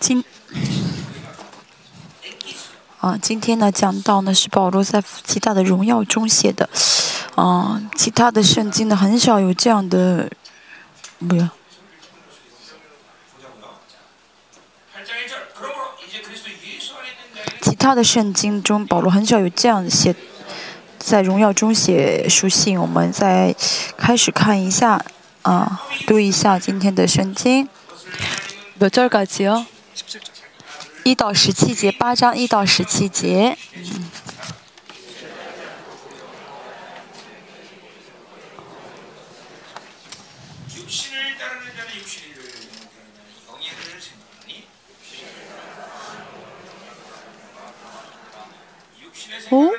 今啊，今天呢讲到呢是保罗在极大的荣耀中写的，啊，其他的圣经呢很少有这样的，不要。其他的圣经中，保罗很少有这样写，在荣耀中写书信。我们再开始看一下，啊，读一下今天的圣经。몇절까지 요？ 一到十七节，八章一到十七节。哦。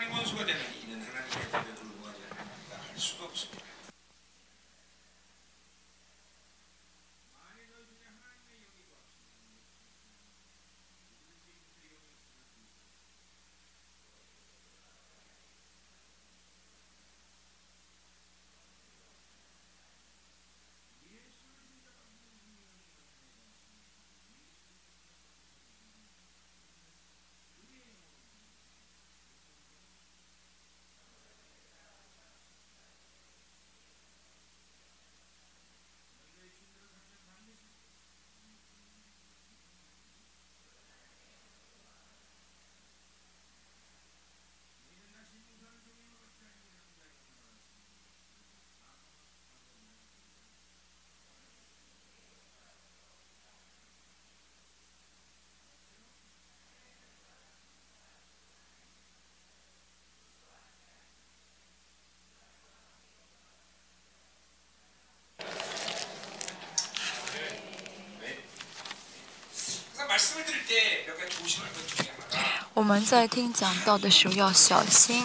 我们在听讲道的时候要小心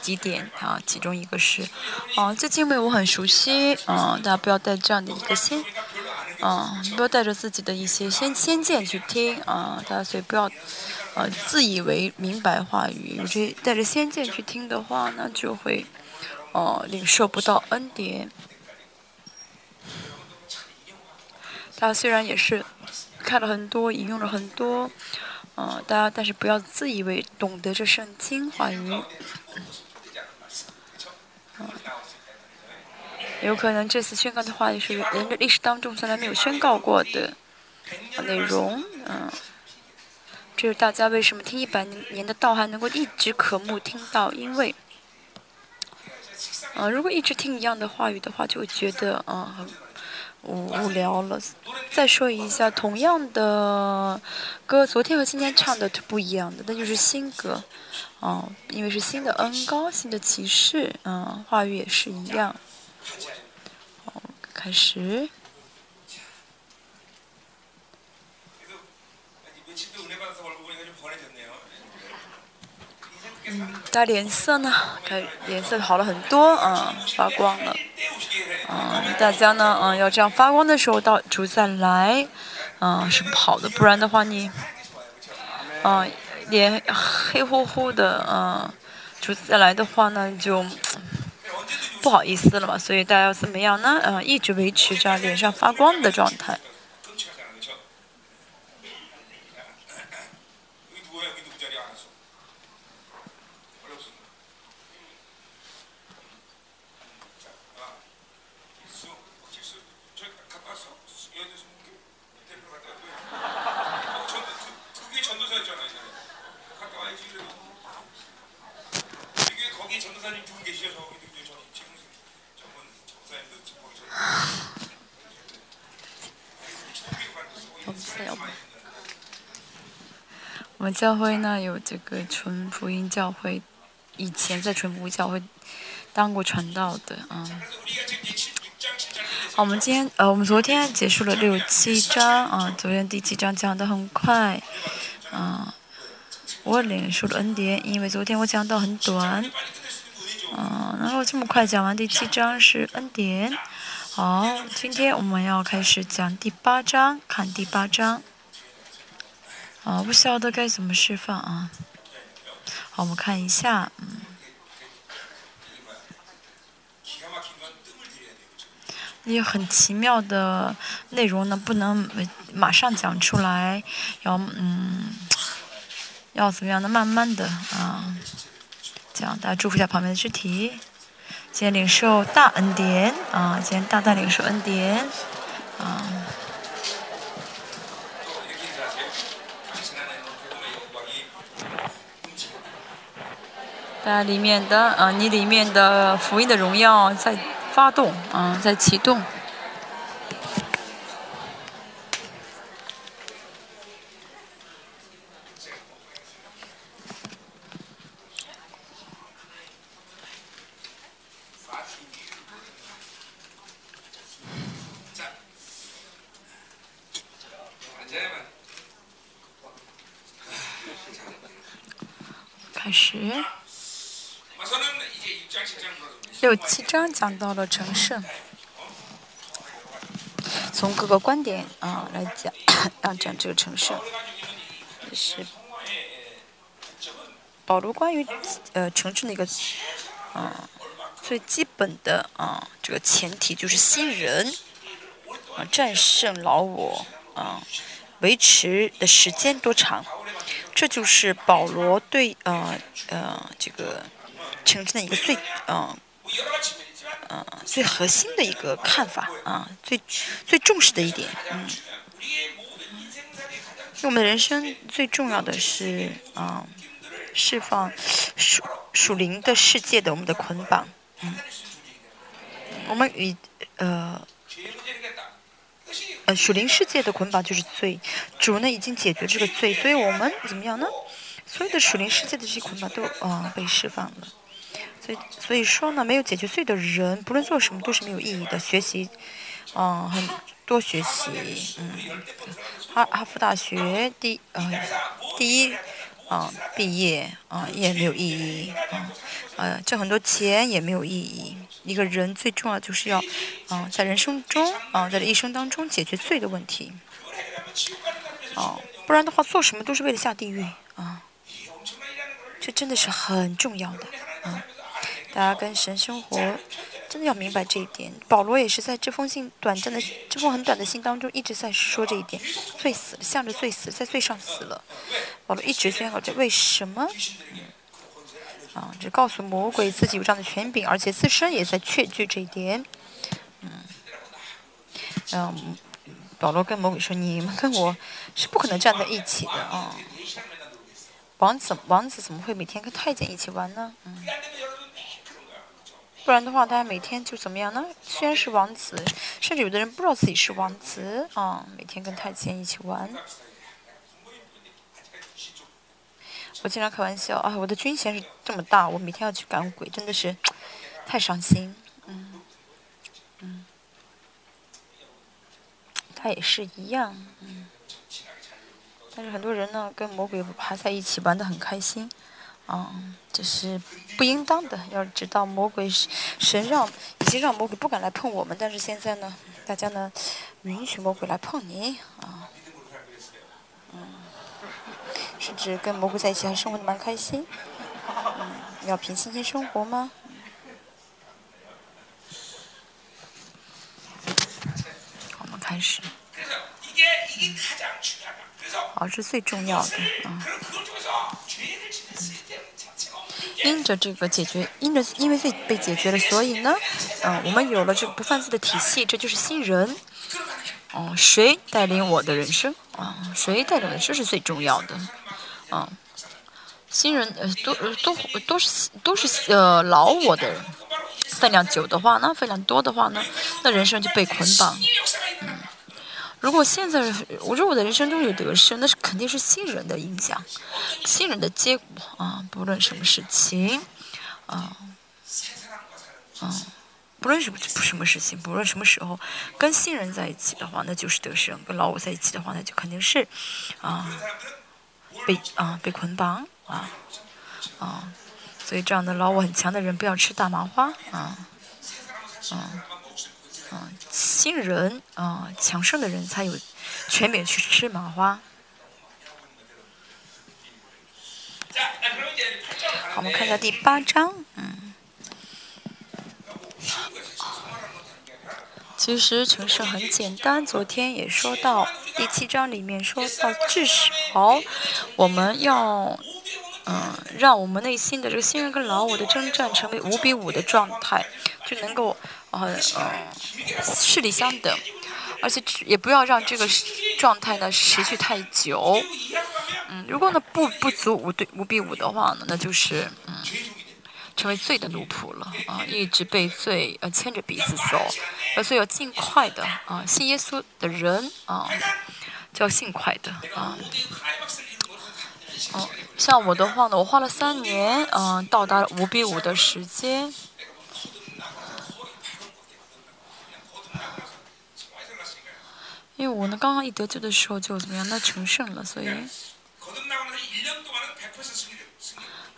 几点啊，其中一个是，啊，这经文我很熟悉，啊，大家不要带这样的一个先，啊，不要带着自己的一些先先见去听，啊，大家所以不要，呃，自以为明白话语，有这带着先见去听的话，那就会，哦，领受不到恩典。他虽然也是看了很多，引用了很多。嗯，大家但是不要自以为懂得这圣经话语，嗯，有可能这次宣告的话语是人的历史当中从来没有宣告过的内容，嗯，这是大家为什么听一百年的道还能够一直渴慕听到，因为，嗯，如果一直听一样的话语的话，就会觉得嗯。无无聊了，再说一下，同样的歌，昨天和今天唱的是不一样的，那就是新歌，哦，因为是新的恩高，新的骑士，嗯，话语也是一样，好，开始。嗯大脸色呢？看脸色好了很多，嗯，发光了，嗯，大家呢，嗯，要这样发光的时候到主再来，嗯，是不好的，不然的话你，嗯，脸黑乎乎的，嗯，主再来的话呢就不好意思了嘛，所以大家要怎么样呢？嗯，一直维持着脸上发光的状态。我们教会呢有这个纯福音教会，以前在纯福音教会当过传道的啊。好，我们今天呃，我们昨天结束了六七章啊，昨天第七章讲的很快啊。我领受了恩典，因为昨天我讲到很短，嗯，然后这么快讲完第七章是恩典。好，今天我们要开始讲第八章，看第八章。啊，不晓得该怎么释放啊。好，我们看一下，嗯，有很奇妙的内容呢，不能马上讲出来，要嗯，要怎么样的，慢慢的啊，讲大家祝福一下旁边的肢体。今天领受大恩典啊，今天大大领受恩典啊。大家里面的啊，你里面的福音的荣耀在发动啊，在启动。开始。六七章讲到了成圣，从各个观点啊来讲，啊讲这个成圣，是保罗关于呃成圣的一个啊最基本的啊这个前提就是新人啊战胜老我啊维持的时间多长，这就是保罗对呃呃这个成圣的一个最嗯。嗯，最核心的一个看法啊，最最重视的一点，嗯，我们的人生最重要的是啊，释放属属灵的世界的我们的捆绑，嗯，我们与呃呃属灵世界的捆绑就是罪，主呢已经解决这个罪，所以我们怎么样呢？所有的属灵世界的这些捆绑都啊被释放了。所以，所以说呢，没有解决罪的人，不论做什么都是没有意义的。学习，嗯，很多学习，嗯，哈哈佛大学第，嗯，第一，啊，毕业，啊，也没有意义，啊，呃，挣很多钱也没有意义。一个人最重要就是要，啊，在人生中，啊，在这一生当中解决罪的问题，啊，不然的话，做什么都是为了下地狱，啊，这真的是很重要的，啊。大家跟神生活，真的要明白这一点。保罗也是在这封信短暂的、这封很短的信当中，一直在说这一点：罪死了，向着罪死，在罪上死了。保罗一直宣告着为什么？啊，这告诉魔鬼自己有这样的权柄，而且自身也在确据这一点。嗯，嗯，保罗跟魔鬼说：“你们跟我是不可能站在一起的啊！王子，王子怎么会每天跟太监一起玩呢？”嗯。不然的话，大家每天就怎么样呢？虽然是王子，甚至有的人不知道自己是王子啊，每天跟太监一起玩。我经常开玩笑啊，我的军衔是这么大，我每天要去赶鬼，真的是太伤心。嗯，嗯，他也是一样，嗯。但是很多人呢，跟魔鬼还在一起玩的很开心。嗯，这是不应当的。要知道，魔鬼是神让，已经让魔鬼不敢来碰我们。但是现在呢，大家呢，允许魔鬼来碰你啊。嗯，甚至跟魔鬼在一起还生活的蛮开心。嗯，要平心静生活吗？我们开始。好，是最重要的啊。因着这个解决，因着因为被被解决了，所以呢，嗯，我们有了这个不犯罪的体系，这就是新人。哦，谁带领我的人生？啊，谁带领的生是最重要的。啊，新人呃都都都是都是呃老我的人，分量久的话，那分量多的话呢，那人生就被捆绑。嗯。如果现在我觉得我的人生中有得失，那是肯定是信任的影响，信任的结果啊，不论什么事情，啊，啊，不论什么什么事情，不论什么时候，跟信任在一起的话，那就是得胜；跟老我在一起的话，那就肯定是，啊，被啊被捆绑啊，啊，所以这样的老我很强的人不要吃大麻花啊，啊。啊，新人啊，强盛的人才有权柄去吃麻花。好，我们看一下第八章，嗯，其实城市很简单，昨天也说到第七章里面说到，至少我们要，嗯，让我们内心的这个新人跟老我的征战成为五比五的状态，就能够，呃，呃，势力相等，而且也不要让这个状态呢持续太久。嗯，如果呢不不足五对五比五的话呢，那就是嗯。成为罪的奴仆了啊！一直被罪呃牵着鼻子走，所以要尽快的啊！信耶稣的人啊，就要尽快的啊！哦，像我的话呢，我花了三年嗯，到达五比五的时间，因为我呢刚刚一得救的时候就怎么样，那成圣了，所以。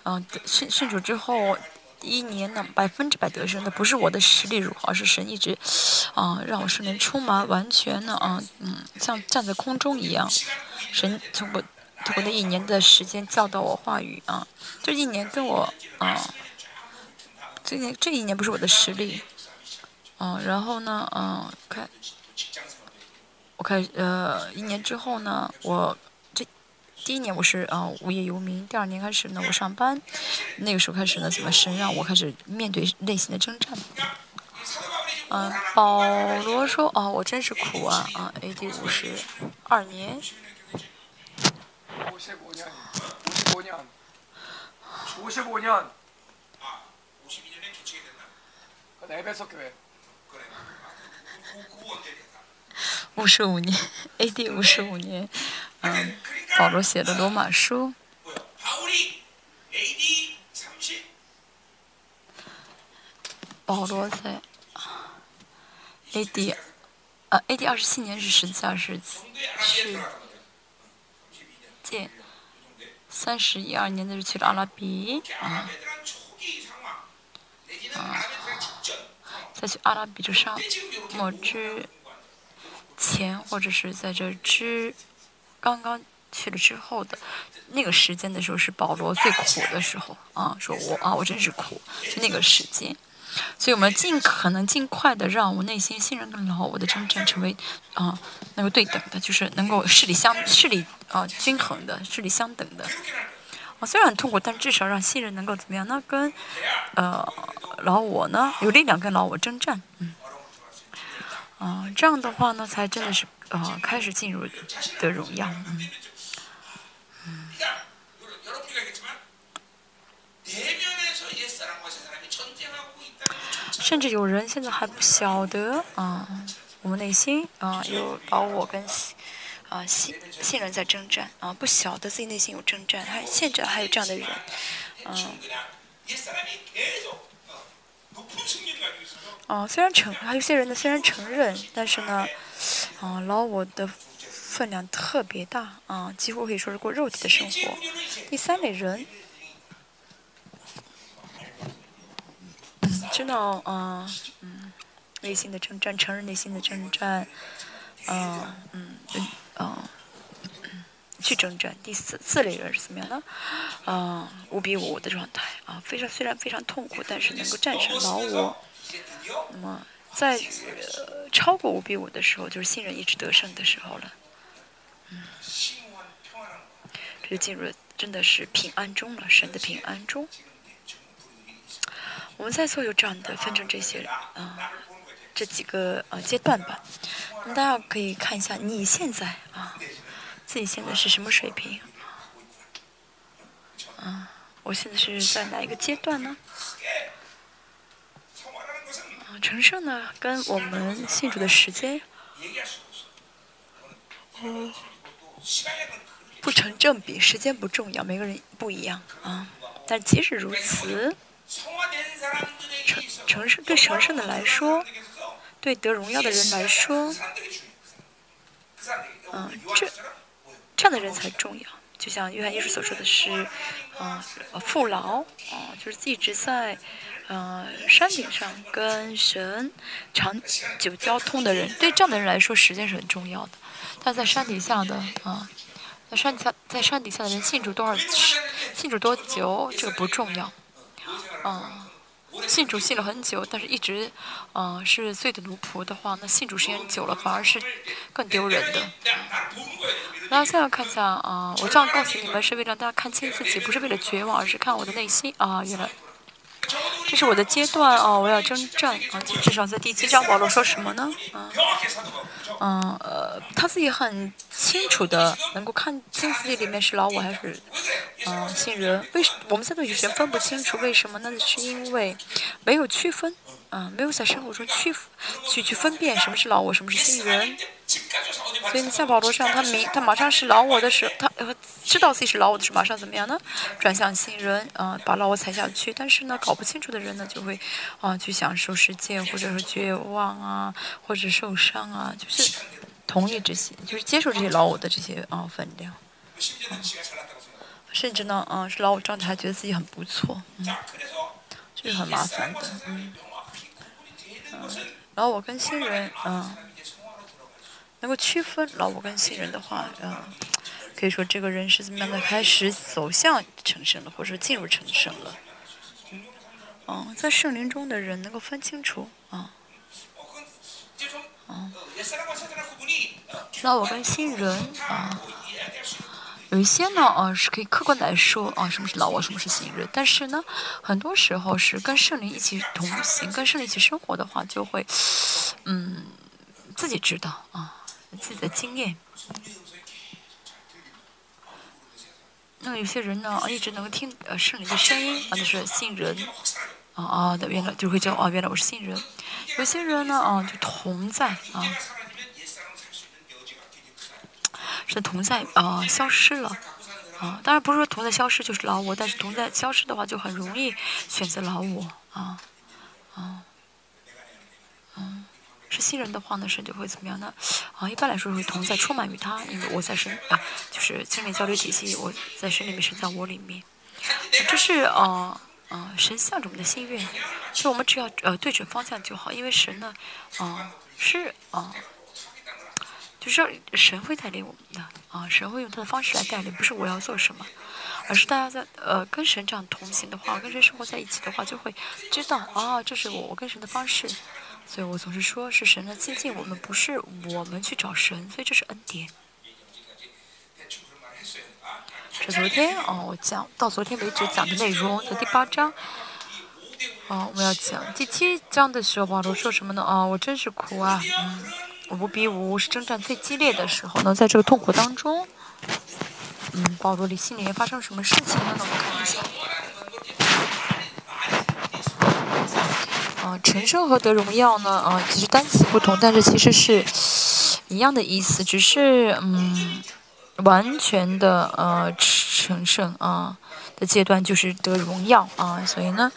嗯，圣圣主之后一年呢，百分之百得胜，那不是我的实力如何，而是神一直，啊，让我圣灵充满，完全呢，啊，嗯，像站在空中一样，神从我通过那一年的时间教导我话语啊，这一年跟我啊，这年这一年不是我的实力，啊，然后呢，嗯，开，开呃，一年之后呢，我这。第一年我是啊无业游民，第二年开始呢我上班，那个时候开始呢怎么神让我开始面对内心的征战。嗯，保罗说哦我真是苦啊啊，A.D. 五十二年。五十五年，，A.D. 五十五年。嗯，保罗写的罗马书。保罗在 A.D. 啊，A.D. 二十七年是十字架是去见三十一二年的是去了阿拉比啊啊，再去阿拉比之上末之前或者是在这之。刚刚去了之后的那个时间的时候，是保罗最苦的时候啊！说我啊，我真是苦，就那个时间。所以我们尽可能尽快的让我内心信任跟老我的征战成为啊，那个对等的，就是能够势力相势力啊均衡的，势力相等的。啊，虽然很痛苦，但至少让信任能够怎么样？那跟呃老我呢，有力量跟老我征战，嗯。啊，这样的话呢，才真的是啊，开始进入的荣耀，嗯，嗯。甚至有人现在还不晓得啊，我们内心啊有把我跟啊信信人在征战啊，不晓得自己内心有征战，还现在还有这样的人，嗯。哦，虽然承，还有些人呢，虽然承认，但是呢，啊，老我的分量特别大，啊，几乎可以说是过肉体的生活。第三类人，知道，啊，嗯，内心的征战，承认内心的征战，啊嗯，嗯，嗯，去征战。第四四类人是怎么样呢？啊，五比五的状态，啊，非常虽然非常痛苦，但是能够战胜老我。那么，在呃超过五比五的时候，就是新人一直得胜的时候了。嗯，这就进入真的是平安中了，神的平安中。我们在座有这样的分成这些啊，这几个呃阶段吧。那大家可以看一下你现在啊，自己现在是什么水平？啊，我现在是在哪一个阶段呢？啊成圣呢，跟我们信主的时间，嗯，不成正比。时间不重要，每个人不一样啊。但即使如此，成成圣对成圣的来说，对得荣耀的人来说，嗯，这这样的人才重要。就像约翰耶稣所说的是，啊，父老啊，就是一直在。嗯，山顶上跟神长久交通的人，对这样的人来说，时间是很重要的。但在山底下的啊，在山底下，在山底下的人信主多少，信主多久，这个不重要。嗯，信主信了很久，但是一直，嗯，是罪的奴仆的话，那信主时间久了反而是更丢人的。那现在看一下啊，我这样告诉你们是为了让大家看清自己，不是为了绝望，而是看我的内心啊，原来。这是我的阶段哦，我要征战啊！至少在第七章，保罗说什么呢？嗯，嗯，呃，他自己很清楚的能够看清自己里面是老我还是嗯新人。为什我们在对与神分不清楚？为什么呢？是因为没有区分，嗯，没有在生活中区去去分辨什么是老我，什么是新人。所以你像保罗这样，他明他马上是老我的时候，他知道自己是老我的时候，马上怎么样呢？转向新人，啊，把老我踩下去。但是呢，搞不清楚的人呢，就会啊去享受世界，或者是绝望啊，或者受伤啊，就是同意这些，就是接受这些老我的这些啊分量。甚至呢，嗯，是老我状态还觉得自己很不错，嗯，这是很麻烦的，嗯，嗯，然后我跟新人，嗯。能够区分老我跟新人的话，嗯，可以说这个人是慢慢开始走向成圣了，或者说进入成圣了。嗯，在圣灵中的人能够分清楚，啊，啊，老我跟新人，啊，有一些呢，啊，是可以客观来说，啊，什么是老我，什么是新人。但是呢，很多时候是跟圣灵一起同行，跟圣灵一起生活的话，就会，嗯，自己知道，啊。自己的经验，那有些人呢，一直能够听呃圣灵的声音，啊，就是信人，啊啊的，原来就会叫啊，原来我是信人。有些人呢，啊，就同在啊，是同在啊，消失了啊。当然不是说同在消失就是老我，但是同在消失的话，就很容易选择老我啊啊。是新人的话呢，神就会怎么样呢？啊，一般来说会同在充满于他，因为我在神啊，就是精灵交流体系，我在神里面，神在我里面。这是呃呃神向着我们的心愿，就我们只要呃对准方向就好，因为神呢，啊是啊，就是神会带领我们的啊，神会用他的方式来带领，不是我要做什么，而是大家在呃跟神这样同行的话，跟神生活在一起的话，就会知道啊，这是我我跟神的方式。所以我总是说，是神的亲近我们，不是我们去找神，所以这是恩典。这昨天哦，我讲到昨天为止讲的内容，在第八章。哦，我们要讲第七章的时候，保罗说什么呢？啊，我真是苦啊，嗯，五比五是征战最激烈的时候那，在这个痛苦当中，嗯，保罗里心里面发生什么事情呢？我们看一下。啊，成圣和得荣耀呢？啊，其实单词不同，但是其实是一样的意思，只是嗯，完全的呃成圣啊的阶段就是得荣耀啊，所以呢，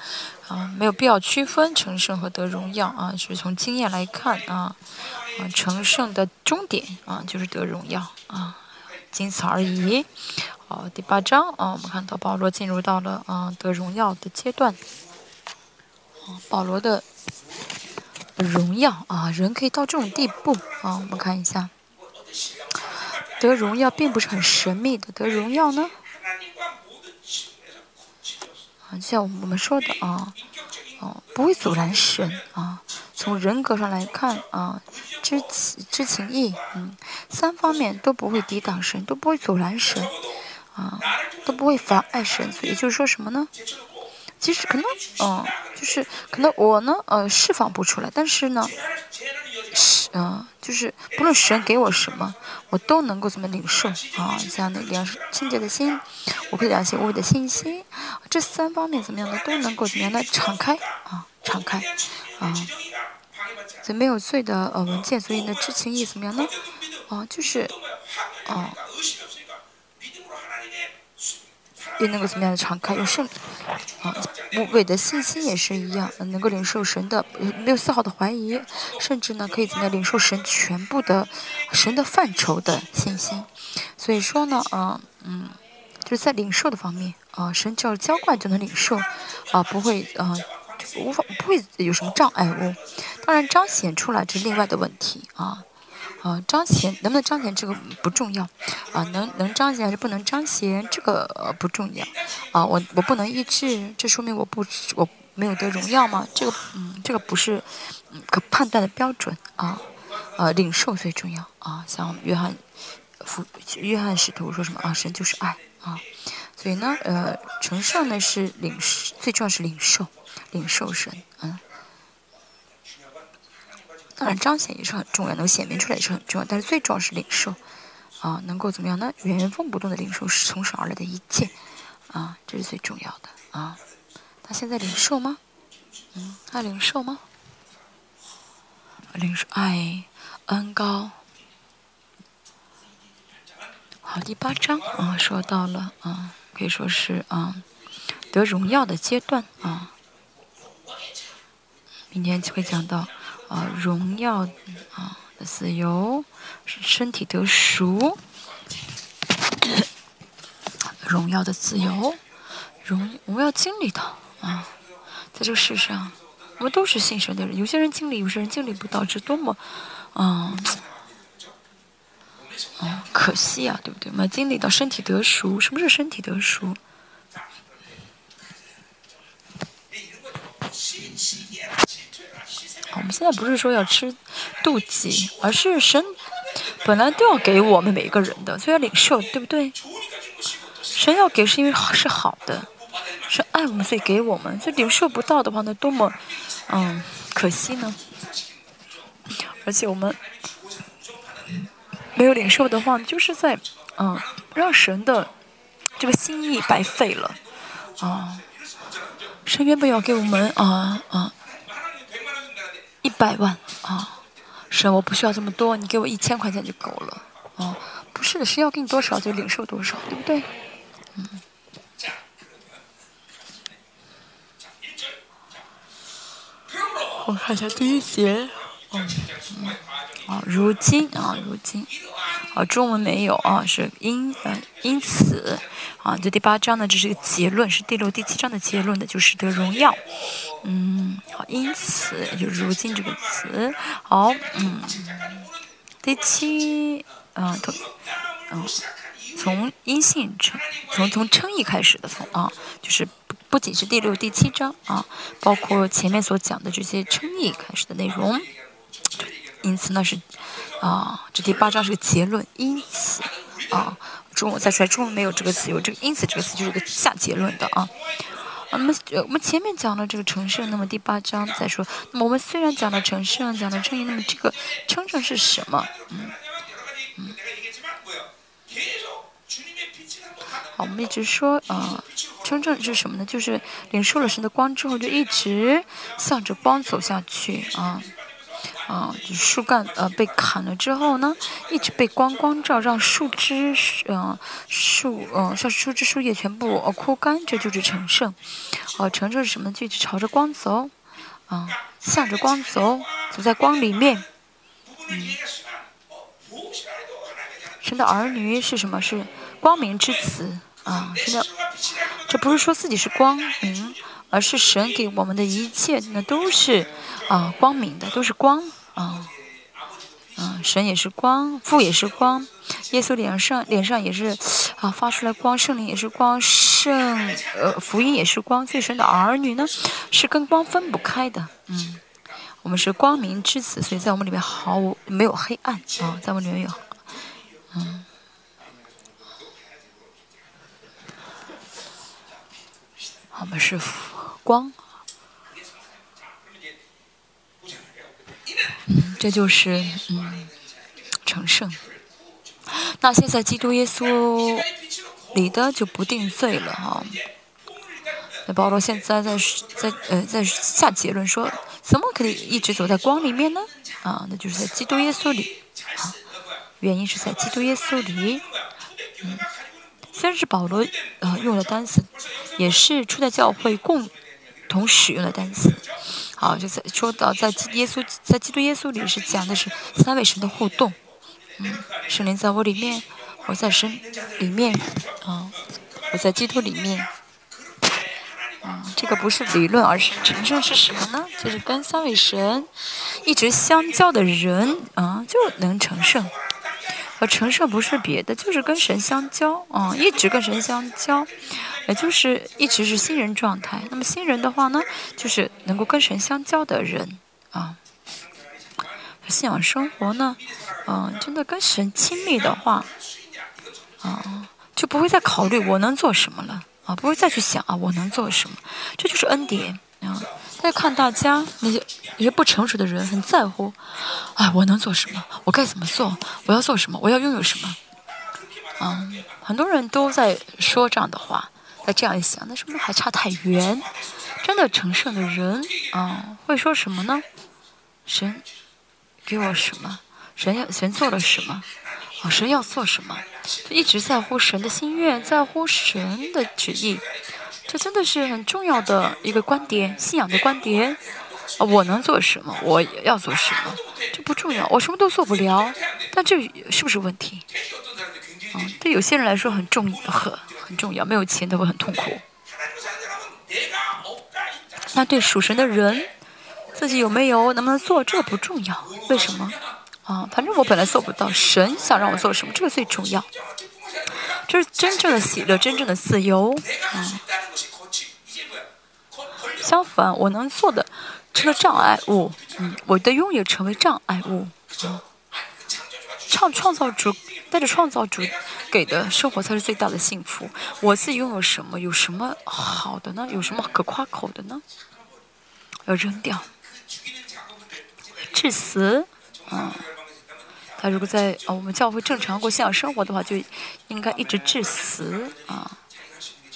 啊没有必要区分成圣和得荣耀啊，是从经验来看啊，啊成圣的终点啊就是得荣耀啊，仅此而已。好，第八章啊，我们看到保罗进入到了啊得荣耀的阶段。保罗的荣耀啊，人可以到这种地步啊！我们看一下，得荣耀并不是很神秘的。得荣耀呢，啊，就像我们说的啊，哦，不会阻拦神啊。从人格上来看啊，知情知情意，嗯，三方面都不会抵挡神，都不会阻拦神啊，都不会妨碍神。所以就是说什么呢？其实可能，嗯，就是可能我呢，呃，释放不出来，但是呢，是，嗯，就是不论神给我什么，我都能够怎么领受啊？像那两清洁的心，我可以了解我的信心，这三方面怎么样的都能够怎么样的敞开啊，敞开啊，所以没有罪的呃文件，所以呢知情意怎么样呢？啊，就是，啊。又能够怎么样的敞开？有圣啊，无畏的信心也是一样，能够领受神的，没有丝毫的怀疑，甚至呢可以怎么样领受神全部的神的范畴的信心。所以说呢，啊，嗯，就是在领受的方面啊，神只要浇灌就能领受啊，不会啊，无法不会有什么障碍物。当然彰显出来这另外的问题啊。啊，彰显能不能彰显这个不重要，啊，能能彰显还是不能彰显这个不重要，啊，我我不能医治，这说明我不我没有得荣耀吗？这个，嗯，这个不是可判断的标准啊。呃，领受最重要啊。像约翰福约翰使徒说什么啊？神就是爱啊。所以呢，呃，承圣呢是领最重要是领受，领受神，嗯。当然彰显也是很重要，能显明出来也是很重要，但是最重要是领受。啊，能够怎么样呢？原封不动的领受是从神而来的一切，啊，这是最重要的啊。他现在领受吗？嗯，他领受吗？领受爱恩高。好，第八章啊，说到了啊，可以说是啊，得荣耀的阶段啊。明天就会讲到啊，荣耀啊。的自由身体得赎，荣耀的自由，荣我们要经历的啊，在这个世上，我们都是信神的人。有些人经历，有些人经历不到，这多么，嗯，嗯，可惜啊，对不对？我们经历到身体得熟，什么是身体得熟？我们现在不是说要吃妒忌，而是神本来都要给我们每一个人的，所以要领受，对不对？神要给是因为是好的，是爱我们，所以给我们。所以领受不到的话，那多么嗯可惜呢？而且我们没有领受的话，就是在嗯让神的这个心意白费了啊。神原本要给我们啊啊。一百万啊！神，我不需要这么多，你给我一千块钱就够了啊！不是的，是要给你多少就领受多少，对不对？嗯。我看一下第一节，嗯嗯，啊，如今啊，如今，啊，中文没有啊，是因呃因此。啊，这第八章呢，这是个结论，是第六、第七章的结论的，就是得荣耀。嗯，好，因此就如今这个词，好，嗯，第七，啊，从，嗯，从阴性称，从从称义开始的，从啊，就是不仅是第六、第七章啊，包括前面所讲的这些称义开始的内容。因此呢是，啊，这第八章是个结论，因此，啊。中文再出来，中文没有这个词，有这个因此这个词就是个下结论的啊。那么我们前面讲了这个成圣，那么第八章再说。那么我们虽然讲了成圣，讲了称义，那么这个称圣是什么？嗯嗯。好，我们一直说啊，称圣是什么呢？就是领受了神的光之后，就一直向着光走下去啊。啊，树干呃被砍了之后呢，一直被光光照，让树枝嗯树嗯像树枝树叶全部枯干，这就是成圣。哦，成圣是什么？就一直朝着光走，啊，向着光走，走在光里面。嗯，神的儿女是什么？是光明之子啊！真的，这不是说自己是光明，而是神给我们的一切，那都是啊光明的，都是光。啊，嗯，神也是光，父也是光，耶稣脸上脸上也是啊发出来光，圣灵也是光，圣呃福音也是光，所以神的儿女呢是跟光分不开的，嗯，我们是光明之子，所以在我们里面毫无没有黑暗啊，在我们里面有，嗯，我们是光。嗯，这就是嗯，成圣。那现在基督耶稣里的就不定罪了哈。那保罗现在在在呃在下结论说，怎么可以一直走在光里面呢？啊，那就是在基督耶稣里啊。原因是在基督耶稣里。嗯，虽然是保罗呃用的单词，也是初代教会共同使用的单词。好，就在说到在耶稣在基督耶稣里是讲的是三位神的互动，嗯，圣灵在我里面，我在神里面，啊，我在基督里面，啊，这个不是理论，而是真正是什么呢？就是跟三位神一直相交的人啊，就能成圣。而成圣不是别的，就是跟神相交啊，一直跟神相交，也就是一直是新人状态。那么新人的话呢，就是能够跟神相交的人啊。信仰生活呢，嗯，真的跟神亲密的话，啊，就不会再考虑我能做什么了啊，不会再去想啊我能做什么，这就是恩典啊。再看大家那些那些不成熟的人，很在乎，啊，我能做什么？我该怎么做？我要做什么？我要拥有什么？嗯，很多人都在说这样的话，那这样一想，那是不是还差太远？真的成圣的人啊，会说什么呢？神给我什么？神要神做了什么？啊，神要做什么？就一直在乎神的心愿，在乎神的旨意。这真的是很重要的一个观点，信仰的观点。我能做什么？我要做什么？这不重要，我什么都做不了。但这是不是问题？啊，对有些人来说很重很很重要，没有钱都会很痛苦。那对属神的人，自己有没有能不能做，这不重要。为什么？啊，反正我本来做不到，神想让我做什么，这个最重要。这是真正的喜乐，真正的自由。啊，相反，我能做的成了障碍物。嗯，我的拥有成为障碍物。嗯，创创造主带着创造主给的生活才是最大的幸福。我自己拥有什么？有什么好的呢？有什么可夸口的呢？要扔掉，致死。啊。他如果在啊我们教会正常过信仰生活的话，就应该一直致死啊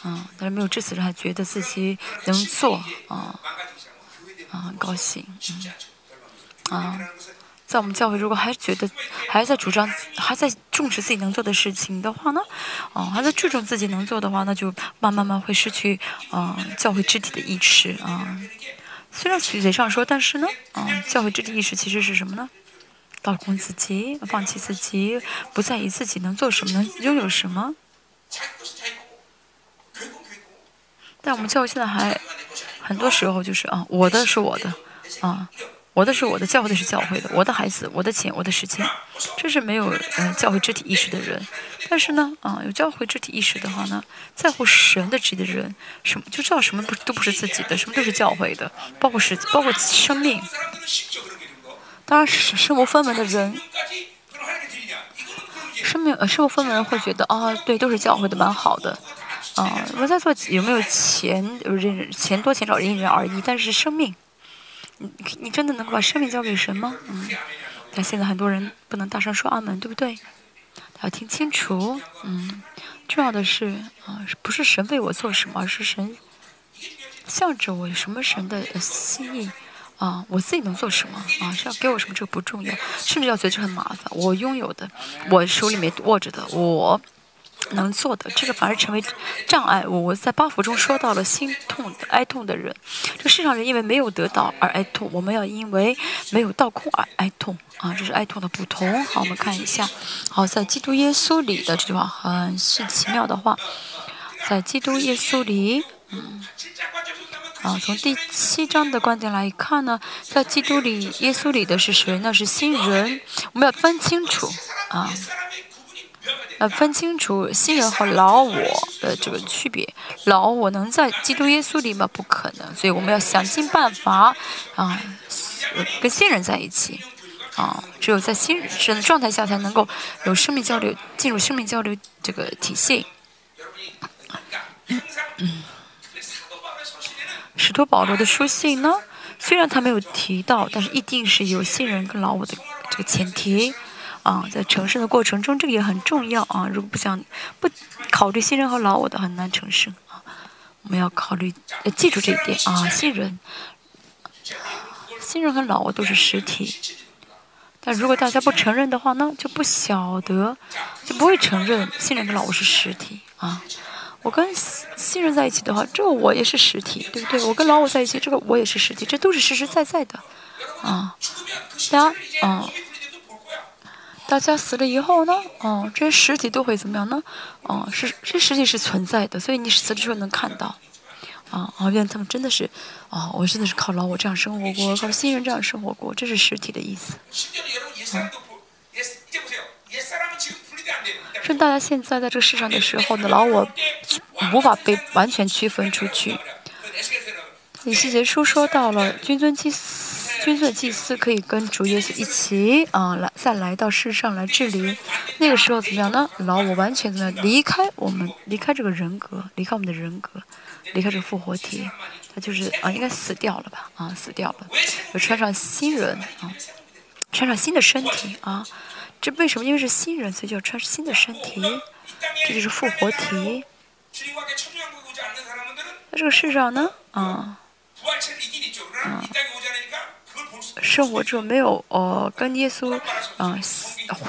啊！但是没有致死，还觉得自己能做啊啊，很高兴嗯啊！在我们教会，如果还觉得还在主张，还在重视自己能做的事情的话呢，哦，还在注重自己能做的话，那就慢慢慢会失去啊教会肢体的意识啊。虽然嘴上说，但是呢，啊，教会肢体意识其实是什么呢？倒空自己，放弃自己，不在意自己能做什么，能拥有什么。但我们教会现在还很多时候就是啊，我的是我的，啊，我的是我的，教会的是教会的，我的孩子，我的钱，我的时间，这是没有嗯教会肢体意识的人。但是呢，啊，有教会肢体意识的话呢，在乎神的旨意的人，什么就知道什么不都不是自己的，什么都是教会的，包括时包括生命。当然是，身无分文的人，生命呃，身无分文会觉得啊，对，都是教会的，蛮好的，啊，我在做有没有钱，人钱多钱少因人而异，但是生命，你你真的能够把生命交给神吗？嗯，但现在很多人不能大声说阿门，对不对？要听清楚，嗯，重要的是啊，不是神为我做什么，而是神向着我有什么神的心意。啊，我自己能做什么啊？是要给我什么？这个不重要，甚至要觉得这很麻烦。我拥有的，我手里面握着的，我能做的，这个反而成为障碍。我我在八福中说到了心痛的、哀痛的人，这世上人因为没有得到而哀痛，我们要因为没有倒空而哀痛啊！这是哀痛的不同。好，我们看一下，好，在基督耶稣里的这句话很是奇妙的话，在基督耶稣里，嗯。啊，从第七章的观点来看呢，在基督里、耶稣里的是谁？那是新人。我们要分清楚啊，要分清楚新人和老我的这个区别。老我能在基督耶稣里吗？不可能。所以我们要想尽办法啊，跟新人在一起啊。只有在新人的状态下，才能够有生命交流，进入生命交流这个体系。嗯。使徒保罗的书信呢，虽然他没有提到，但是一定是有信人跟老我的这个前提啊，在成圣的过程中，这个也很重要啊。如果不想不考虑信人和老我的，很难成圣啊。我们要考虑，要记住这一点啊。信人、信人和老我都是实体，但如果大家不承认的话呢，就不晓得，就不会承认信人跟老我是实体啊。我跟新人在一起的话，这个我也是实体，对不对？我跟老我在一起，这个我也是实体，这都是实实在在的，啊，大家，啊，大家死了以后呢，哦，这些实体都会怎么样呢？哦，是这实体是存在的，所以你死的时候能看到，啊，啊，原来他们真的是，啊，我真的是靠老我这样生活过，靠新人这样生活过，这是实体的意思，趁大家现在在这个世上的时候呢，老我无法被完全区分出去。以西结书说到了君尊祭司，君尊祭司可以跟主耶稣一起啊来再来到世上来治理。那个时候怎么样呢？老我完全怎么样离开我们，离开这个人格，离开我们的人格，离开这个复活体，他就是啊应该死掉了吧？啊死掉了，就穿上新人啊，穿上新的身体啊。这为什么？因为是新人，所以就要穿新的身体，这就是复活体。那这个世上呢，啊。啊，生活中没有呃跟耶稣啊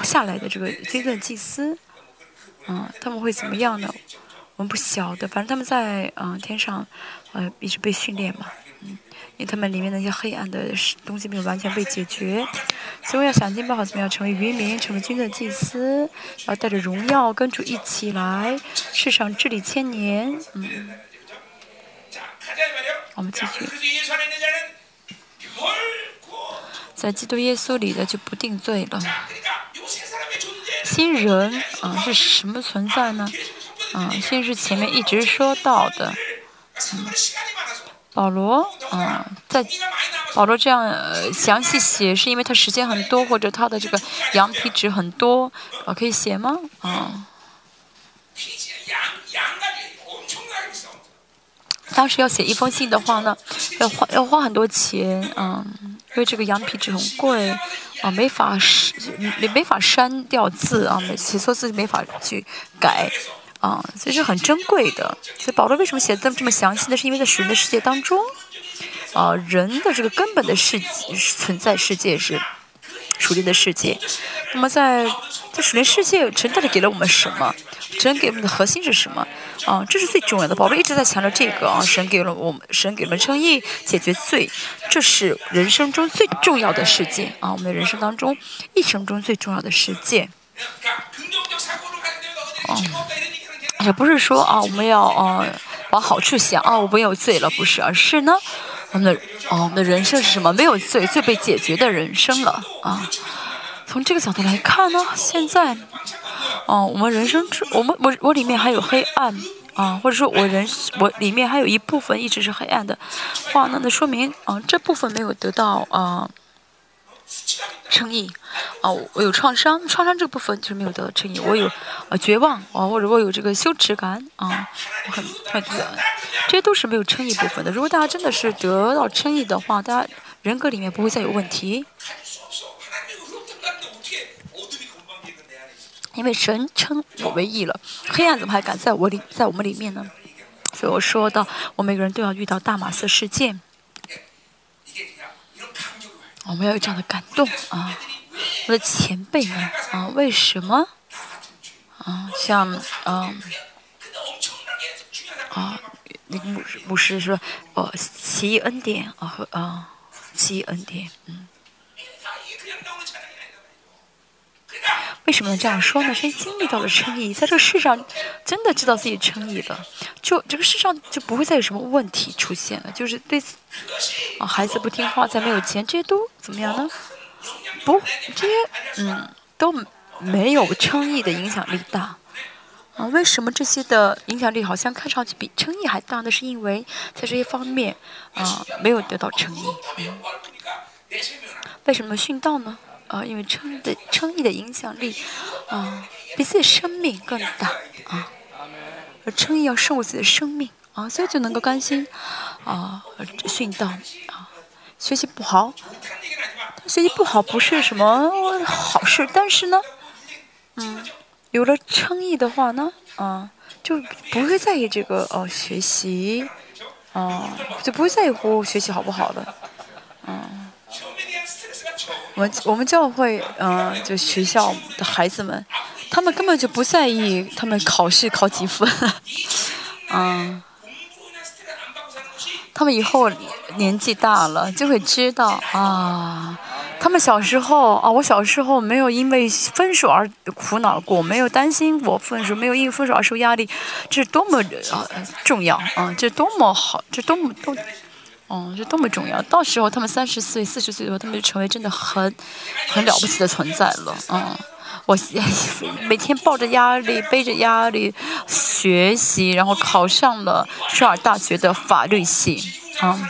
下来的这个阶段祭司，啊，他们会怎么样呢？我们不晓得，反正他们在啊天上，呃一直被训练嘛，他们里面那些黑暗的东西没有完全被解决，所以要想尽办法怎么样成为渔民，成为军队祭司，然后带着荣耀跟主一起来世上治理千年，嗯。我们继续，在基督耶稣里的就不定罪了。新人啊是什么存在呢？啊，先是前面一直说到的，嗯，保罗啊，在保罗这样详细写，是因为他时间很多，或者他的这个羊皮纸很多，啊，可以写吗？啊。当时要写一封信的话呢，要花要花很多钱，嗯，因为这个羊皮纸很贵，啊，没法删，没没法删掉字啊，写错字没法去改，啊，所以是很珍贵的。所以保罗为什么写这么这么详细呢？是因为在属灵的世界当中，啊，人的这个根本的世存在世界是属灵的世界。那么在在属灵世界，神到底给了我们什么？神给我们的核心是什么？啊，这是最重要的。保罗一直在强调这个啊，神给了我们，神给了称义，解决罪，这是人生中最重要的事件啊。我们的人生当中，一生中最重要的事件。哦，也不是说啊，我们要啊往好处想啊，我没有罪了，不是，而是呢，我们的哦，我们的人生是什么？没有罪，罪被解决的人生了啊。从这个角度来看呢，现在。哦，我们人生之，我们我我里面还有黑暗啊，或者说我人我里面还有一部分一直是黑暗的话，那那说明啊这部分没有得到啊称义啊，我有创伤，创伤这部分就是没有得到称义，我有啊绝望啊，或者我有这个羞耻感啊，我很很这些都是没有称义部分的。如果大家真的是得到称义的话，大家人格里面不会再有问题。因为神称我为义了，黑暗怎么还敢在我里，在我们里面呢？所以我说到，我每个人都要遇到大马色事件，我们要有这样的感动啊！我的前辈们啊，为什么啊？像啊啊，那个牧师牧师说，哦，奇异恩典啊和啊，奇异恩典，嗯。为什么这样说呢？是因为经历到了称义，在这个世上真的知道自己称义了，就这个世上就不会再有什么问题出现了。就是对啊，孩子不听话，再没有钱，这些都怎么样呢？不，这些嗯都没有称义的影响力大啊。为什么这些的影响力好像看上去比称义还大呢？是因为在这些方面啊没有得到称义。为什么殉道呢？啊，因为称的称义的影响力，啊，比自己生命更大啊。而称义要胜过自己的生命啊，所以就能够甘心啊殉道啊。学习不好，学习不好不是什么好事，但是呢，嗯，有了称义的话呢，啊，就不会在意这个哦学习，啊，就不会在乎学习好不好的，嗯。我我们教会，嗯，就学校的孩子们，他们根本就不在意他们考试考几分，嗯，他们以后年纪大了就会知道啊，他们小时候啊，我小时候没有因为分数而苦恼过，没有担心过分数，没有因为分数而受压力，这是多么啊重要啊，这多么好，这多么多。哦，这多么重要！到时候他们三十岁、四十岁的时候，他们就成为真的很、很了不起的存在了。嗯，我每天抱着压力，背着压力学习，然后考上了首尔大学的法律系，嗯，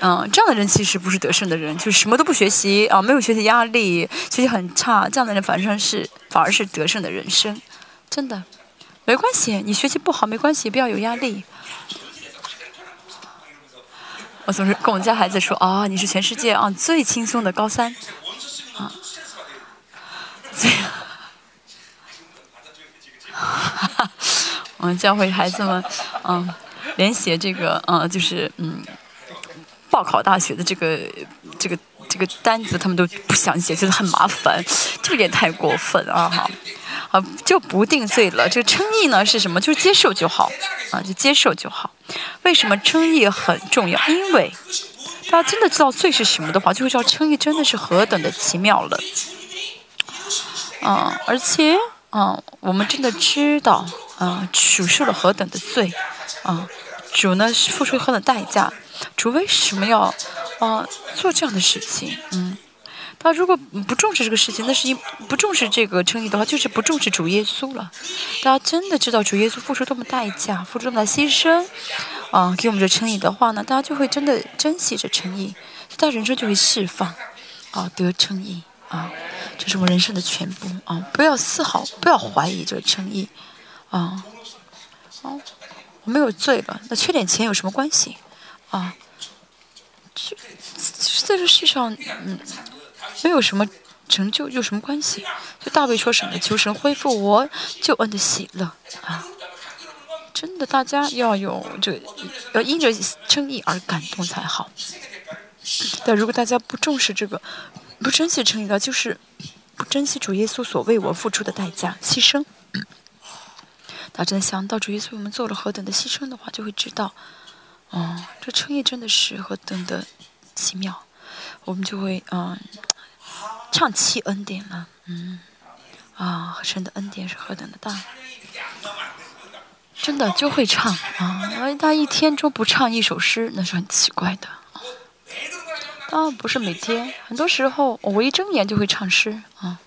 嗯，这样的人其实不是得胜的人，就是什么都不学习啊，没有学习压力，学习很差，这样的人反正是反而是得胜的人生，真的，没关系，你学习不好没关系，不要有压力。我总是跟我们家孩子说，啊，你是全世界啊最轻松的高三，啊，这样，我们教会孩子们，嗯，连写这个，嗯，就是嗯，报考大学的这个这个这个单子，他们都不想写，觉得很麻烦，这个也太过分啊哈。啊，就不定罪了。这个称义呢是什么？就是接受就好，啊，就接受就好。为什么称义很重要？因为大家真的知道罪是什么的话，就会知道称义真的是何等的奇妙了。啊，而且，啊，我们真的知道，啊，主受了何等的罪，啊，主呢是付出何等代价，主为什么要，啊，做这样的事情？嗯。他如果不重视这个事情，那是因不重视这个称义的话，就是不重视主耶稣了。大家真的知道主耶稣付出多么代价，付出多么的牺牲，啊，给我们这称义的话呢，大家就会真的珍惜这称义，大家人生就会释放，啊，得称义，啊，这是我人生的全部，啊，不要丝毫不要怀疑这个称义，啊，哦，我没有罪了，那缺点钱有什么关系？啊，这在这世上，嗯。没有什么成就有什么关系？就大卫说什么？求神恢复我救恩的喜乐啊！真的，大家要有这要因着称义而感动才好。但如果大家不重视这个，不珍惜称义的，就是不珍惜主耶稣所为我付出的代价牺牲。大家真的想到主耶稣为我们做了何等的牺牲的话，就会知道，哦，这称义真的是何等的奇妙。我们就会嗯。唱七恩典了，嗯，啊，神的恩典是何等的大，真的就会唱啊！他一天中不唱一首诗，那是很奇怪的啊。当然不是每天，很多时候我一睁眼就会唱诗啊。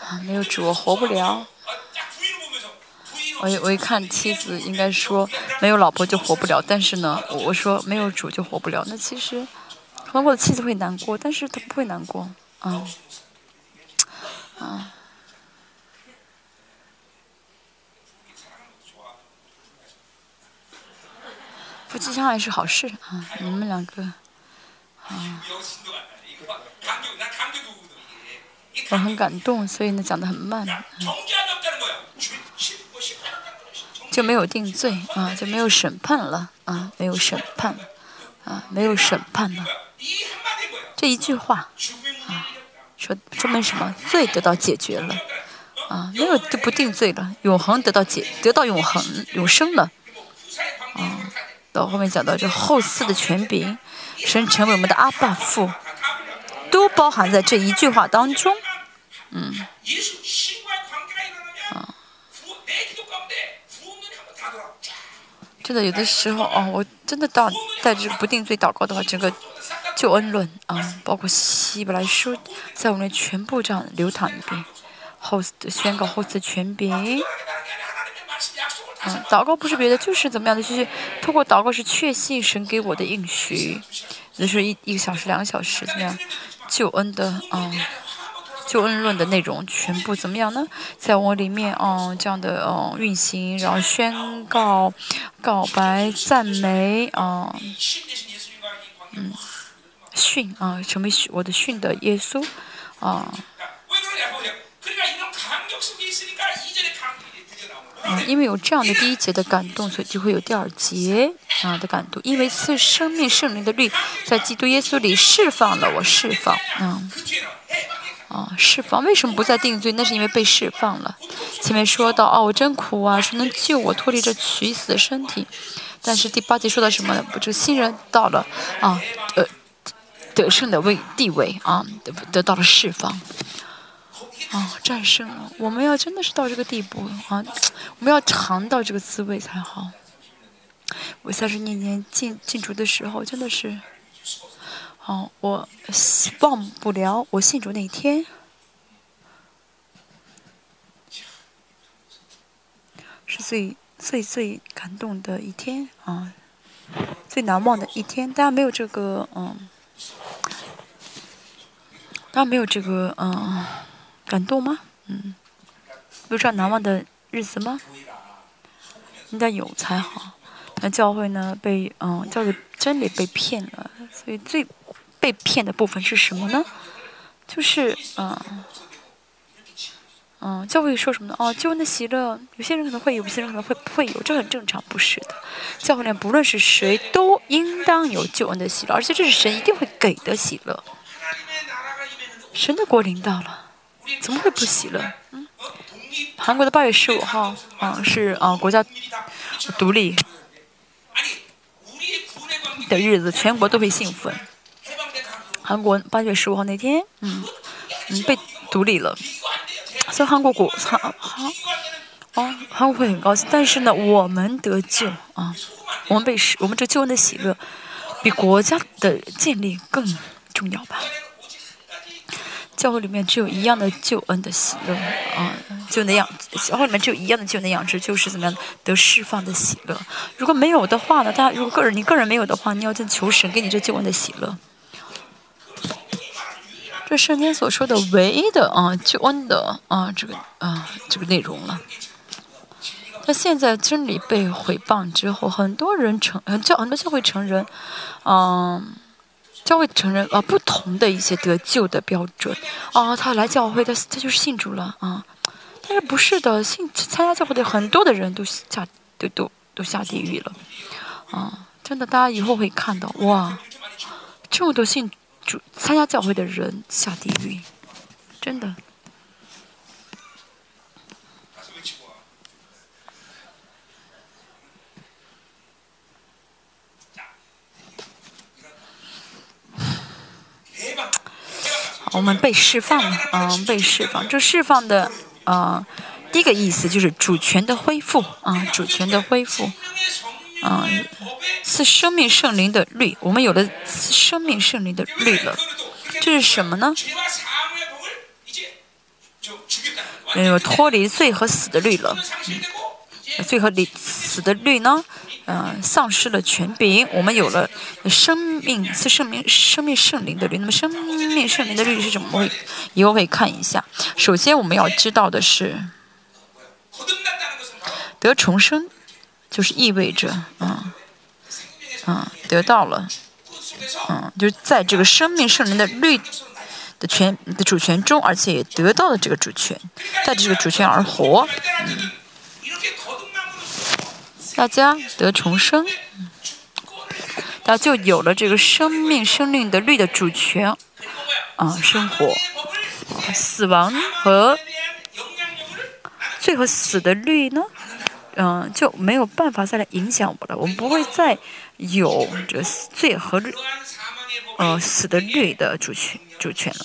啊，没有主我活不了。我一我一看妻子应该说没有老婆就活不了，但是呢，我说没有主就活不了。那其实可能我的妻子会难过，但是她不会难过，啊，啊。夫妻相爱是好事啊，你们两个啊，我很感动，所以呢讲的很慢。就没有定罪啊，就没有审判了啊，没有审判，啊，没有审判了。这一句话啊，说说明什么？罪得到解决了啊，没有就不定罪了，永恒得到解，得到永恒永生了啊。到后面讲到这后四的权柄，神成为我们的阿爸父，都包含在这一句话当中，嗯，啊。真的有的时候哦，我真的到带着不定罪祷告的话，整个救恩论啊，包括希伯来书，在我们全部这样流淌一遍，后宣告后的权柄，嗯，祷告不是别的，就是怎么样的，就是通过祷告是确信神给我的应许，有时候一一个小时、两个小时怎么样，救恩的啊。救恩论的内容全部怎么样呢？在我里面，嗯，这样的嗯运行，然后宣告、告白、赞美，啊，嗯，训啊，成为我的训的耶稣，啊，嗯，因为有这样的第一节的感动，所以就会有第二节啊的感动。因为赐生命圣灵的律在基督耶稣里释放了我，释放，嗯。啊，释放为什么不再定罪？那是因为被释放了。前面说到，哦，我真苦啊，说能救我脱离这取死的身体。但是第八节说到什么？不，这个新人到了啊，呃，得胜的位地位啊，得得到了释放，啊，战胜了。我们要真的是到这个地步啊，我们要尝到这个滋味才好。我三十年前进进主的时候，真的是。哦，我忘不了我信主那一天，是最最最感动的一天啊，最难忘的一天。大家没有这个嗯，大家没有这个嗯感动吗？嗯，有这样难忘的日子吗？应该有才好。那教会呢？被嗯，教会真理被骗了，所以最被骗的部分是什么呢？就是嗯嗯，教会说什么呢？哦，救恩的喜乐，有些人可能会有，有些人可能会不会有，这很正常，不是的。教会里不论是谁，都应当有救恩的喜乐，而且这是神一定会给的喜乐。神的国临到了，怎么会不喜乐？嗯，韩国的八月十五号，嗯，是啊，国家独立。的日子，全国都会兴奋。韩国八月十五号那天，嗯嗯，被独立了，所以韩国国韩韩啊，韩国会很高兴。但是呢，我们得救啊，我们被使，我们这救恩的喜乐，比国家的建立更重要吧。教会里面只有一样的救恩的喜乐啊，就那样。教会里面只有一样的救恩的养殖，就是怎么样得释放的喜乐。如果没有的话呢？大家如果个人你个人没有的话，你要在求神给你这救恩的喜乐。这圣经所说的唯一的啊救恩的啊这个啊这个内容了。那现在真理被毁谤之后，很多人成教很多教会承认，嗯。教会承认啊，不同的一些得救的标准啊，他来教会，他他就是信主了啊。但是不是的，信参加教会的很多的人都下都都都下地狱了啊！真的，大家以后会看到哇，这么多信主参加教会的人下地狱，真的。我们被释放了，嗯，被释放。这释放的，呃，第一个意思就是主权的恢复，啊，主权的恢复，啊，是生命圣灵的律，我们有了生命圣灵的律了。这是什么呢？没有脱离罪和死的律了。罪和离死的律呢？嗯，丧失了权柄，我们有了生命是生命生命圣灵的律。那么生命圣灵的律是什么？会以后可以看一下。首先我们要知道的是，得重生就是意味着，嗯嗯，得到了，嗯，就是在这个生命圣灵的律的权的主权中，而且也得到了这个主权，带着这个主权而活，嗯。大家得重生，大家就有了这个生命、生命的律的主权啊，生活、死亡和罪和死的律呢，嗯，就没有办法再来影响我了。我们不会再有这罪和律，呃，死的律的主权主权了，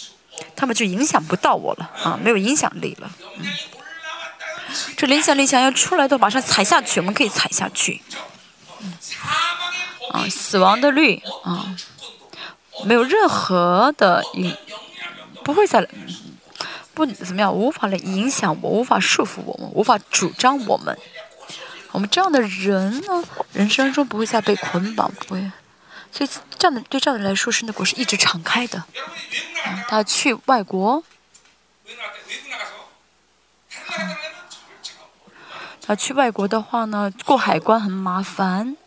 他们就影响不到我了啊，没有影响力了，嗯。这影响力想要出来的，马上踩下去，我们可以踩下去。啊，死亡的律啊，没有任何的影，不会再不怎么样，无法来影响我，无法束缚我们，无法主张我们。我们这样的人呢，人生中不会再被捆绑，不会。所以这样的对这样的人来说，神的国是一直敞开的。他去外国。他，去外国的话呢，过海关很麻烦。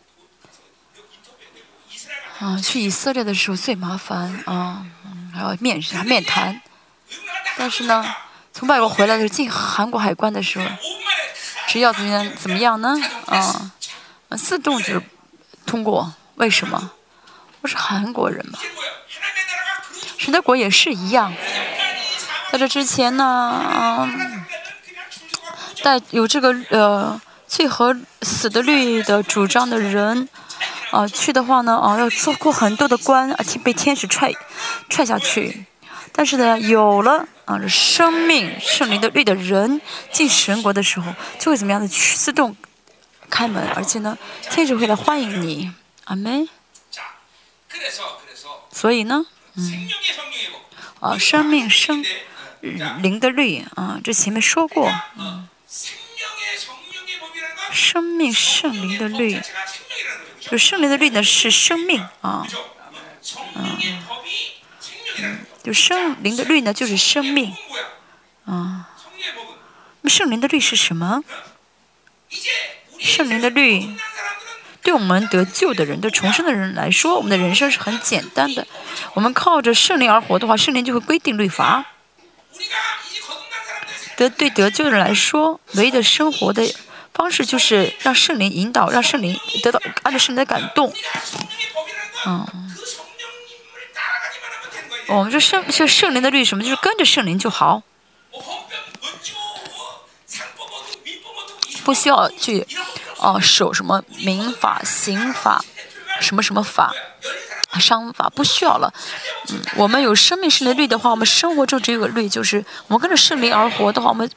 啊，去以色列的时候最麻烦啊，还要面试、面谈。但是呢，从外国回来的进韩国海关的时候，只要怎么样怎么样呢？啊，自动就通过。为什么？我是韩国人嘛。神的国也是一样。在这之前呢，带有这个呃最和死的律的主张的人，啊去的话呢，啊要做过很多的关，而且被天使踹踹下去。但是呢，有了啊生命圣灵的律的人进神国的时候，就会怎么样的去自动开门，而且呢，天使会来欢迎你。阿门。所以呢，嗯，啊，生命生灵的律啊，这前面说过，嗯，生命圣灵的律，就圣灵的律呢是生命啊，嗯，就生灵的律呢就是生命，啊，那圣灵的律是什么？圣灵的律。对我们得救的人、对重生的人来说，我们的人生是很简单的。我们靠着圣灵而活的话，圣灵就会规定律法。得对得救的人来说，唯一的生活的方式就是让圣灵引导，让圣灵得到按照圣灵的感动。嗯，我们这圣这圣灵的律什么？就是跟着圣灵就好，不需要去。哦，守什么民法、刑法，什么什么法、商法不需要了。嗯，我们有生命圣灵律的话，我们生活中只有个律，就是我们跟着圣灵而活的话，我们，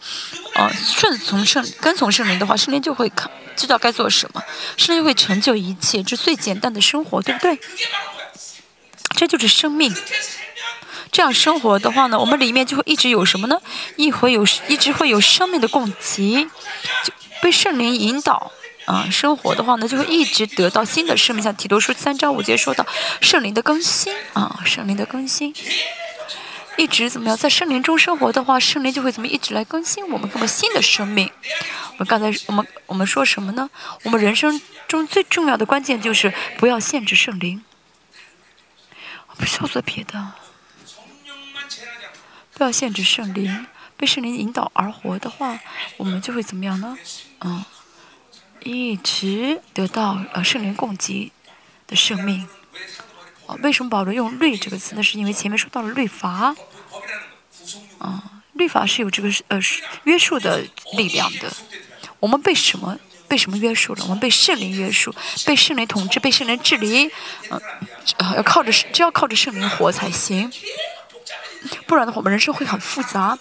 呃，顺从圣、跟从圣灵的话，圣灵就会看知道该做什么，圣灵会成就一切，这最简单的生活，对不对？这就是生命。这样生活的话呢，我们里面就会一直有什么呢？一会有，一直会有生命的供给，就被圣灵引导。啊，生活的话呢，就会一直得到新的生命。像提多书三章五节说到圣灵的更新啊，圣灵的更新，一直怎么样？在圣灵中生活的话，圣灵就会怎么一直来更新我们，给我们新的生命。我们刚才我们我们说什么呢？我们人生中最重要的关键就是不要限制圣灵，不需要做别的，不要限制圣灵，被圣灵引导而活的话，我们就会怎么样呢？嗯。一直得到呃圣灵供给的生命，为什么保罗用律这个词？那是因为前面说到了律法，啊，律法是有这个呃约束的力量的。我们被什么被什么约束了？我们被圣灵约束，被圣灵统治，被圣灵治理，嗯，要靠着只要靠着圣灵活才行，不然的话，我们人生会很复杂。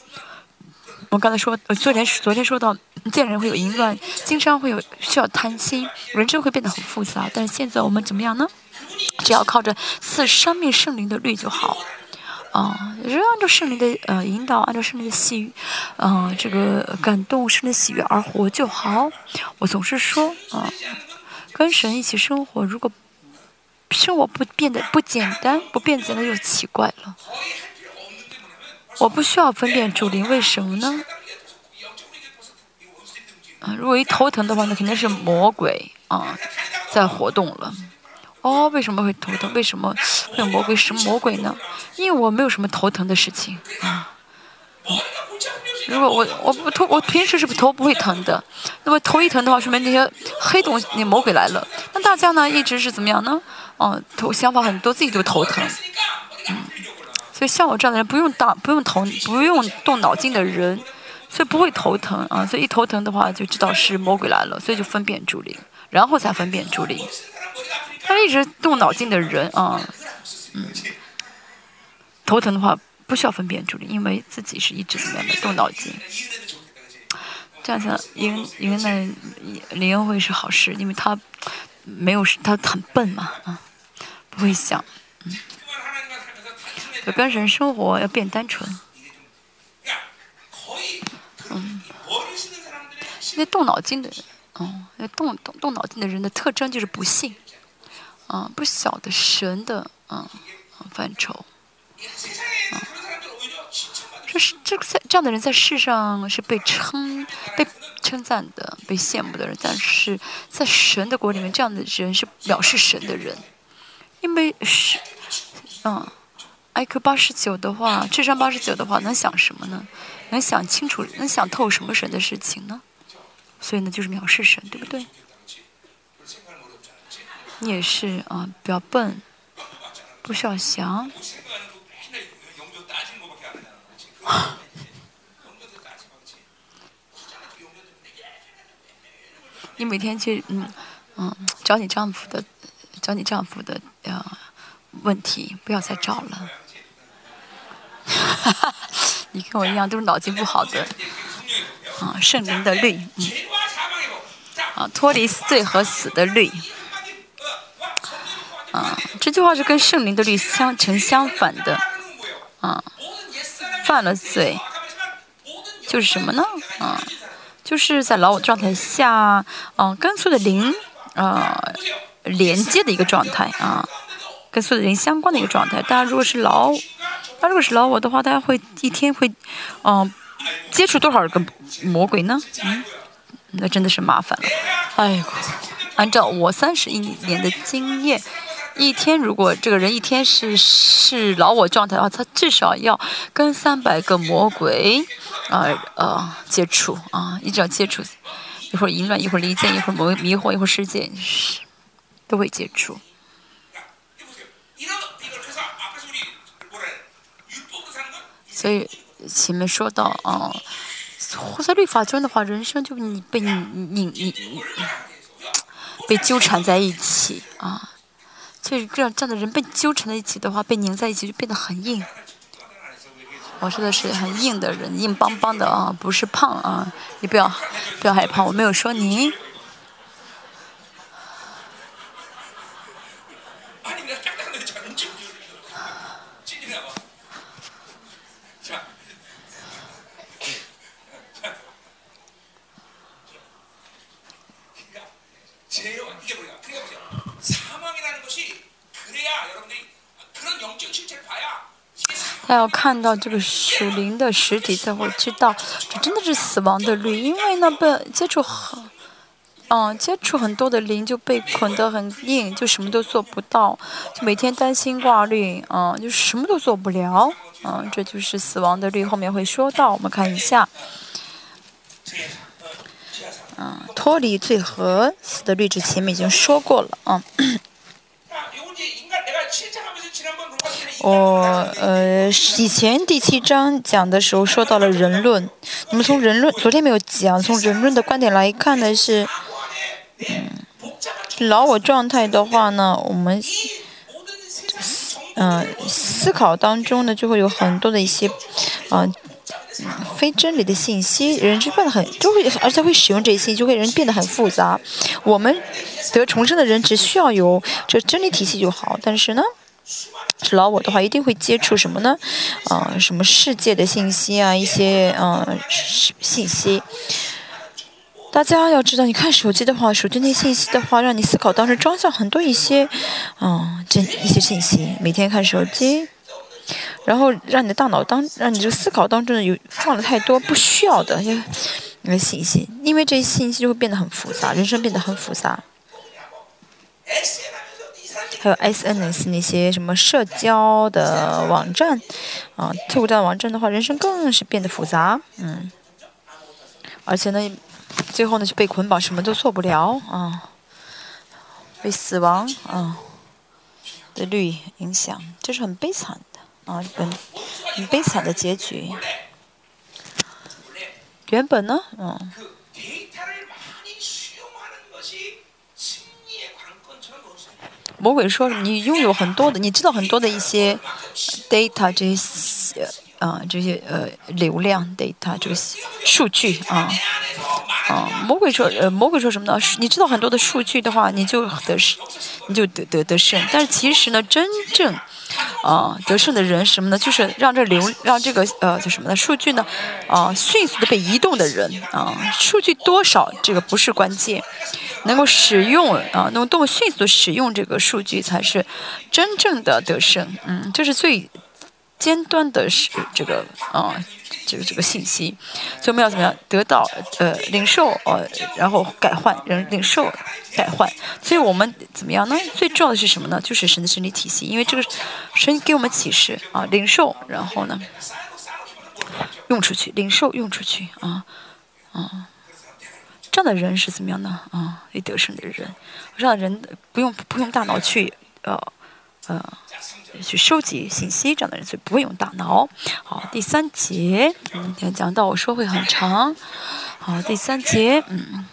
我刚才说，呃昨天昨天说到，见人会有淫乱，经商会有需要贪心，人生会变得很复杂。但是现在我们怎么样呢？只要靠着赐生命圣灵的律就好，啊，也是按照圣灵的呃引导，按照圣灵的喜，嗯，这个感动圣灵喜悦而活就好。我总是说，啊，跟神一起生活，如果生活不变得不简单，不变简单就奇怪了。我不需要分辨主灵，为什么呢？啊，如果一头疼的话，那肯定是魔鬼啊在活动了。哦，为什么会头疼？为什么会有魔鬼？什么魔鬼呢？因为我没有什么头疼的事情啊。如果我我不头，我平时是不头不会疼的。那么头一疼的话，说明那些黑东西，那魔鬼来了。那大家呢，一直是怎么样呢？哦，头想法很多，自己就头疼。嗯。所以像我这样的人，不用打、不用头、不用动脑筋的人，所以不会头疼啊。所以一头疼的话，就知道是魔鬼来了，所以就分辨助灵，然后才分辨助灵。他一直动脑筋的人啊，嗯，头疼的话不需要分辨助灵，因为自己是一直怎么样的动脑筋。这样子，因因为灵恩会是好事，因为他没有他很笨嘛啊，不会想，要跟人生活要变单纯，嗯，那动脑筋的人，嗯，那动动动脑筋的人的特征就是不信，啊，不晓得神的，嗯，范畴，啊，这是这个在这样的人在世上是被称被称赞的、被羡慕的人，但是在神的国里面，这样的人是藐视神的人，因为是，嗯。IQ 八十九的话，智商八十九的话，能想什么呢？能想清楚，能想透什么神的事情呢？所以呢，就是藐视神，对不对？你也是啊，比较笨，不需要想。你每天去嗯嗯找你丈夫的，找你丈夫的呃问题，不要再找了。哈哈，你跟我一样都是脑筋不好的，啊，圣灵的律，嗯，啊，脱离罪和死的律，啊，这句话是跟圣灵的律相成相反的，啊，犯了罪，就是什么呢？啊，就是在老我状态下，嗯，跟随的灵，啊，连接的一个状态啊，跟所有的人相关的一个状态。大家如果是老，他如果是老我的话，大家会一天会，嗯，接触多少个魔鬼呢？嗯，那真的是麻烦了。哎呦，按照我三十一年的经验。一天，如果这个人一天是是老我状态的话，他至少要跟三百个魔鬼，啊呃接触啊，一直要接触，一会儿淫乱，一会儿离间，一会儿迷迷惑，一会儿世界，都会接触。所以前面说到啊，活在律法中的话，人生就你被你你你被纠缠在一起啊。所以这样这样的人被纠缠在一起的话，被拧在一起就变得很硬。我说的是很硬的人，硬邦邦的啊，不是胖啊，你不要不要害怕，我没有说您。他要看到这个属灵的实体，才会知道这真的是死亡的律。因为呢，被接触很，嗯，接触很多的灵就被捆得很硬，就什么都做不到，就每天担心挂虑，嗯，就什么都做不了，嗯，这就是死亡的律。后面会说到，我们看一下，嗯，脱离罪和死的律之前面已经说过了，嗯。我呃，以前第七章讲的时候说到了人论，那么从人论，昨天没有讲，从人论的观点来看呢是，嗯，老我状态的话呢，我们，嗯，思考当中呢就会有很多的一些，嗯，非真理的信息，人就变得很，就会而且会使用这些，就会人变得很复杂。我们得重生的人只需要有这真理体系就好，但是呢。是老我的话，一定会接触什么呢？啊，什么世界的信息啊，一些嗯信息。大家要知道，你看手机的话，手机那信息的话，让你思考当中装下很多一些，嗯，这一些信息。每天看手机，然后让你的大脑当，让你这个思考当中有放了太多不需要的那个信息，因为这些信息就会变得很复杂，人生变得很复杂。还有 SNS 那些什么社交的网站，啊，透过这样的网站的话，人生更是变得复杂，嗯，而且呢，最后呢就被捆绑，什么都做不了，啊，被死亡啊的律影响，这是很悲惨的，啊，很很悲惨的结局。原本呢，嗯。魔鬼说：“你拥有很多的，你知道很多的一些 data 这些啊，这些呃流量 data 这个数据啊啊。魔鬼说呃，魔鬼说什么呢？你知道很多的数据的话，你就得胜，你就得得得胜。但是其实呢，真正啊得胜的人什么呢？就是让这流让这个呃叫什么呢？数据呢啊迅速的被移动的人啊。数据多少这个不是关键。”能够使用啊，能够迅速使用这个数据，才是真正的得胜。嗯，这是最尖端的是这个啊，这个这个信息。所以我们要怎么样得到呃领受呃，然后改换人领受改换。所以我们怎么样呢？最重要的是什么呢？就是神的身体体系，因为这个神给我们启示啊，领受，然后呢用出去，领受用出去啊啊。这样的人是怎么样呢啊？会得胜的人，这样的人不用不用大脑去呃呃去收集信息，这样的人所以不会用大脑。好，第三节，嗯，讲到我说会很长。好，第三节，嗯，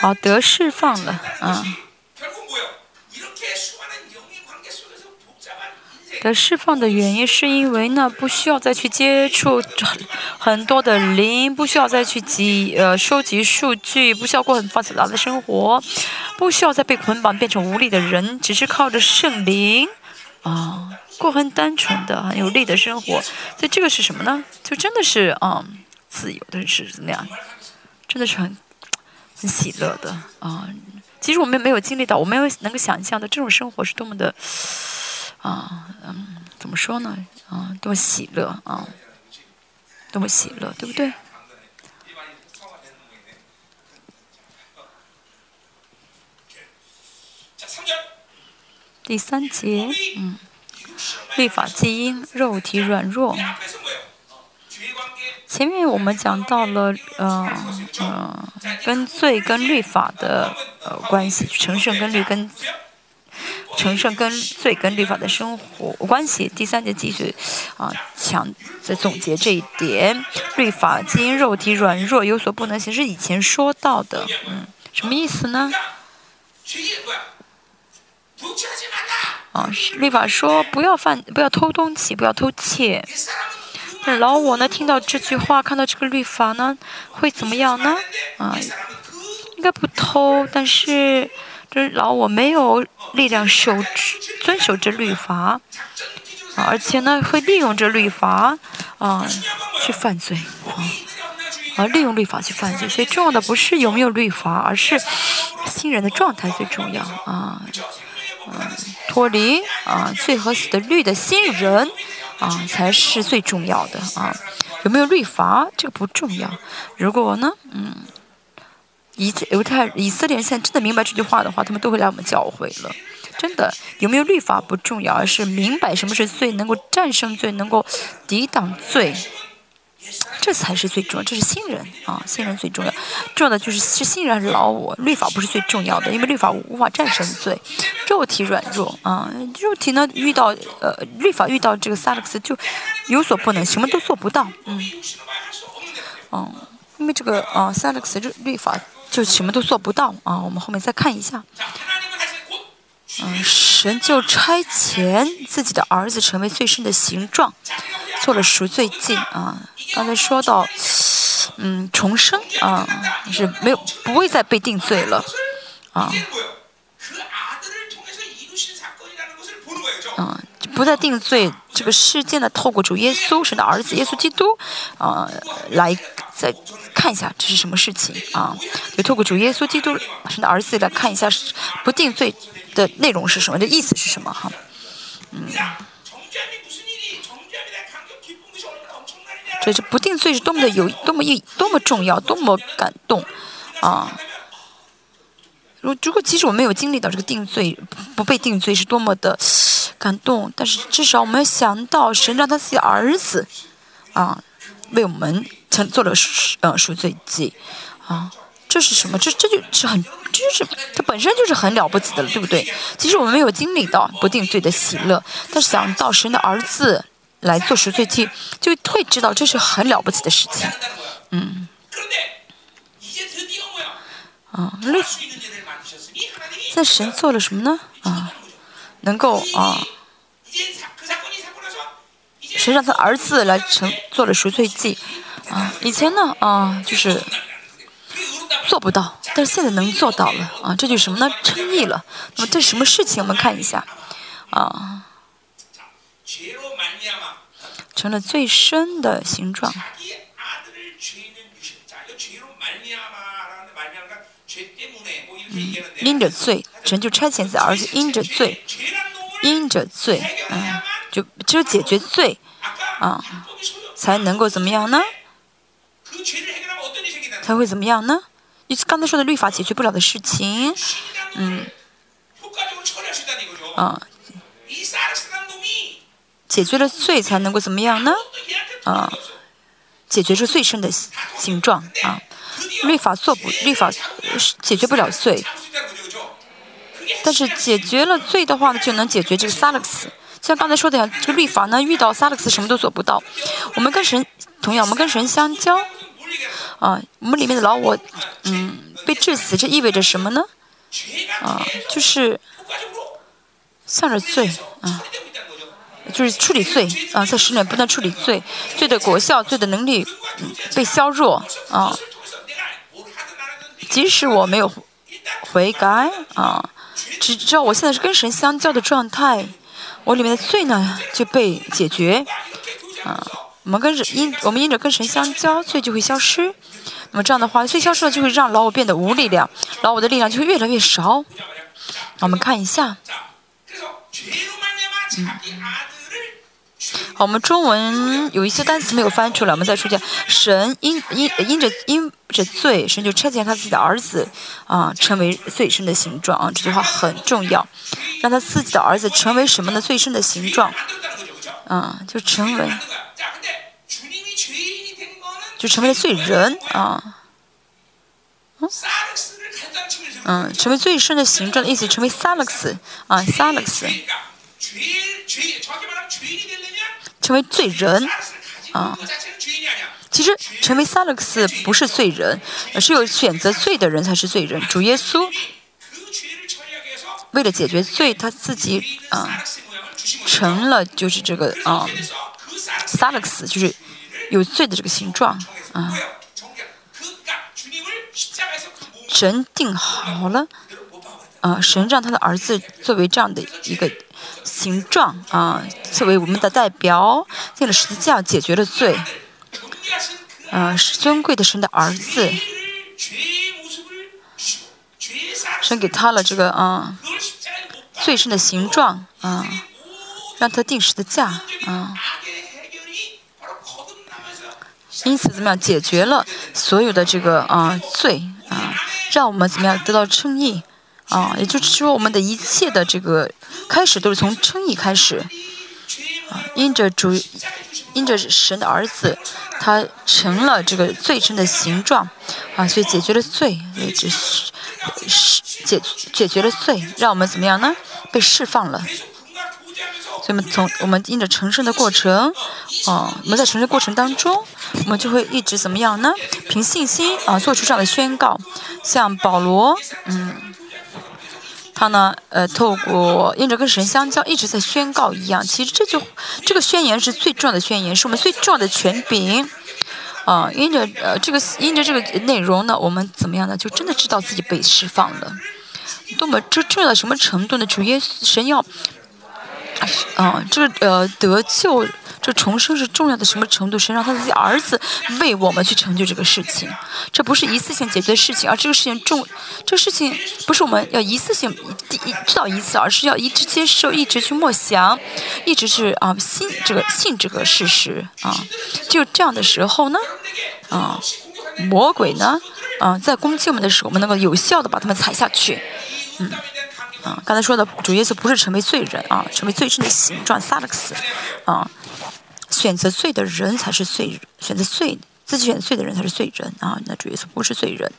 好，得释放了啊。的释放的原因，是因为呢，不需要再去接触很多的灵，不需要再去集呃收集数据，不需要过很复杂的生活，不需要再被捆绑变成无力的人，只是靠着圣灵啊，过很单纯的、很有力的生活。所以这个是什么呢？就真的是啊，自由的是怎么样？真的是很很喜乐的啊。其实我们没有经历到，我们有能够想象的这种生活是多么的，啊，嗯，怎么说呢？啊，多么喜乐啊，多么喜乐，对不对？第三节，嗯，律法基因，肉体软弱。前面我们讲到了，嗯嗯，跟罪跟律法的呃关系，成圣跟律跟成圣跟罪跟律法的生活关系。第三节继续啊，强在总结这一点，律法基因肉体软弱有所不能行，是以前说到的，嗯，什么意思呢？啊，律法说不要犯，不要偷东西，不要偷窃。那老我呢，听到这句话，看到这个律法呢，会怎么样呢？啊，应该不偷，但是这老我没有力量守遵守这律法，啊，而且呢，会利用这律法啊去犯罪，啊，啊，利用律法去犯罪。所以重要的不是有没有律法，而是新人的状态最重要啊，嗯，脱离啊罪和死的律的新人。啊，才是最重要的啊！有没有律法，这个不重要。如果呢，嗯，以犹太以色列人现在真的明白这句话的话，他们都会来我们教会了。真的，有没有律法不重要，而是明白什么是罪，能够战胜罪，能够抵挡罪。这才是最重要，这是新人啊，新人最重要。重要的就是是新人是老我，律法不是最重要的，因为律法无法战胜罪。肉体软弱啊，肉体呢遇到呃律法遇到这个萨勒克斯就有所不能，什么都做不到。嗯，嗯，因为这个啊萨勒克斯律律法就什么都做不到啊。我们后面再看一下。嗯，神就差遣自己的儿子成为最深的形状，做了赎罪祭啊。刚才说到，嗯，重生啊，是没有不会再被定罪了啊。嗯，不再定罪。这个事件呢，透过主耶稣神的儿子耶稣基督啊，来再看一下这是什么事情啊？就透过主耶稣基督神的儿子来看一下不定罪。的内容是什么？这意思是什么？哈，嗯，这是不定罪是多么的有多么意多么重要，多么感动啊！如如果即使我没有经历到这个定罪不被定罪是多么的感动，但是至少我们想到神让他自己的儿子啊为我们曾做了呃赎罪祭啊。这是什么？这这就是很，这就是它本身就是很了不起的了，对不对？其实我们没有经历到不定罪的喜乐，但是想到神的儿子来做赎罪祭，就会知道这是很了不起的事情。嗯。啊，那在神做了什么呢？啊，能够啊，神让他儿子来成做了赎罪祭。啊，以前呢，啊，就是。做不到，但是现在能做到了啊！这就是什么呢？称义了。那么这是什么事情？我们看一下，啊，成了最深的形状。嗯，因着罪，成就差遣自己儿子，因着罪，因着罪，嗯，就只有解决罪，啊，才能够怎么样呢？才会怎么样呢？你刚才说的律法解决不了的事情，嗯，啊，解决了罪才能够怎么样呢？啊，解决出最深的形状啊，律法做不律法解决不了罪，但是解决了罪的话呢，就能解决这个萨勒克斯。像刚才说的呀，这个律法呢，遇到萨勒克斯什么都做不到。我们跟神同样，我们跟神相交。啊，我们里面的老我，嗯，被致死，这意味着什么呢？啊，就是向着罪，啊，就是处理罪啊，在十年不断处理罪，罪的果效、罪的能力被削弱啊。即使我没有悔改啊，只知道我现在是跟神相交的状态，我里面的罪呢就被解决啊。我们跟着因我们因着跟神相交，罪就会消失。那么这样的话，罪消失了，就会让老我变得无力量，老我的力量就会越来越少。我们看一下，嗯。好，我们中文有一些单词没有翻出来，我们再说一下。神因因因着因着罪，神就差遣他自己的儿子啊，成为最深的形状啊。这句话很重要，让他自己的儿子成为什么呢？最深的形状，啊，就成为，就成为了罪人啊。嗯，成为最深的形状的意思，成为萨勒克斯啊，萨勒克斯。成为罪人，啊，其实成为萨勒克斯不是罪人，而是有选择罪的人才是罪人。主耶稣为了解决罪，他自己啊成了就是这个啊萨勒克斯，就是有罪的这个形状啊。神定好了，啊，神让他的儿子作为这样的一个。形状啊，作为我们的代表，定了十字架，解决了罪。啊，是尊贵的神的儿子，神给他了这个啊，最深的形状啊，让他定十字架啊。因此，怎么样解决了所有的这个啊罪啊，让我们怎么样得到称义。啊，也就是说，我们的一切的这个开始都是从称义开始。啊，因着主，因着神的儿子，他成了这个罪身的形状，啊，所以解决了罪，也就是解解决了罪，让我们怎么样呢？被释放了。所以，我们从我们因着成圣的过程，啊，我们在成圣过程当中，我们就会一直怎么样呢？凭信心啊，做出这样的宣告，像保罗，嗯。他呢，呃，透过因着跟神相交，一直在宣告一样。其实这就这个宣言是最重要的宣言，是我们最重要的权柄。啊，因着呃这个因着这个内容呢，我们怎么样呢？就真的知道自己被释放了。多么这重要到什么程度呢？主耶稣神要，啊，这呃得救。这重生是重要的什么程度？神让他自己儿子为我们去成就这个事情，这不是一次性解决的事情，而这个事情重，这个事情不是我们要一次性第一知道一次，而是要一直接受，一直去默想，一直是啊信这个信这个事实啊。就这样的时候呢，啊，魔鬼呢，啊，在攻击我们的时候，我们能够有效的把他们踩下去，嗯，啊，刚才说的主耶稣不是成为罪人啊，成为罪身的形状萨勒克斯，啊。选择罪的人才是罪人，选择罪自己选罪的人才是罪人啊！那主耶稣不是罪人。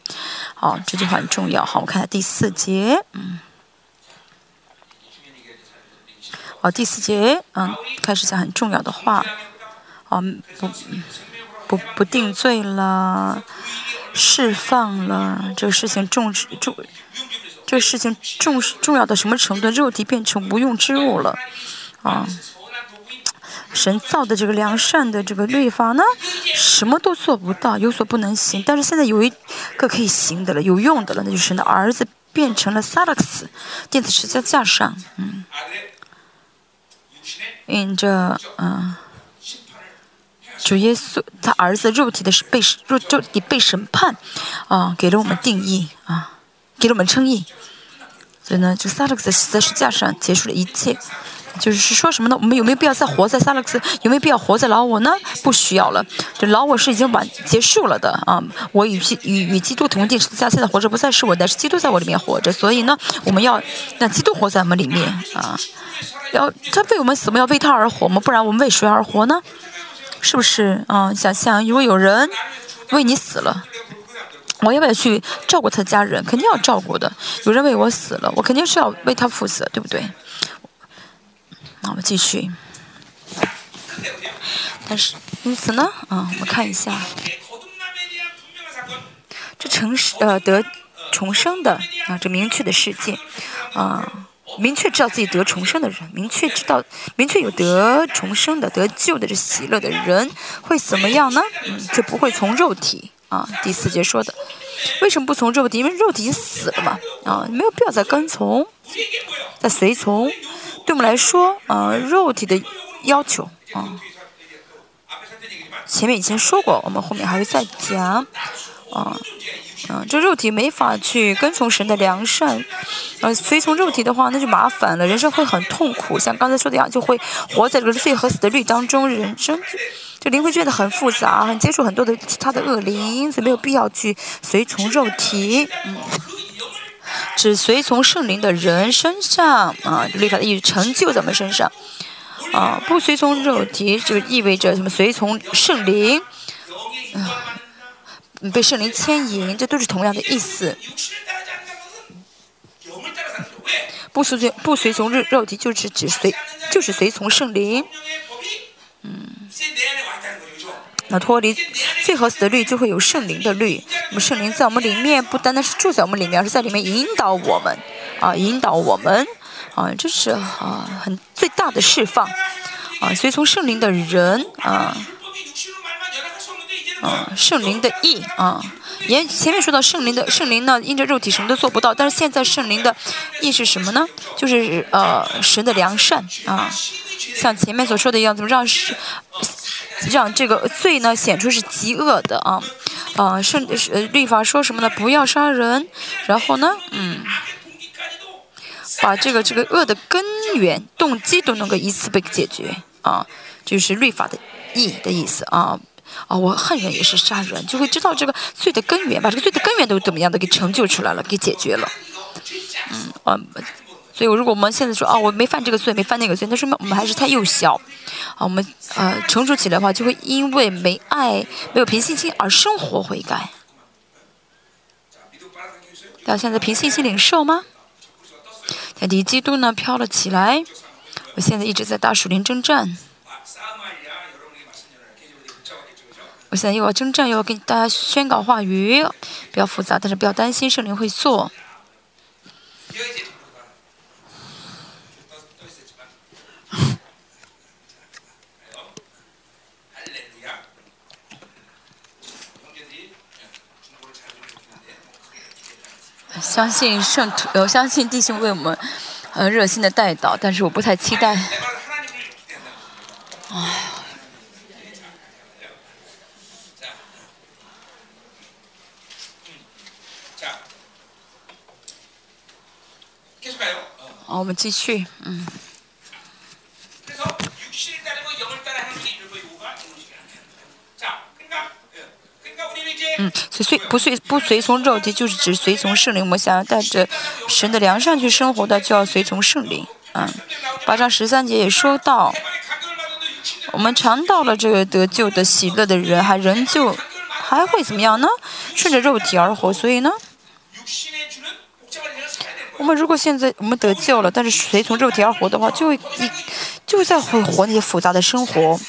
好，这句话很重要。好，我们看下第四节。嗯。好，第四节，嗯，开始讲很重要的话。好，不，不，不定罪了，释放了。这个事情重视重，这个事情重重要到什么程度？肉体变成无用之物了，啊。神造的这个良善的这个律法呢，什么都做不到，有所不能行。但是现在有一个可以行的了，有用的了，那就是神的儿子变成了萨勒克斯，电子十字架上，嗯，因着嗯，主耶稣他儿子肉体的是被肉肉体被审判，啊，给了我们定义啊，给了我们称义。所以呢，就萨勒克斯在十字架上结束了一切。就是说什么呢？我们有没有必要再活在萨勒克斯？有没有必要活在老我呢？不需要了，这老我是已经完结束了的啊！我与与与基督同进十字架，现在活着不再是我，但是基督在我里面活着。所以呢，我们要让基督活在我们里面啊！要他为我们死，我们要为他而活吗？不然我们为谁而活呢？是不是啊？想象如果有人为你死了，我要不要去照顾他家人？肯定要照顾的。有人为我死了，我肯定是要为他负责，对不对？那我们继续，但是因此呢，啊，我们看一下，这城市呃得重生的啊，这明确的事件，啊，明确知道自己得重生的人，明确知道明确有得重生的得救的这喜乐的人会怎么样呢？嗯，就不会从肉体啊。第四节说的，为什么不从肉体？因为肉体已经死了嘛啊，没有必要再跟从，再随从。对我们来说啊，肉体的要求啊，前面已经说过，我们后面还会再讲啊。嗯，这肉体没法去跟从神的良善，呃，随从肉体的话，那就麻烦了，人生会很痛苦。像刚才说的样，就会活在这个罪和死的律当中，人生就灵会觉得很复杂，很接触很多的其他的恶灵，所以没有必要去随从肉体。嗯，只随从圣灵的人身上啊，律法的意义成就咱们身上啊，不随从肉体就意味着什么？随从圣灵，啊。被圣灵牵引，这都是同样的意思。不随从不随从肉肉体，就是只随就是随从圣灵。嗯，那脱离最合适的律，就会有圣灵的律。那么圣灵在我们里面，不单单是住在我们里面，而是在里面引导我们啊，引导我们啊，这是啊很最大的释放啊。所以从圣灵的人啊。啊，圣灵的意啊，前前面说到圣灵的圣灵呢，因着肉体什么都做不到，但是现在圣灵的意是什么呢？就是呃神的良善啊，像前面所说的一样，怎么让是让这个罪呢显出是极恶的啊？啊，圣呃律法说什么呢？不要杀人，然后呢，嗯，把这个这个恶的根源动机都能够一次被解决啊，就是律法的意的意思啊。啊，我恨人也是杀人，就会知道这个罪的根源，把这个罪的根源都怎么样的给成就出来了，给解决了。嗯，啊，所以如果我们现在说啊，我没犯这个罪，没犯那个罪，那说明我们还是太幼小。啊，我们呃成熟起来的话，就会因为没爱、没有平信心而生活悔改。大家现在凭信心领受吗？天地基督呢飘了起来，我现在一直在大树林征战。我现在又要征战，又要给大家宣告话语，比较复杂，但是不要担心，圣灵会做。相信圣徒，我相信弟兄为我们，呃，热心的带导，但是我不太期待。我们继续，嗯。嗯，随随不随不随从肉体，就是指随从圣灵。我们想要带着神的良善去生活的，就要随从圣灵。嗯，八章十三节也说到，我们尝到了这个得救的喜乐的人，还仍旧还会怎么样呢？顺着肉体而活，所以呢？如果现在我们得救了，但是随从肉体而活的话，就一就在会活那些复杂的生活，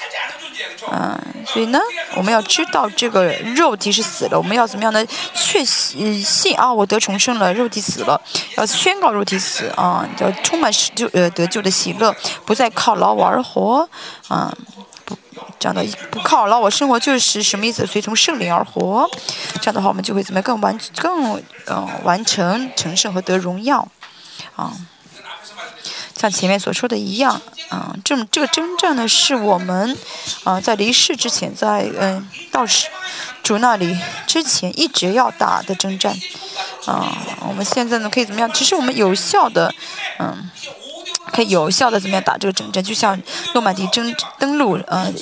嗯，所以呢，我们要知道这个肉体是死了，我们要怎么样的确信啊？我得重生了，肉体死了，要宣告肉体死啊，要充满就呃得救的喜乐，不再靠劳我而活，啊。不这样的不靠劳我生活就是什么意思？随从圣灵而活，这样的话我们就会怎么更完更嗯完成成圣和得荣耀，啊，像前面所说的一样，啊，这这个征战呢是我们啊在离世之前，在嗯到主那里之前一直要打的征战，啊，我们现在呢可以怎么样？其实我们有效的嗯可以有效的怎么样打这个征战？就像诺曼底征登陆，呃。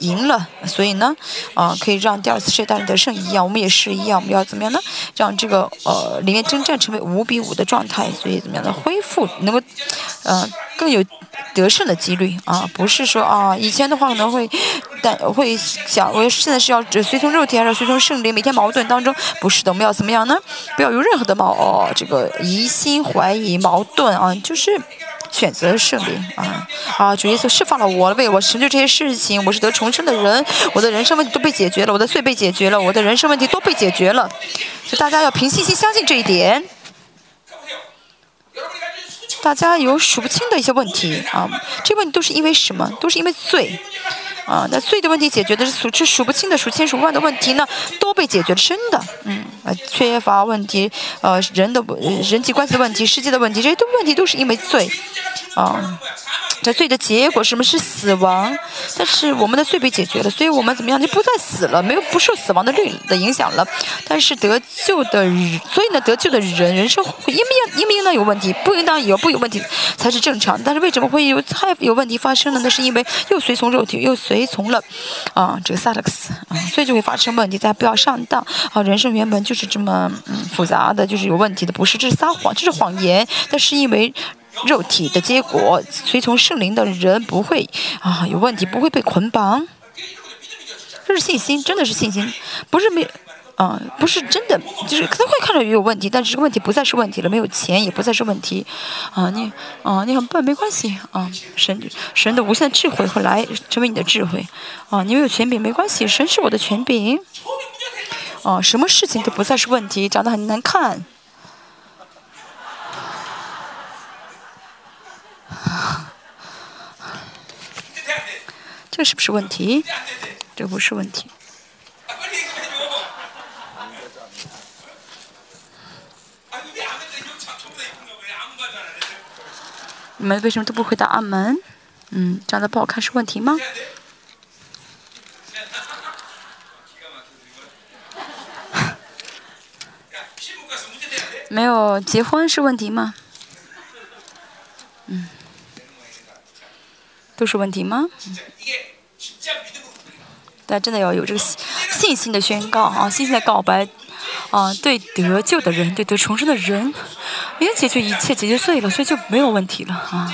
赢了，所以呢，啊，可以让第二次世界大战得胜一样，我们也是一样，我们要怎么样呢？让这个呃里面征战成为五比五的状态，所以怎么样呢？恢复能够，呃，更有得胜的几率啊，不是说啊，以前的话可能会，但会想，我现在是要随从肉体还是随从圣灵？每天矛盾当中，不是的，我们要怎么样呢？不要有任何的矛哦，这个疑心怀疑矛盾啊，就是。选择圣灵啊啊！主耶稣释放了我，为我成就这些事情。我是得重生的人，我的人生问题都被解决了，我的罪被解决了，我的人生问题都被解决了。所以大家要凭信心相信这一点。大家有数不清的一些问题啊，这问题都是因为什么？都是因为罪。啊，那罪的问题解决的是数之数不清的数千数万的问题呢，都被解决了，真的，嗯，呃，缺乏问题，呃，人的人际关系的问题，世界的问题，这些都问题都是因为罪，啊。这罪的结果什么是死亡？但是我们的罪被解决了，所以我们怎么样就不再死了，没有不受死亡的律的影响了。但是得救的，所以呢，得救的人人生应不应应不应当有问题？不应当有不有问题才是正常。但是为什么会有太有问题发生呢？那是因为又随从肉体，又随随从了啊这个萨克斯啊，所以就会发生问题。大家不要上当啊！人生原本就是这么嗯复杂的，就是有问题的，不是这是撒谎，这是谎言。但是因为。肉体的结果，随从圣灵的人不会啊有问题，不会被捆绑。这是信心，真的是信心，不是没，啊，不是真的，就是可能会看着也有问题，但是这个问题不再是问题了，没有钱也不再是问题，啊，你啊你很笨没关系啊，神神的无限智慧会来成为你的智慧，啊，你没有权柄没关系，神是我的权柄，啊，什么事情都不再是问题，长得很难看。这是不是问题？这不是问题。你们为什么都不回答阿门？嗯，长得不好看是问题吗？没有结婚是问题吗？嗯。都是问题吗？大家真的要有这个信心的宣告啊，信心的告白啊，对得救的人，对得重生的人，已经解决一切，解决罪了，所以就没有问题了啊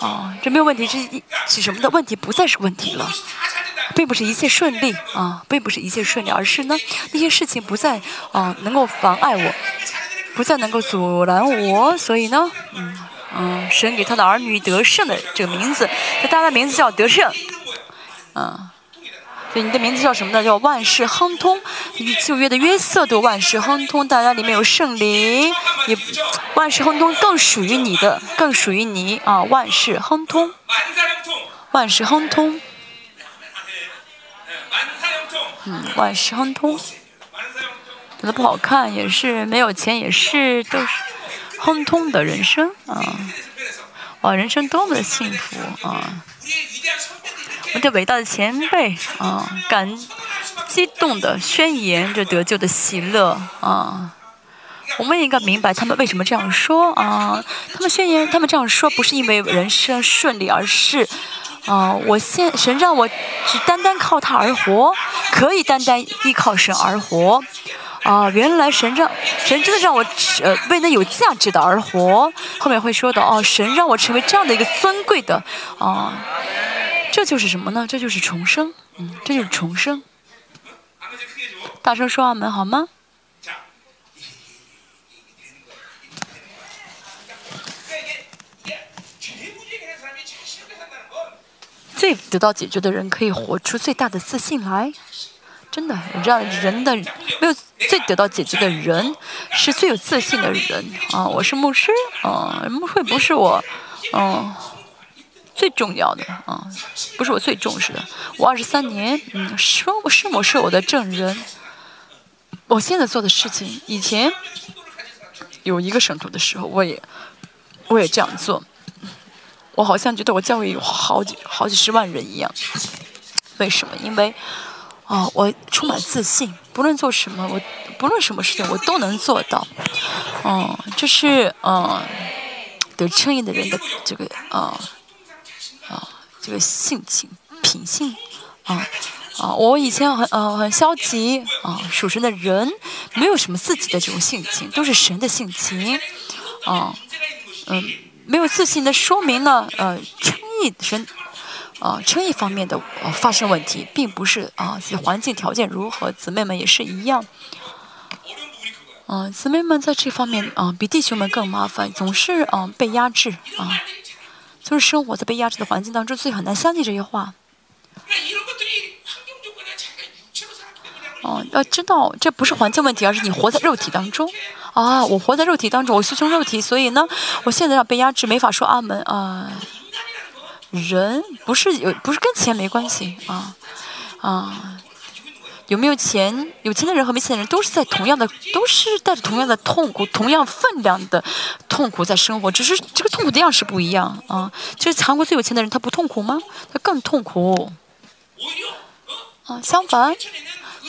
啊，这没有问题是是什么的问题不再是问题了，并不是一切顺利啊，并不是一切顺利，而是呢那些事情不再啊能够妨碍我，不再能够阻拦我，所以呢，嗯。嗯，神给他的儿女得胜的这个名字，他他的名字叫得胜，嗯，所你的名字叫什么呢？叫万事亨通。旧约的约瑟都万事亨通，大家里面有圣灵，也万事亨通更属于你的，更属于你啊！万事亨通，万事亨通，嗯，万事亨通，长得不好看也是，没有钱也是，都是。亨通的人生啊，哇，人生多么的幸福啊！我的伟大的前辈啊，感激动的宣言着得救的喜乐啊！我们应该明白他们为什么这样说啊？他们宣言，他们这样说不是因为人生顺利，而是啊，我现神让我只单单靠他而活，可以单单依靠神而活。啊，原来神让神真的让我呃为那有价值的而活。后面会说到哦，神让我成为这样的一个尊贵的啊，这就是什么呢？这就是重生，嗯，这就是重生。大声说阿门好吗？最得到解决的人可以活出最大的自信来。真的，让，人的没有最得到解决的人，是最有自信的人啊！我是牧师啊，牧会不是我，嗯，最重要的啊，不是我最重视的。我二十三年，嗯，师母师母是我的证人。我现在做的事情，以前有一个省图的时候，我也我也这样做。我好像觉得我教会有好几好几十万人一样。为什么？因为。哦，我充满自信，不论做什么，我不论什么事情，我都能做到。哦，这是嗯，得称义的人的这个啊啊这个性情品性啊啊！我以前很呃很消极啊，属神的人没有什么自己的这种性情，都是神的性情啊嗯，没有自信的说明呢呃称义神。啊，称义方面的呃发生问题，并不是啊，环境条件如何，姊妹们也是一样。啊，姊妹们在这方面啊，比弟兄们更麻烦，总是啊被压制啊，就是生活在被压制的环境当中，所以很难相信这些话。哦，要知道这不是环境问题，而是你活在肉体当中。啊，我活在肉体当中，我是从肉体，所以呢，我现在要被压制，没法说阿门啊。人不是有，不是跟钱没关系啊啊。有没有钱？有钱的人和没钱的人都是在同样的，都是带着同样的痛苦，同样分量的痛苦在生活，只是这个痛苦的样式不一样啊。就是韩国最有钱的人，他不痛苦吗？他更痛苦。啊，相反，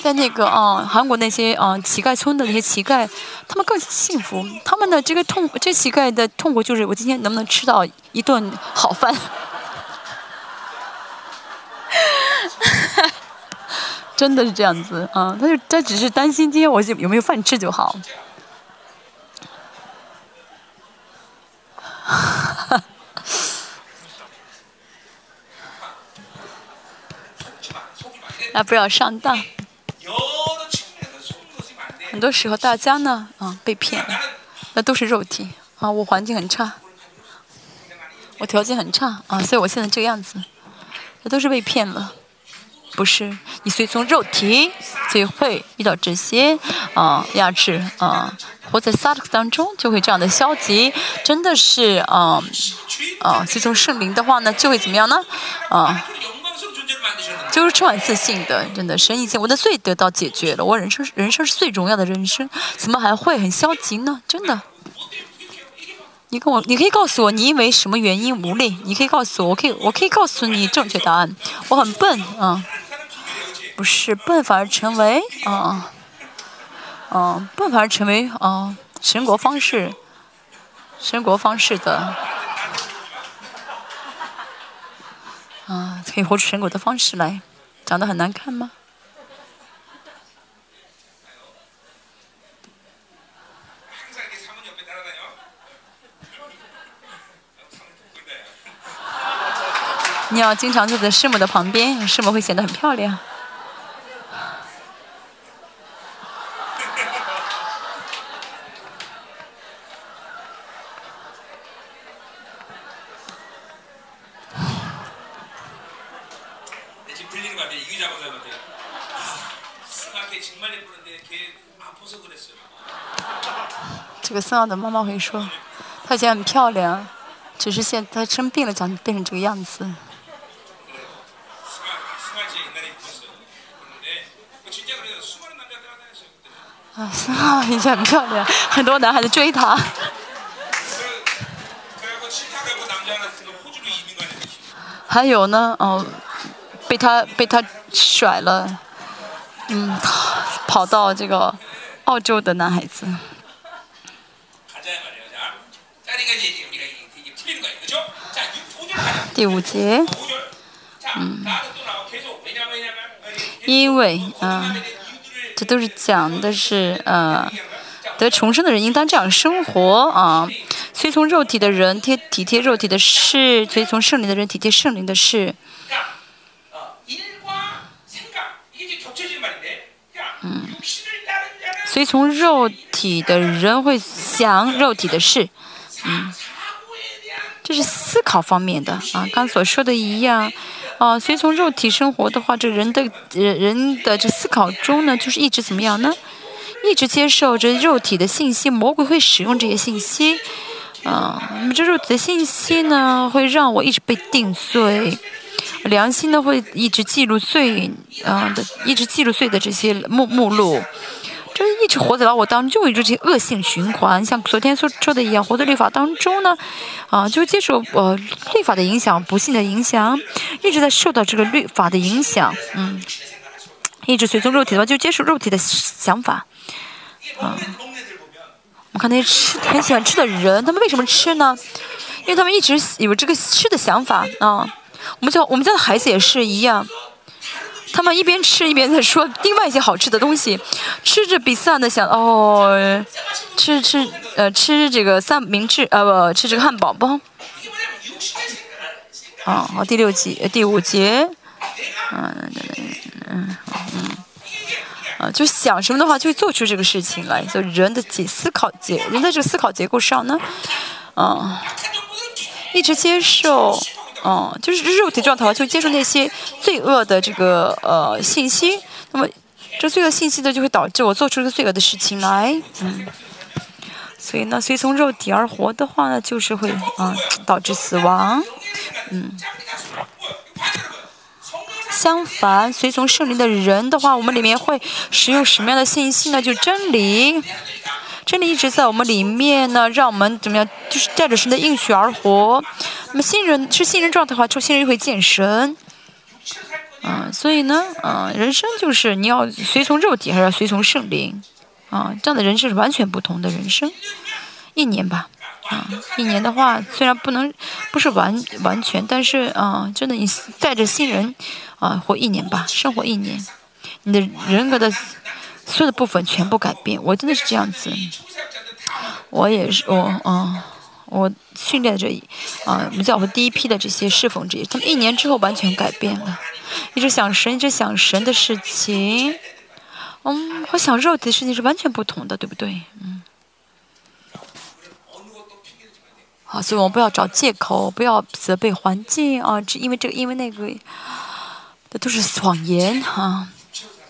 在那个啊，韩国那些啊乞丐村的那些乞丐，他们更幸福。他们的这个痛，这乞丐的痛苦就是我今天能不能吃到一顿好饭。真的是这样子啊，他就他只是担心今天我有没有饭吃就好。啊，不要上当。很多时候大家呢，啊，被骗了，那都是肉体啊。我环境很差，我条件很差啊，所以我现在这个样子，这都是被骗了。不是，你随从肉体，就会遇到这些啊压制啊，活在萨克当中就会这样的消极，真的是啊啊，随从圣灵的话呢，就会怎么样呢？啊，就是充满自信的，真的，神已经我的罪得到解决了，我人生人生是最荣耀的人生，怎么还会很消极呢？真的，你跟我，你可以告诉我你因为什么原因无力？你可以告诉我，我可以我可以告诉你正确答案。我很笨啊。不是笨反而成为啊，啊笨反而成为啊神国方式，神国方式的啊可以活出神国的方式来，长得很难看吗？你要经常坐在师母的旁边，师母会显得很漂亮。个孙奥的妈妈会说，她以前很漂亮，只是现她生病了，长变成这个样子。啊，孙奥以前很漂亮，很多男孩子追她。还有呢，哦，被他被他甩了，嗯，跑到这个澳洲的男孩子。第五节，嗯，因为啊，这都是讲的是呃，得重生的人应当这样生活啊。随从肉体的人贴体贴肉体的事，随从圣灵的人体贴圣灵的事。嗯，随从肉体的人会想肉体的事，嗯，这是思考方面的啊，刚所说的一样，啊，随从肉体生活的话，这人的人人的这思考中呢，就是一直怎么样呢？一直接受着肉体的信息，魔鬼会使用这些信息。啊，那么这肉体的信息呢，会让我一直被定罪，良心呢会一直记录罪啊的，一直记录罪的这些目目录，这一直活在我当中，就会这些恶性循环。像昨天所说的一样，活在律法当中呢，啊，就接受呃律法的影响，不幸的影响，一直在受到这个律法的影响，嗯，一直随从肉体的话，就接受肉体的想法，啊。我看那些吃很喜欢吃的人，他们为什么吃呢？因为他们一直有这个吃的想法啊。我们家我们家的孩子也是一样，他们一边吃一边在说另外一些好吃的东西，吃着比萨的想哦，吃吃呃吃这个三明治呃不吃这个汉堡包。哦，好第六节第五节，嗯嗯嗯。啊，就想什么的话，就会做出这个事情来。就人的结思考结，人在这个思考结构上呢，啊，一直接受，啊，就是肉体状态就接受那些罪恶的这个呃信息。那么这罪恶信息呢就会导致我做出这个罪恶的事情来，嗯。所以呢，随从肉体而活的话呢，就是会啊导致死亡，嗯。相反，随从圣灵的人的话，我们里面会使用什么样的信息呢？就真理，真理一直在我们里面呢，让我们怎么样？就是带着神的应许而活。那么新人是新人状态的话，就新人就会见神。嗯，所以呢，嗯，人生就是你要随从肉体，还是要随从圣灵？啊，这样的人生是完全不同的人生。一年吧，啊，一年的话，虽然不能不是完完全，但是啊，真的你带着新人，啊，活一年吧，生活一年，你的人格的所有的部分全部改变。我真的是这样子，我也是，我，啊，我训练的这，啊，我们教会第一批的这些侍奉者，他们一年之后完全改变了，一直想神，一直想神的事情。嗯，和想肉体的事情是完全不同的，对不对？嗯。好，所以我们不要找借口，不要责备环境啊，只因为这个，因为那个，这都是谎言哈。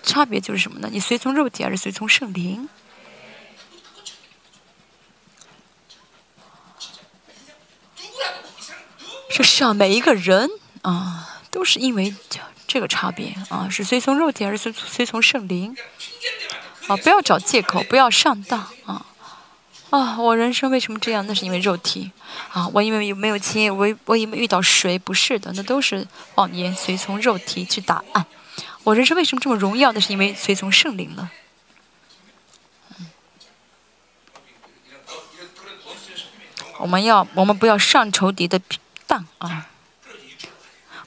差别就是什么呢？你随从肉体还是随从圣灵？这世上每一个人啊，都是因为。这个差别啊，是随从肉体还是随随从圣灵？啊，不要找借口，不要上当啊！啊，我人生为什么这样？那是因为肉体啊！我因为有没有钱，我我因为遇到谁？不是的，那都是谎言。随从肉体去答案。我人生为什么这么荣耀？那是因为随从圣灵了。我们要，我们不要上仇敌的当啊！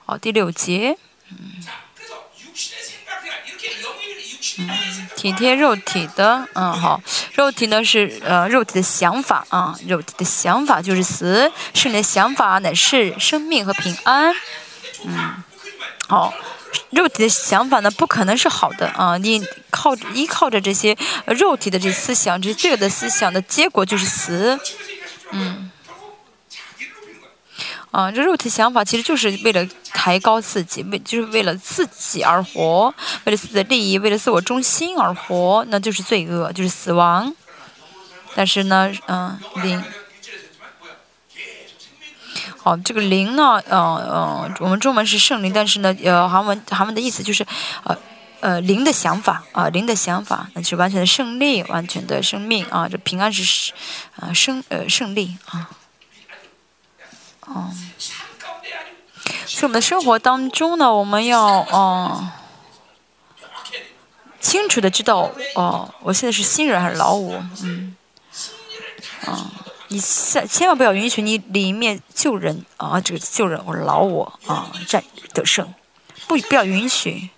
好，第六节。嗯，体贴肉体的，嗯，好，肉体呢是呃肉体的想法啊，肉体的想法就是死，圣灵的想法乃是生命和平安，嗯，好，肉体的想法呢不可能是好的啊，你靠依靠着这些肉体的这思想，这这个的思想的结果就是死，嗯。啊，这肉体想法其实就是为了抬高自己，为就是为了自己而活，为了自己的利益，为了自我中心而活，那就是罪恶，就是死亡。但是呢，嗯，灵，好，这个灵呢，呃呃，我们中文是圣灵，但是呢，呃，韩文韩文的意思就是，呃呃，灵的想法啊，灵的想法，那就是完全的胜利，完全的生命啊，这平安是，啊，胜呃胜利啊。哦，所以我们的生活当中呢，我们要哦清楚的知道哦，我现在是新人还是老五，嗯，你千千万不要允许你里面救人啊，这个救人我饶我啊战得胜，不不要允许。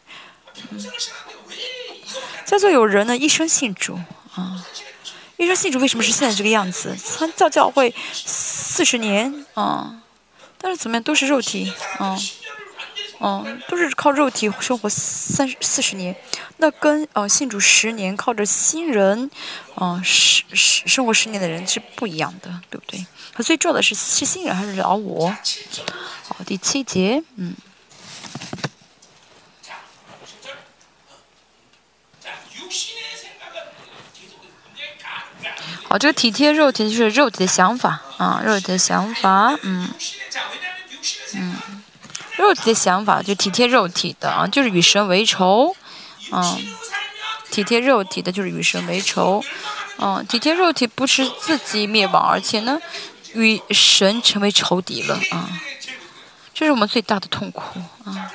叫做有人呢一生信主啊，一生信主为什么是现在这个样子？他教教会四十年啊。但是怎么样都是肉体，啊，嗯，都是靠肉体生活三四十年，那跟呃信主十年靠着新人，嗯，十十生活十年的人是不一样的，对不对？他最重要的是是新人还是老我？好，第七节，嗯，好，这个体贴肉体就是肉体的想法啊，肉体的想法，嗯。嗯，肉体的想法就体贴肉体的啊，就是与神为仇，嗯，体贴肉体的就是与神为仇，嗯，体贴肉体不是自己灭亡，而且呢，与神成为仇敌了啊，这是我们最大的痛苦啊。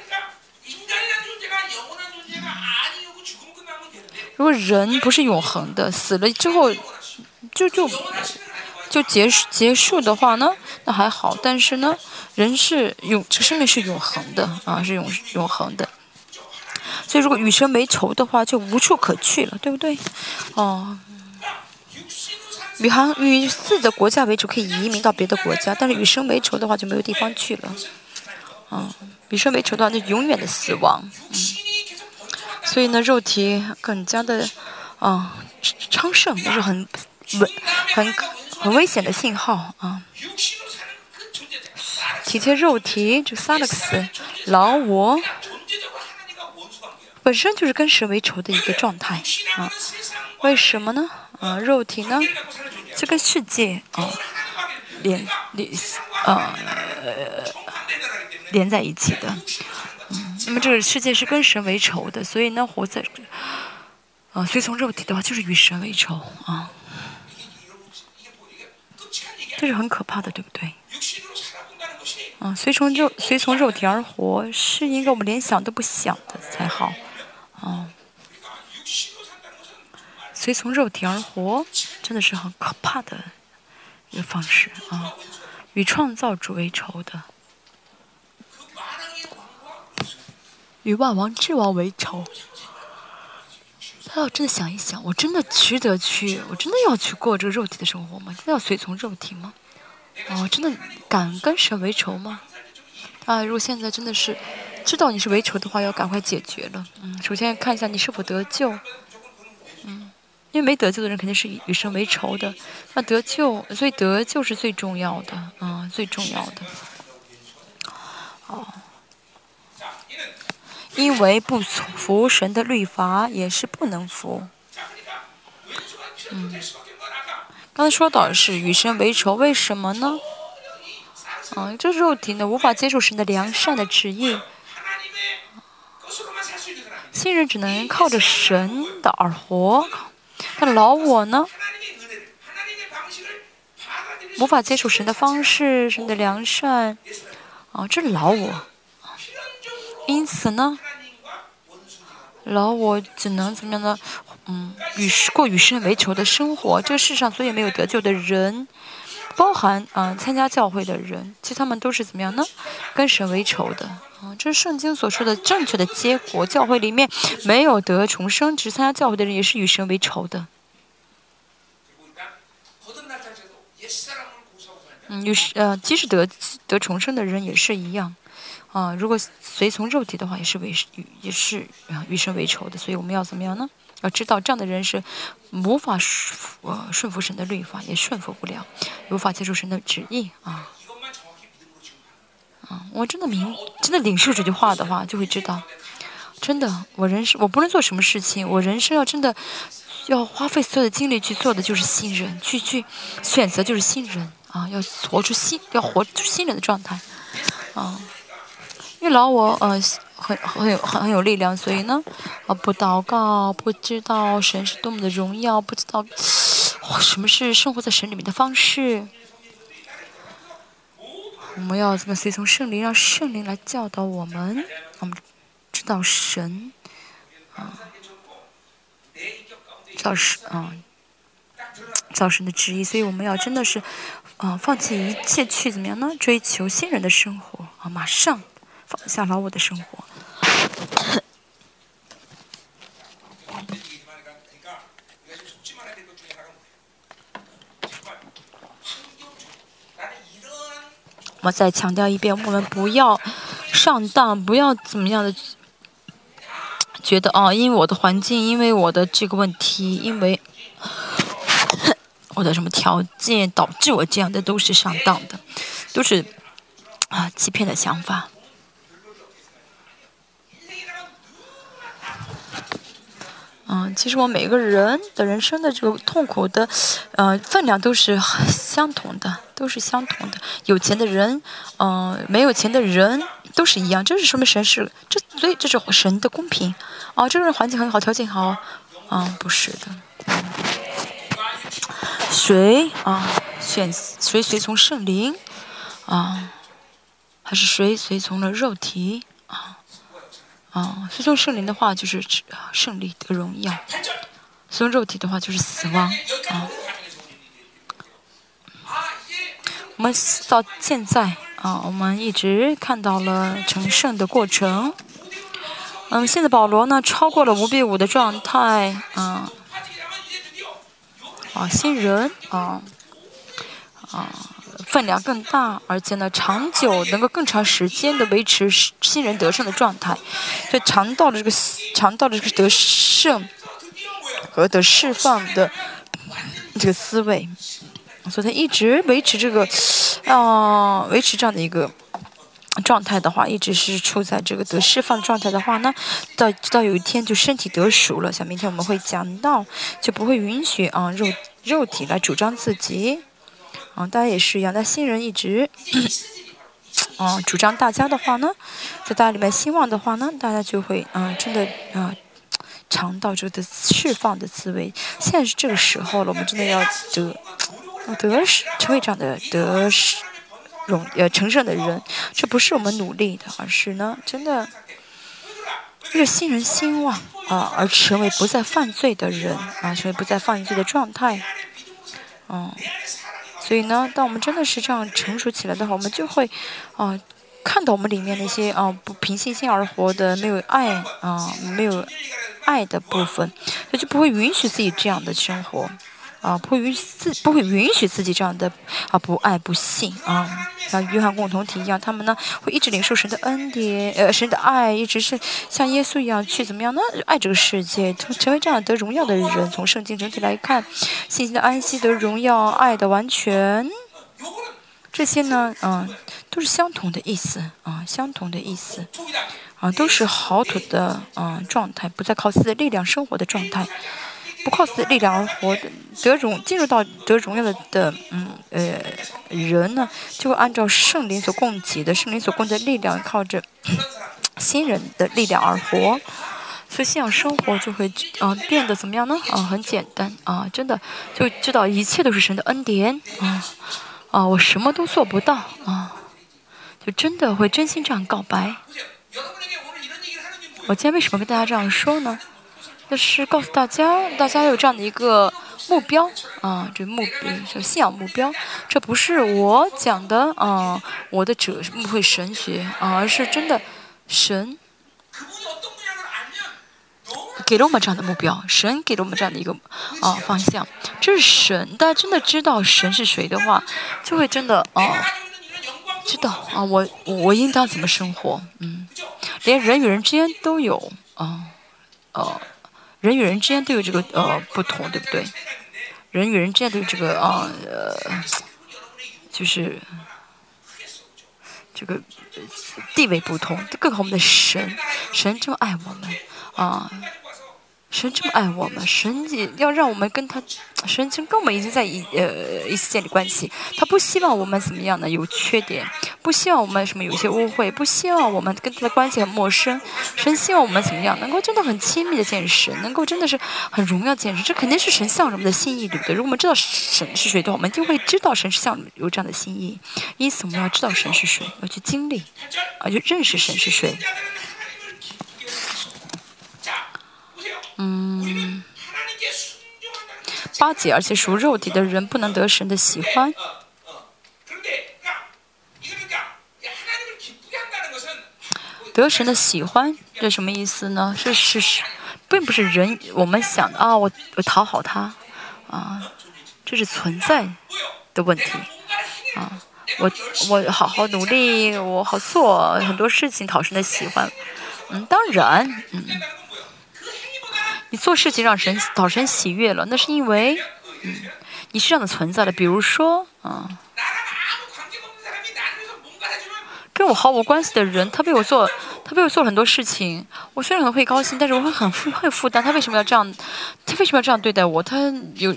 如果人不是永恒的，死了之后就就。就结束结束的话呢，那还好。但是呢，人是永，这生命是永恒的啊，是永永恒的。所以如果与神为仇的话，就无处可去了，对不对？哦，与行与四的国家为主，可以移民到别的国家；但是与神为仇的话，就没有地方去了。啊，与神为仇的话，就永远的死亡。嗯，所以呢，肉体更加的啊昌盛，就是很稳很。很危险的信号啊！体贴肉体，就萨勒克斯，老我，本身就是跟神为仇的一个状态啊。为什么呢？啊，肉体呢，这个世界啊连连呃连在一起的。嗯，那么这个世界是跟神为仇的，所以呢，活在啊，随从肉体的话，就是与神为仇啊。这是很可怕的，对不对？嗯，随从肉随从肉体而活，是应该我们连想都不想的才好，啊。随从肉体而活，真的是很可怕的一个方式啊！与创造主为仇的，与万王之王为仇。他要真的想一想，我真的值得去，我真的要去过这个肉体的生活吗？真的要随从肉体吗？哦，真的敢跟神为仇吗？啊，如果现在真的是知道你是为仇的话，要赶快解决了。嗯，首先看一下你是否得救。嗯，因为没得救的人肯定是与神为仇的。那得救，所以得救是最重要的啊，最重要的。哦，因为不服神的律法，也是不能服。嗯。刚才说到的是与神为仇，为什么呢？嗯，这肉体呢无法接受神的良善的旨意，新人只能靠着神的而活。那老我呢，无法接受神的方式、神的良善，啊，这老我。因此呢，然后我只能怎么样呢？嗯，与过与神为仇的生活，这个世上所有没有得救的人，包含啊参加教会的人，其实他们都是怎么样呢？跟神为仇的啊，这是圣经所说的正确的结果。教会里面没有得重生，只参加教会的人也是与神为仇的。嗯，与呃，即使得得重生的人也是一样啊。如果随从肉体的话，也是为也是与神为仇的。所以我们要怎么样呢？要知道，这样的人是无法呃顺服神的律法，也顺服不了，无法接受神的旨意啊。啊，我真的明，真的领受这句话的话，就会知道，真的，我人生我不能做什么事情，我人生要真的要花费所有的精力去做的就是信任，去去选择就是信任啊，要活出新，要活出新人的状态啊。因为老我呃很很有很很有力量，所以呢，啊不祷告，不知道神是多么的荣耀，不知道什么是生活在神里面的方式。我们要怎么随从圣灵，让圣灵来教导我们，我们知道神啊，知道神啊，造神的旨意，所以我们要真的是啊放弃一切去怎么样呢？追求新人的生活啊，马上。放下老我的生活。我再强调一遍，我们不要上当，不要怎么样的觉得哦，因为我的环境，因为我的这个问题，因为我的什么条件导致我这样的，都是上当的，都是啊欺骗的想法。嗯，其实我每个人的人生的这个痛苦的，呃，分量都是相同的，都是相同的。有钱的人，嗯，没有钱的人都是一样。这是说明神是这，所以这是神的公平。哦，这个人环境很好，条件好，啊，不是的。谁啊？选谁随从圣灵？啊，还是谁随从了肉体？啊？啊，随从圣灵的话就是胜利的荣耀；随从肉体的话就是死亡。啊，我们到现在啊，我们一直看到了成圣的过程。嗯，现在保罗呢超过了五比五的状态。啊，啊，新人啊，啊。分量更大，而且呢，长久能够更长时间的维持新人得胜的状态，所以尝到了这个尝到了这个得胜和得释放的这个思维，所以他一直维持这个啊维持这样的一个状态的话，一直是处在这个得释放状态的话呢，到直到有一天就身体得熟了，像明天我们会讲到，就不会允许啊肉肉体来主张自己，啊，大家也是一样，但新人一直，啊主张大家的话呢，在大家里面兴旺的话呢，大家就会啊真的啊尝到这个释放的滋味。现在是这个时候了，我们真的要得得是成为这样的得是。荣呃成圣的人，这不是我们努力的，而是呢，真的，热心人兴旺啊，而成为不再犯罪的人啊，成为不再犯罪的状态，嗯，所以呢，当我们真的是这样成熟起来的话，我们就会啊，看到我们里面那些啊不凭信心而活的没有爱啊没有爱的部分，他就不会允许自己这样的生活。啊，不允自不会允许自己这样的啊不爱不信啊，像约翰共同体一样，他们呢会一直领受神的恩典，呃，神的爱，一直是像耶稣一样去怎么样呢？爱这个世界，成成为这样得荣耀的人。从圣经整体来看，信心的安息得荣耀，爱的完全，这些呢，嗯，都是相同的意思啊，相同的意思啊，都是好土的嗯状态，不再靠自己的力量生活的状态。不靠自己的力量而活的得荣进入到得荣耀的的嗯呃人呢，就会按照圣灵所供给的圣灵所供的力量，靠着 新人的力量而活，所以信仰生活就会啊变得怎么样呢？啊，很简单啊，真的就知道一切都是神的恩典啊啊，我什么都做不到啊，就真的会真心这样告白。我今天为什么跟大家这样说呢？就是告诉大家，大家有这样的一个目标啊，这目标就信仰目标，这不是我讲的啊，我的哲不会神学啊，而是真的神给了我们这样的目标，神给了我们这样的一个啊方向，这是神。大家真的知道神是谁的话，就会真的啊知道啊，我我应当怎么生活，嗯，连人与人之间都有啊，呃。人与人之间都有这个呃不同，对不对？人与人之间都有这个啊呃，就是这个地位不同，更何况我们的神，神这么爱我们啊。神这么爱我们，神也要让我们跟他，神经跟我们已经在一呃一起建立关系。他不希望我们怎么样呢？有缺点，不希望我们什么有些误会，不希望我们跟他的关系很陌生。神希望我们怎么样？能够真的很亲密的见识，能够真的是很荣耀见识。这肯定是神向着我们的心意，对不对？如果我们知道神是谁的话，我们就会知道神是向有这样的心意。因此，我们要知道神是谁，要去经历，啊，就认识神是谁。嗯，巴结而且属肉体的人不能得神的喜欢。得神的喜欢，这什么意思呢？是是是，并不是人我们想啊，我我讨好他啊，这是存在的问题啊。我我好好努力，我好做很多事情讨神的喜欢。嗯，当然，嗯。你做事情让神讨神喜悦了，那是因为，嗯，你是这样的存在的。比如说，啊，跟我毫无关系的人，他被我做，他为我做了很多事情，我虽然很会高兴，但是我会很负会负担。他为什么要这样？他为什么要这样对待我？他有，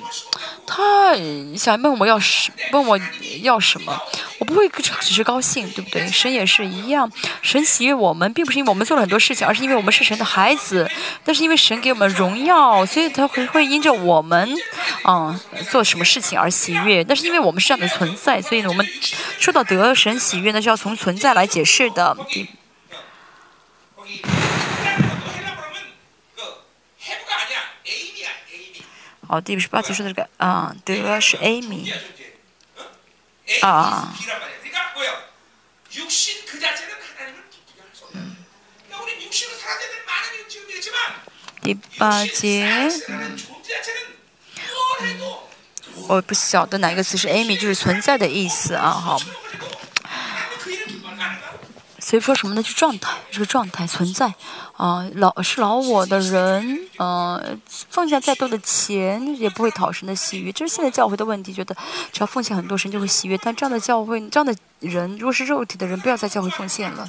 他想问我要什，问我要什么？我不会只是高兴，对不对？神也是一样，神喜悦我们，并不是因为我们做了很多事情，而是因为我们是神的孩子。但是因为神给我们荣耀，所以他会会因着我们，啊，做什么事情而喜悦。但是因为我们是这样的存在，所以呢，我们说到得神喜悦，那是要从存在来解释的。好，第十八节说的这个啊，得是 Amy。啊。第八节，我不晓得哪一个词是 Amy，就是存在的意思啊，好。所以说什么呢？就状态，这个状态存在。啊，老是老我的人，呃，奉献再多的钱也不会讨神的喜悦。这是现在教会的问题，觉得只要奉献很多，神就会喜悦。但这样的教会，这样的人，如果是肉体的人，不要在教会奉献了。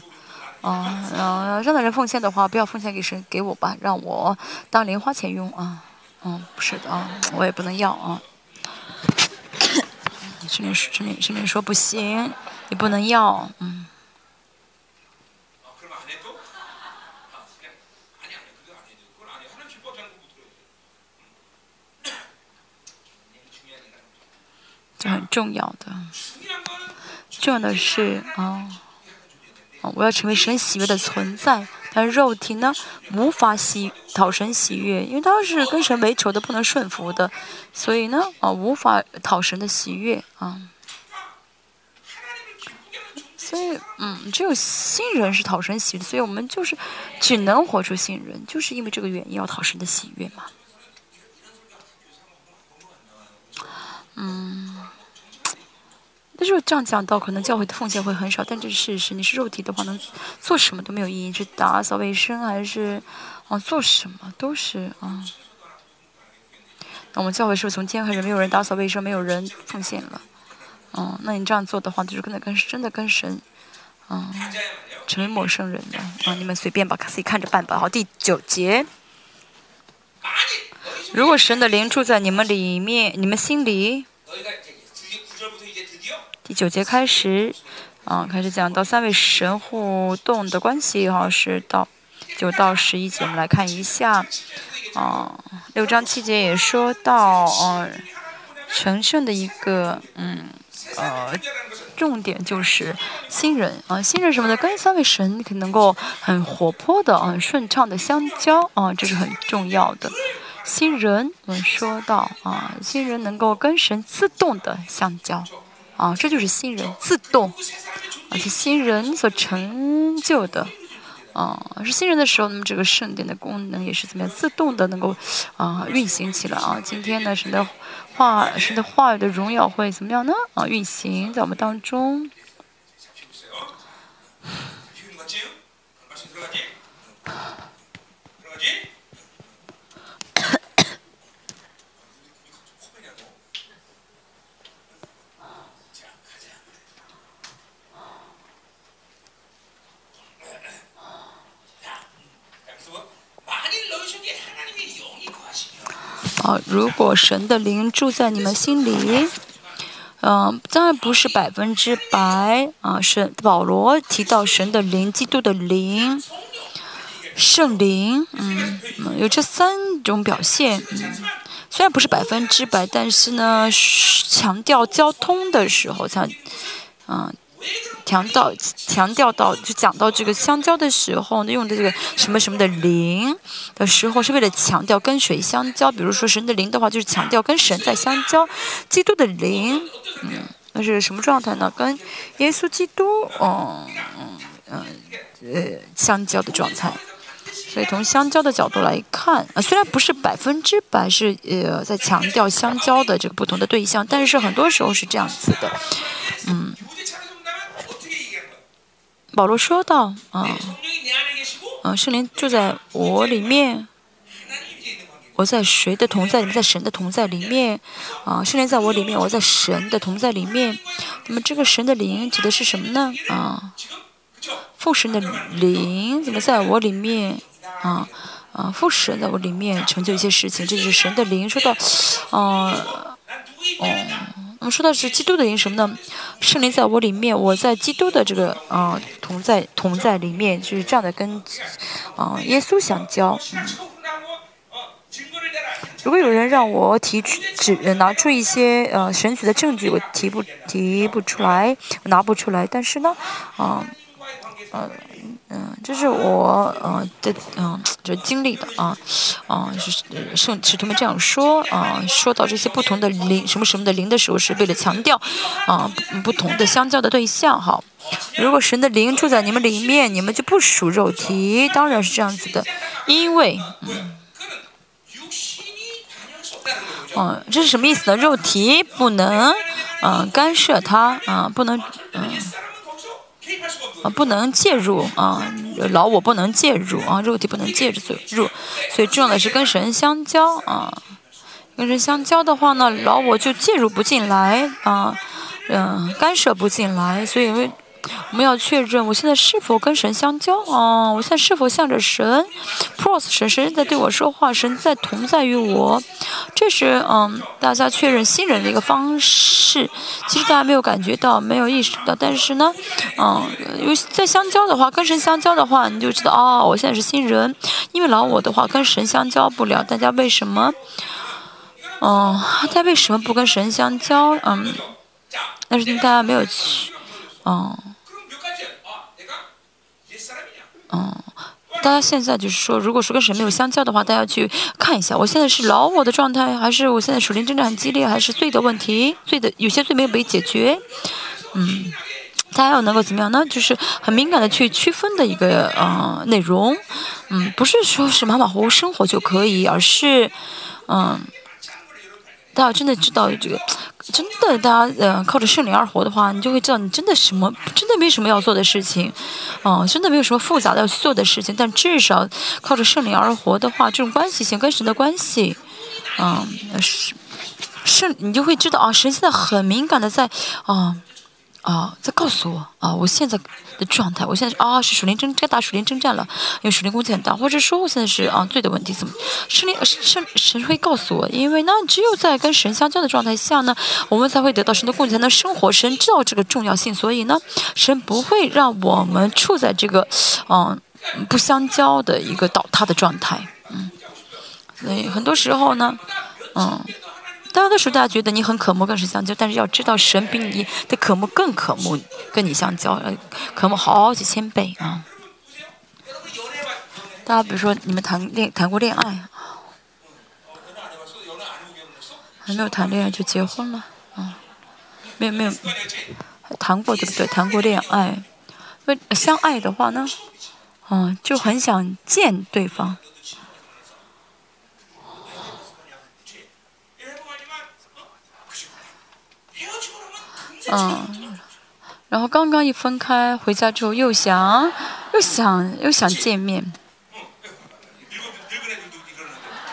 啊，呃，这样的人奉献的话，不要奉献给神，给我吧，让我当零花钱用啊。嗯，不是的啊，我也不能要啊。圣灵说，圣灵，圣灵说不行，你不能要，嗯。这很重要的，重要的是啊，我要成为神喜悦的存在。但肉体呢，无法喜讨神喜悦，因为它是跟神为仇的，不能顺服的，所以呢，啊，无法讨神的喜悦啊。所以，嗯，只有新人是讨神喜悦，所以我们就是只能活出新人，就是因为这个原因要讨神的喜悦嘛。嗯。但是这样讲到，可能教会的奉献会很少，但这是事实。你是肉体的话，能做什么都没有意义，去打扫卫生还是啊做什么都是啊。那我们教会是不是从今天开始没有人打扫卫生，没有人奉献了？嗯，那你这样做的话，就是跟着跟真的跟神，嗯，成为陌生人了啊！你们随便吧，自己看着办吧。好，第九节，如果神的灵住在你们里面，你们心里。第九节开始，啊，开始讲到三位神互动的关系，哈，是到九到十一节，我们来看一下，啊，六章七节也说到，啊，成圣的一个，嗯，呃，重点就是新人，啊，新人什么的，跟三位神可能够很活泼的，啊，顺畅的相交，啊，这是很重要的。新人，我们说到，啊，新人能够跟神自动的相交。啊，这就是新人自动，而且新人所成就的，啊，是新人的时候，那么这个圣殿的功能也是怎么样自动的能够啊运行起来啊。今天呢，神的话，神的话语的荣耀会怎么样呢？啊，运行在我们当中。啊，如果神的灵住在你们心里，嗯，当然不是百分之百啊。神保罗提到神的灵，基督的灵，圣灵，嗯，有这三种表现，嗯，虽然不是百分之百，但是呢，强调交通的时候才，嗯。强调强调到就讲到这个相交的时候呢，用的这个什么什么的灵的时候，是为了强调跟谁相交。比如说神的灵的话，就是强调跟神在相交。基督的灵，嗯，那是什么状态呢？跟耶稣基督，嗯嗯呃相交的状态。所以从相交的角度来看，啊，虽然不是百分之百是呃在强调相交的这个不同的对象，但是很多时候是这样子的，嗯。保罗说道：“啊，啊，圣灵就在我里面，我在谁的同在里面？在神的同在里面，啊，圣灵在我里面，我在神的同在里面。那么这个神的灵指的是什么呢？啊，父神的灵怎么在我里面？啊，啊，父神在我里面成就一些事情，这就是神的灵。说到，啊，哦。”我们说的是基督的灵什么呢？圣灵在我里面，我在基督的这个啊同在同在里面，就是这样的跟啊耶稣相交。嗯，如果有人让我提出指拿出一些呃神学的证据，我提不提不出来，拿不出来。但是呢，啊，呃。嗯，这是我呃的嗯这经历的啊，啊是圣使徒们这样说啊，说到这些不同的灵什么什么的灵的时候，是为了强调啊不同的相交的对象哈。如果神的灵住在你们里面，你们就不属肉体，当然是这样子的，因为嗯，嗯这是什么意思呢？肉体不能嗯干涉它啊，不能嗯。啊，不能介入啊，老我不能介入啊，肉体不能介入，所以重要的是跟神相交啊，跟神相交的话呢，老我就介入不进来啊，嗯，干涉不进来，所以。我们要确认我现在是否跟神相交啊？我现在是否向着神？Pros 神神在对我说话，神在同在于我。这是嗯，大家确认新人的一个方式。其实大家没有感觉到，没有意识到，但是呢，嗯，因为在相交的话，跟神相交的话，你就知道哦，我现在是新人。因为老我的话跟神相交不了，大家为什么？哦，大家为什么不跟神相交？嗯，但是大家没有去，哦。嗯，大家现在就是说，如果说跟神没有相交的话，大家去看一下，我现在是老我的状态，还是我现在属灵挣扎很激烈，还是罪的问题？罪的有些罪没有被解决。嗯，大家要能够怎么样呢？就是很敏感的去区分的一个呃内容。嗯，不是说是马马虎虎生活就可以，而是嗯，大家真的知道这个。真的，大家呃靠着圣灵而活的话，你就会知道你真的什么真的没什么要做的事情，啊，真的没有什么复杂的要去做的事情。但至少靠着圣灵而活的话，这种关系性跟神的关系，嗯，是圣你就会知道啊，神现在很敏感的在啊。啊，在告诉我啊，我现在的状态，我现在啊是属灵征该打属灵征战了，因为属灵攻击很大，或者说我现在是啊罪的问题，怎么神灵神神会告诉我，因为呢，只有在跟神相交的状态下呢，我们才会得到神的供给，才能生活。神知道这个重要性，所以呢，神不会让我们处在这个嗯不相交的一个倒塌的状态，嗯，所以很多时候呢，嗯。大多数大家觉得你很渴慕跟神相交，但是要知道神比你的渴慕更渴慕跟你相交，渴慕好几千倍啊！大家比如说你们谈恋谈过恋爱，还没有谈恋爱就结婚了啊？没有没有谈过对不对？谈过恋爱，为相爱的话呢，嗯，就很想见对方。嗯，然后刚刚一分开，回家之后又想，又想，又想见面。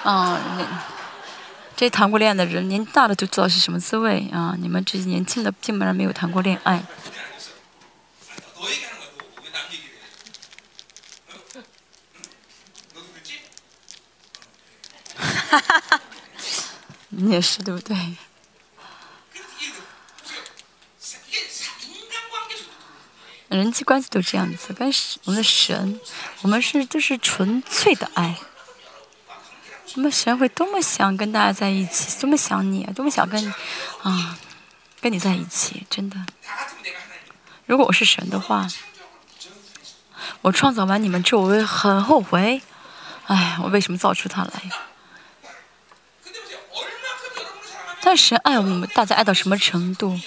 啊，这谈过恋爱的人，年纪大了就知道是什么滋味啊！你们这些年轻的基本上没有谈过恋爱。哈哈哈！你也是对不对？人际关系都这样子，跟我们的神，我们是就是纯粹的爱。我们神会多么想跟大家在一起，多么想你，多么想跟啊跟你在一起，真的。如果我是神的话，我创造完你们之后，我会很后悔。哎，我为什么造出他来？但神爱我们，大家爱到什么程度？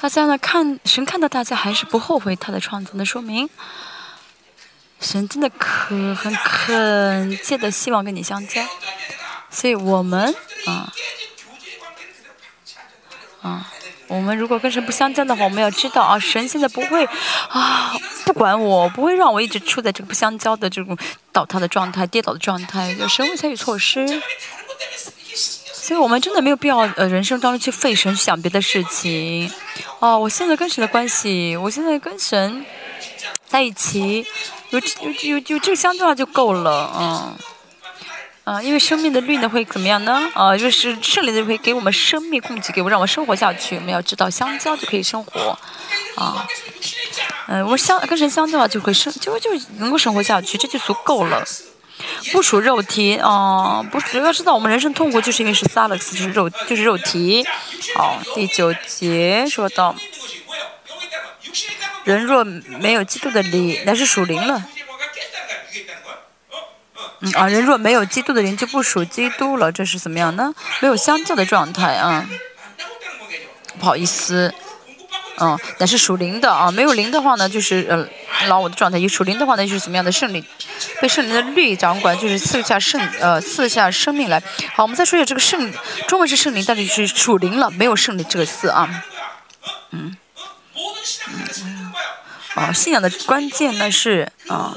大家呢看神看到大家还是不后悔他的创造，那说明神真的可很恳切的希望跟你相交。所以我们啊啊，我们如果跟神不相交的话，我们要知道啊，神现在不会啊不管我，不会让我一直处在这个不相交的这种倒塌的状态、跌倒的状态，神会采取措施。所以我们真的没有必要，呃，人生当中去费神去想别的事情。哦，我现在跟神的关系，我现在跟神在一起，有有有有这个相对话就够了，嗯，啊，因为生命的律呢会怎么样呢？啊，就是圣灵的会给我们生命供给，给我让我生活下去。我们要知道相交就可以生活，啊，嗯，我相跟神相交就会生，就就能够生活下去，这就足够了。不属肉体，哦，不属要知道我们人生痛苦就是因为是萨勒斯，就是肉，就是肉体。好，第九节说到，人若没有基督的灵，那是属灵了。嗯啊，人若没有基督的灵，就不属基督了。这是怎么样呢？没有相交的状态啊。不好意思。嗯，但是属灵的啊，没有灵的话呢，就是呃老我的状态；有属灵的话呢，就是怎么样的圣灵，被圣灵的律掌管，就是赐下圣呃赐下生命来。好，我们再说一下这个圣，中文是圣灵，但是是属灵了，没有圣灵这个字啊。嗯嗯啊，信仰的关键呢是啊。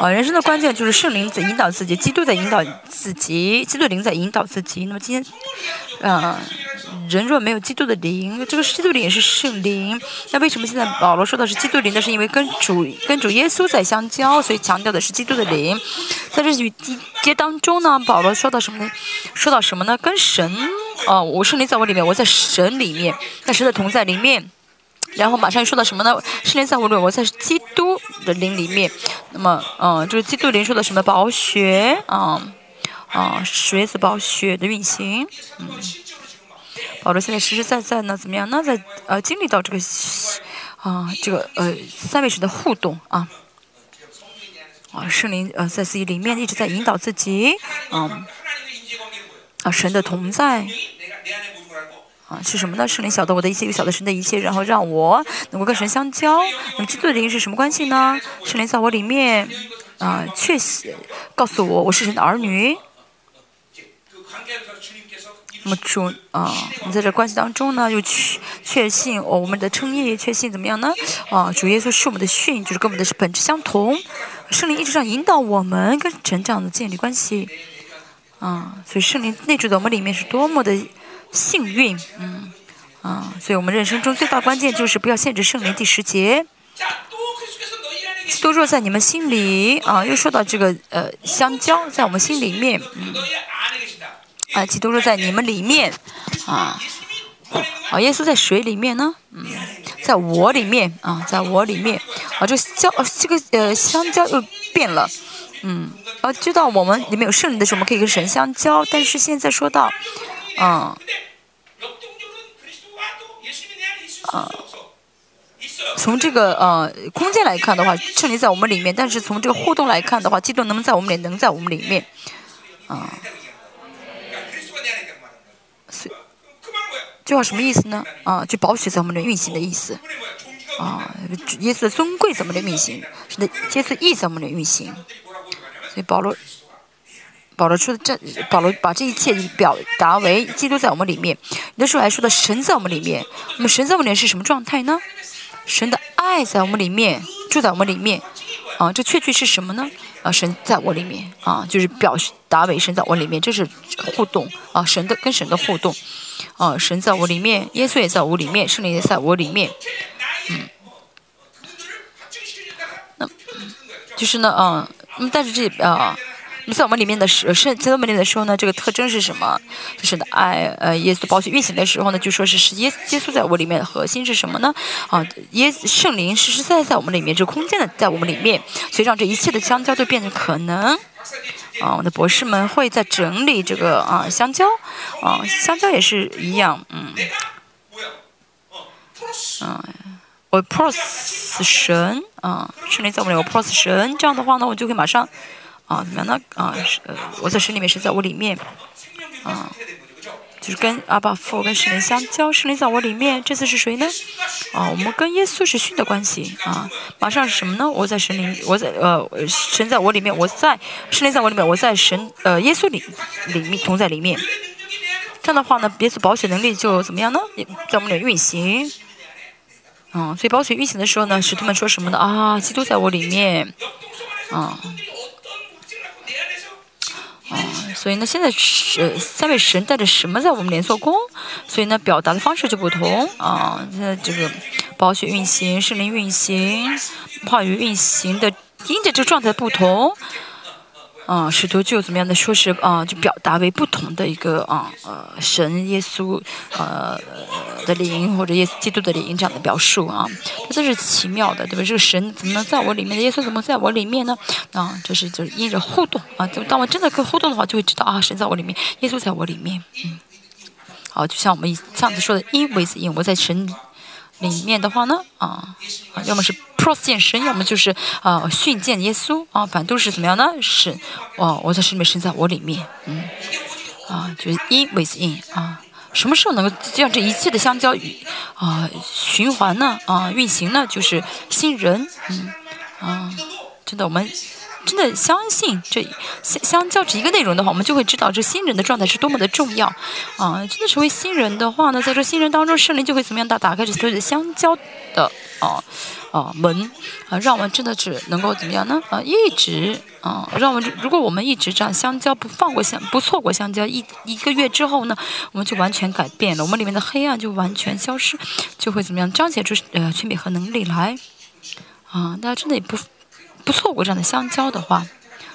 啊，人生的关键就是圣灵在引导自己，基督在引导自己，基督灵在引导自己。那么今天，嗯，人若没有基督的灵，这个基督灵也是圣灵。那为什么现在保罗说的是基督灵呢？是因为跟主跟主耶稣在相交，所以强调的是基督的灵。在这语节当中呢，保罗说到什么呢？说到什么呢？跟神，啊，我圣灵在我里面，我在神里面，在神的同在里面。然后马上又说到什么呢？圣灵在我里，我在基督的灵里面。那么，嗯，就是基督灵说的什么宝血啊啊，水子宝血的运行。嗯，保罗现在实实在在呢，怎么样？那在呃经历到这个啊这个呃三位神的互动啊啊，圣灵呃在自己里面一直在引导自己，嗯啊神的同在。啊，是什么呢？圣灵晓得我的一切，又晓得神的一切，然后让我能够跟神相交。那么基督的灵是什么关系呢？圣灵在我里面，啊，确信告诉我我是神的儿女。那么主啊，我们在这关系当中呢，又确确信哦，我们的称义确信怎么样呢？啊，主耶稣是我们的训，就是跟我们的是本质相同。圣灵一直上引导我们跟神这样的建立关系。啊，所以圣灵内住在我们里面是多么的。幸运，嗯，啊，所以我们人生中最大关键就是不要限制圣灵。第十节，都若在你们心里，啊，又说到这个呃香蕉在我们心里面，嗯，啊，基督若在你们里面，啊，啊，耶稣在水里面呢，嗯，在我里面，啊，在我里面，啊，这个蕉，这个呃香蕉又变了，嗯，啊，知道我们里面有圣灵的时候，我们可以跟神相交，但是现在说到。嗯，啊，从这个呃空间来看的话，圣灵在我们里面；但是从这个互动来看的话，基督能不能在我们里，能在我们里面，啊，这话什么意思呢？啊，就保血在我们里运行的意思，啊，耶稣的尊贵在我们里运行，是的，耶稣义在我们里运行，所以保罗。保罗说的这，保罗把这一切表达为基督在我们里面。有的时候还说的神在我们里面。那么神在我们里面是什么状态呢？神的爱在我们里面，住在我们里面。啊，这确确是什么呢？啊，神在我里面。啊，就是表达为神在我里面，这是互动。啊，神的跟神的互动。啊，神在我里面，耶稣也在我里面，圣灵也在我里面。嗯。那，就是呢，啊，那么但是这啊。在我们里面的时，是在我们里面的时候呢，这个特征是什么？就是的爱，呃，耶稣的宝血运行的时候呢，就说是是耶耶稣在我里面的核心是什么呢？啊，耶圣灵实实在在在我们里面，这个空间的在我们里面，所以让这一切的相交都变成可能。啊，我的博士们会在整理这个啊香蕉，啊香蕉也是一样，嗯，嗯，我 pros 神啊，圣灵在我们里，我 pros 神，这样的话呢，我就可以马上。啊，怎么样呢？啊，是呃，我在神里面，是在我里面，啊，就是跟阿爸父跟神灵相交，神灵在我里面。这次是谁呢？啊，我们跟耶稣是训的关系啊。马上是什么呢？我在神灵，我在呃，神在我里面，我在神灵在我里面，我在神呃耶稣里里面同在里面。这样的话呢，耶稣保险能力就怎么样呢？在我们里运行。嗯，所以保险运行的时候呢，使徒们说什么呢？啊，基督在我里面，啊。啊，所以呢，现在是三位神带着什么在我们连做工？所以呢，表达的方式就不同啊。现在这个宝血运行、圣灵运行、话语运行的，因着这个状态不同。啊，使徒就怎么样的说是啊，就表达为不同的一个啊呃神耶稣呃的灵或者耶稣基督的灵这样的表述啊，这是奇妙的，对吧？这个神怎么能在我里面？耶稣怎么在我里面呢？啊，这是就是因着互动啊，就当我真的跟互动的话，就会知道啊，神在我里面，耶稣在我里面，嗯，好，就像我们上次说的，因为因我在神。里面的话呢，啊，啊，要么是 pros 见神，要么就是啊训见耶稣啊，反正都是怎么样呢？是，哦，我在神里面，神在我里面，嗯，啊，就是 in with in 啊，什么时候能够让这一切的相交与啊循环呢？啊，运行呢？就是新人，嗯，啊，真的，我们真的相信这相相交这一个内容的话，我们就会知道这新人的状态是多么的重要啊！真的成为新人的话呢，在这新人当中，圣灵就会怎么样？打打开这所有的相交的啊啊门啊，让我们真的是能够怎么样呢？啊，一直啊，让我们如果我们一直这样相交，不放过相，不错过相交，一一个月之后呢，我们就完全改变了，我们里面的黑暗就完全消失，就会怎么样？彰显出呃权柄和能力来啊！大家真的也不。不错过这样的相交的话，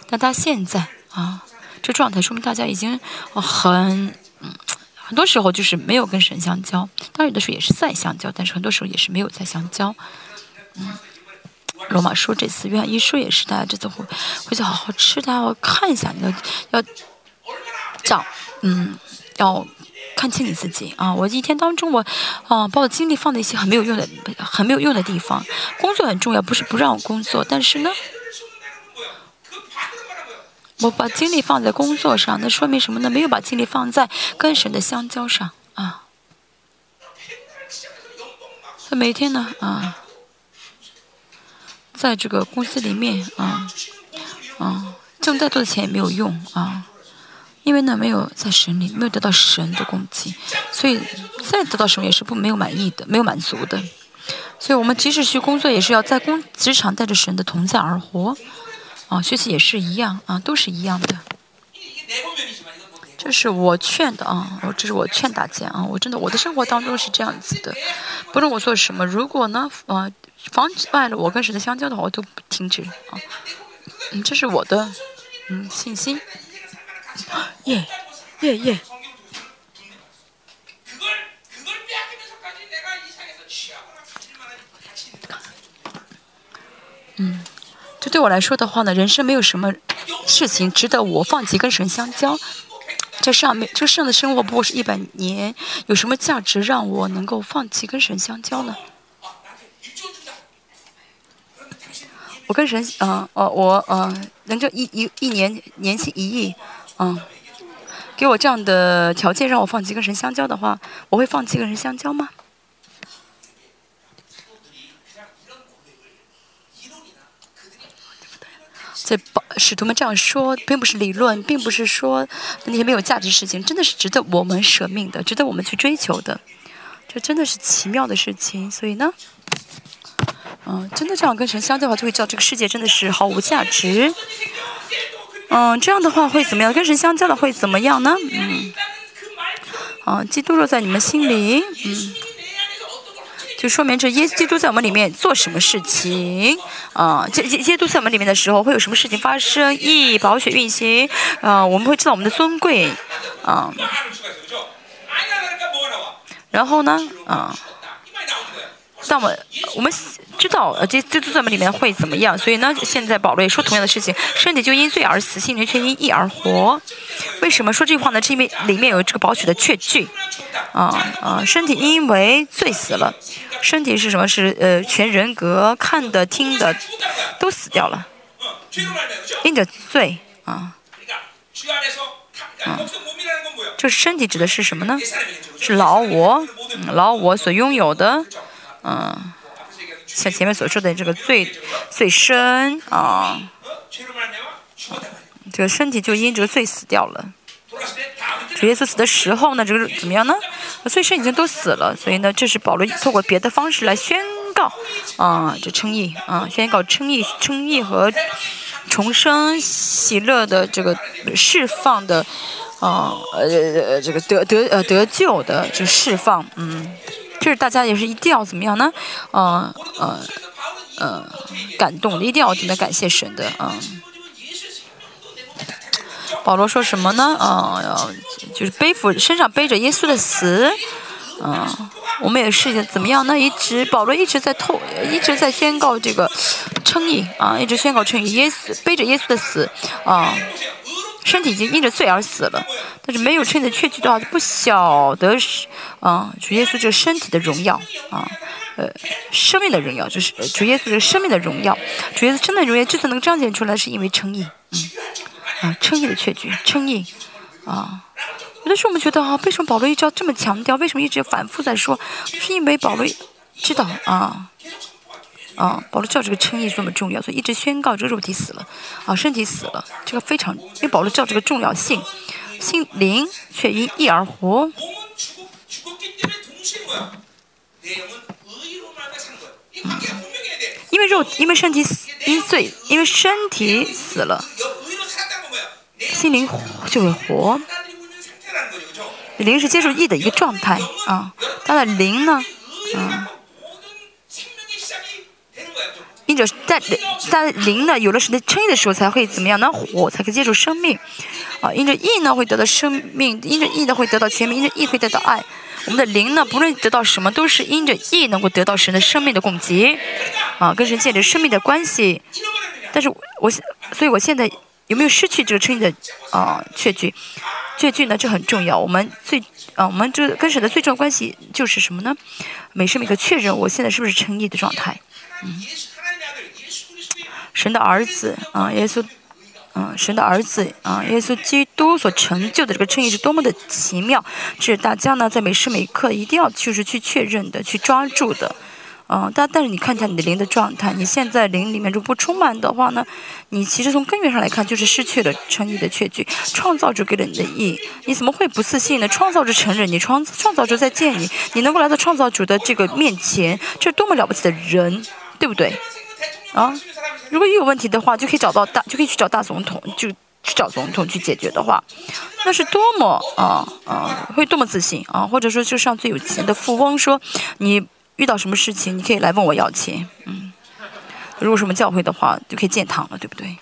但他现在啊，这状态说明大家已经很嗯，很多时候就是没有跟神相交。当然有的时候也是在相交，但是很多时候也是没有在相交。嗯，罗马书这次约翰一书也是，大家这次回回去好好吃它，要看一下，要要讲，嗯，要看清你自己啊。我一天当中，我啊，把我精力放在一些很没有用的、很没有用的地方。工作很重要，不是不让我工作，但是呢。我把精力放在工作上，那说明什么呢？没有把精力放在跟神的相交上啊。他每天呢啊，在这个公司里面啊啊，挣再多的钱也没有用啊，因为呢没有在神里没有得到神的供给，所以再得到什么也是不没有满意的，没有满足的。所以我们即使去工作，也是要在工职场带着神的同在而活。啊，学习也是一样啊，都是一样的。这是我劝的啊，这是我劝大家啊，我真的我的生活当中是这样子的，不论我做什么，如果呢，呃，妨碍了我跟神的相交的话，我都不停止啊。嗯，这是我的嗯信心。耶耶耶。嗯。这对我来说的话呢，人生没有什么事情值得我放弃跟神相交。这上面这世上的生活不过是一百年，有什么价值让我能够放弃跟神相交呢？我跟神，嗯，哦，我，呃，能挣一一一年年薪一亿，嗯，给我这样的条件让我放弃跟神相交的话，我会放弃跟神相交吗？在使徒们这样说，并不是理论，并不是说那些没有价值的事情，真的是值得我们舍命的，值得我们去追求的。这真的是奇妙的事情。所以呢，嗯，真的这样跟神相交的话，就会知道这个世界真的是毫无价值。嗯，这样的话会怎么样？跟神相交的会怎么样呢？嗯，啊，基督若在你们心里，嗯。就说明这耶基督在我们里面做什么事情啊？基基基督在我们里面的时候会有什么事情发生？义宝血运行啊，我们会知道我们的尊贵啊。然后呢啊？但我我们知道呃，这基督在我们里面会怎么样？所以呢，现在保罗也说同样的事情：身体就因罪而死，心灵却因义而活。为什么说这句话呢？是因为里面有这个宝血的确据啊啊！身体因为罪死了。身体是什么？是呃，全人格看的、听的都死掉了，因着罪啊啊！这身体指的是什么呢？是老我，老我所拥有的，嗯，像前面所说的这个罪罪身啊，这个身体就因这个罪死掉了。主耶稣死的时候呢，这个怎么样呢？罪身已经都死了，所以呢，这是保罗透过别的方式来宣告啊，这称义啊，宣告称义、称义和重生、喜乐的这个释放的啊，呃，这个得得呃得救的这释放，嗯，这是大家也是一定要怎么样呢？嗯呃呃，感动的，一定要怎么感谢神的啊。保罗说什么呢？啊，就是背负身上背着耶稣的死，啊，我们也是怎么样呢？一直保罗一直在透，一直在宣告这个称义啊，一直宣告称义。耶稣背着耶稣的死，啊，身体已经因着罪而死了，但是没有称的确据的话，就不晓得是啊，主耶稣这个身体的荣耀啊，呃，生命的荣耀，就是主耶稣这生命的荣耀，主耶稣生命的荣耀之所以能彰显出来，是因为称义，嗯。啊，称义的确据，称义，啊，有的时候我们觉得啊，为什么保罗一直要这么强调？为什么一直反复在说？是因为保罗知道啊，啊，保罗知道这个称义是多么重要，所以一直宣告这个肉体死了，啊，身体死了，这个非常，因为保罗知道这个重要性，心灵却因义而活。因为肉，因为身体死，因罪，因为身体死了，心灵就会活。灵是接受义的一个状态啊，他的灵呢，啊，因着在在灵呢有了神的称义的时候，才会怎么样？能活，才可以接受生命啊。因着义呢会得到生命，因着义呢会得到全民，因着义会得到爱。我们的灵呢，不论得到什么，都是因着义能够得到神的生命的供给，啊，跟神建立生命的关系。但是我，所以我现在有没有失去这个称义的啊确据？确据呢，这很重要。我们最啊，我们这跟神的最重要关系就是什么呢？每时每刻确认我现在是不是称义的状态。嗯，神的儿子啊，耶稣。嗯，神的儿子啊，耶稣基督所成就的这个称义是多么的奇妙，这是大家呢在每时每刻一定要就是去确认的、去抓住的。嗯，但但是你看一下你的灵的状态，你现在灵里面如果不充满的话呢，你其实从根源上来看就是失去了称义的确据。创造主给了你的义，你怎么会不自信呢？创造主承认你创创造主在见你，你能够来到创造主的这个面前，这是多么了不起的人，对不对？啊？如果一有问题的话，就可以找到大，就可以去找大总统，就去找总统去解决的话，那是多么啊啊，会多么自信啊！或者说，就像最有钱的富翁说，你遇到什么事情，你可以来问我要钱，嗯。如果什么教会的话，就可以建堂了，对不对？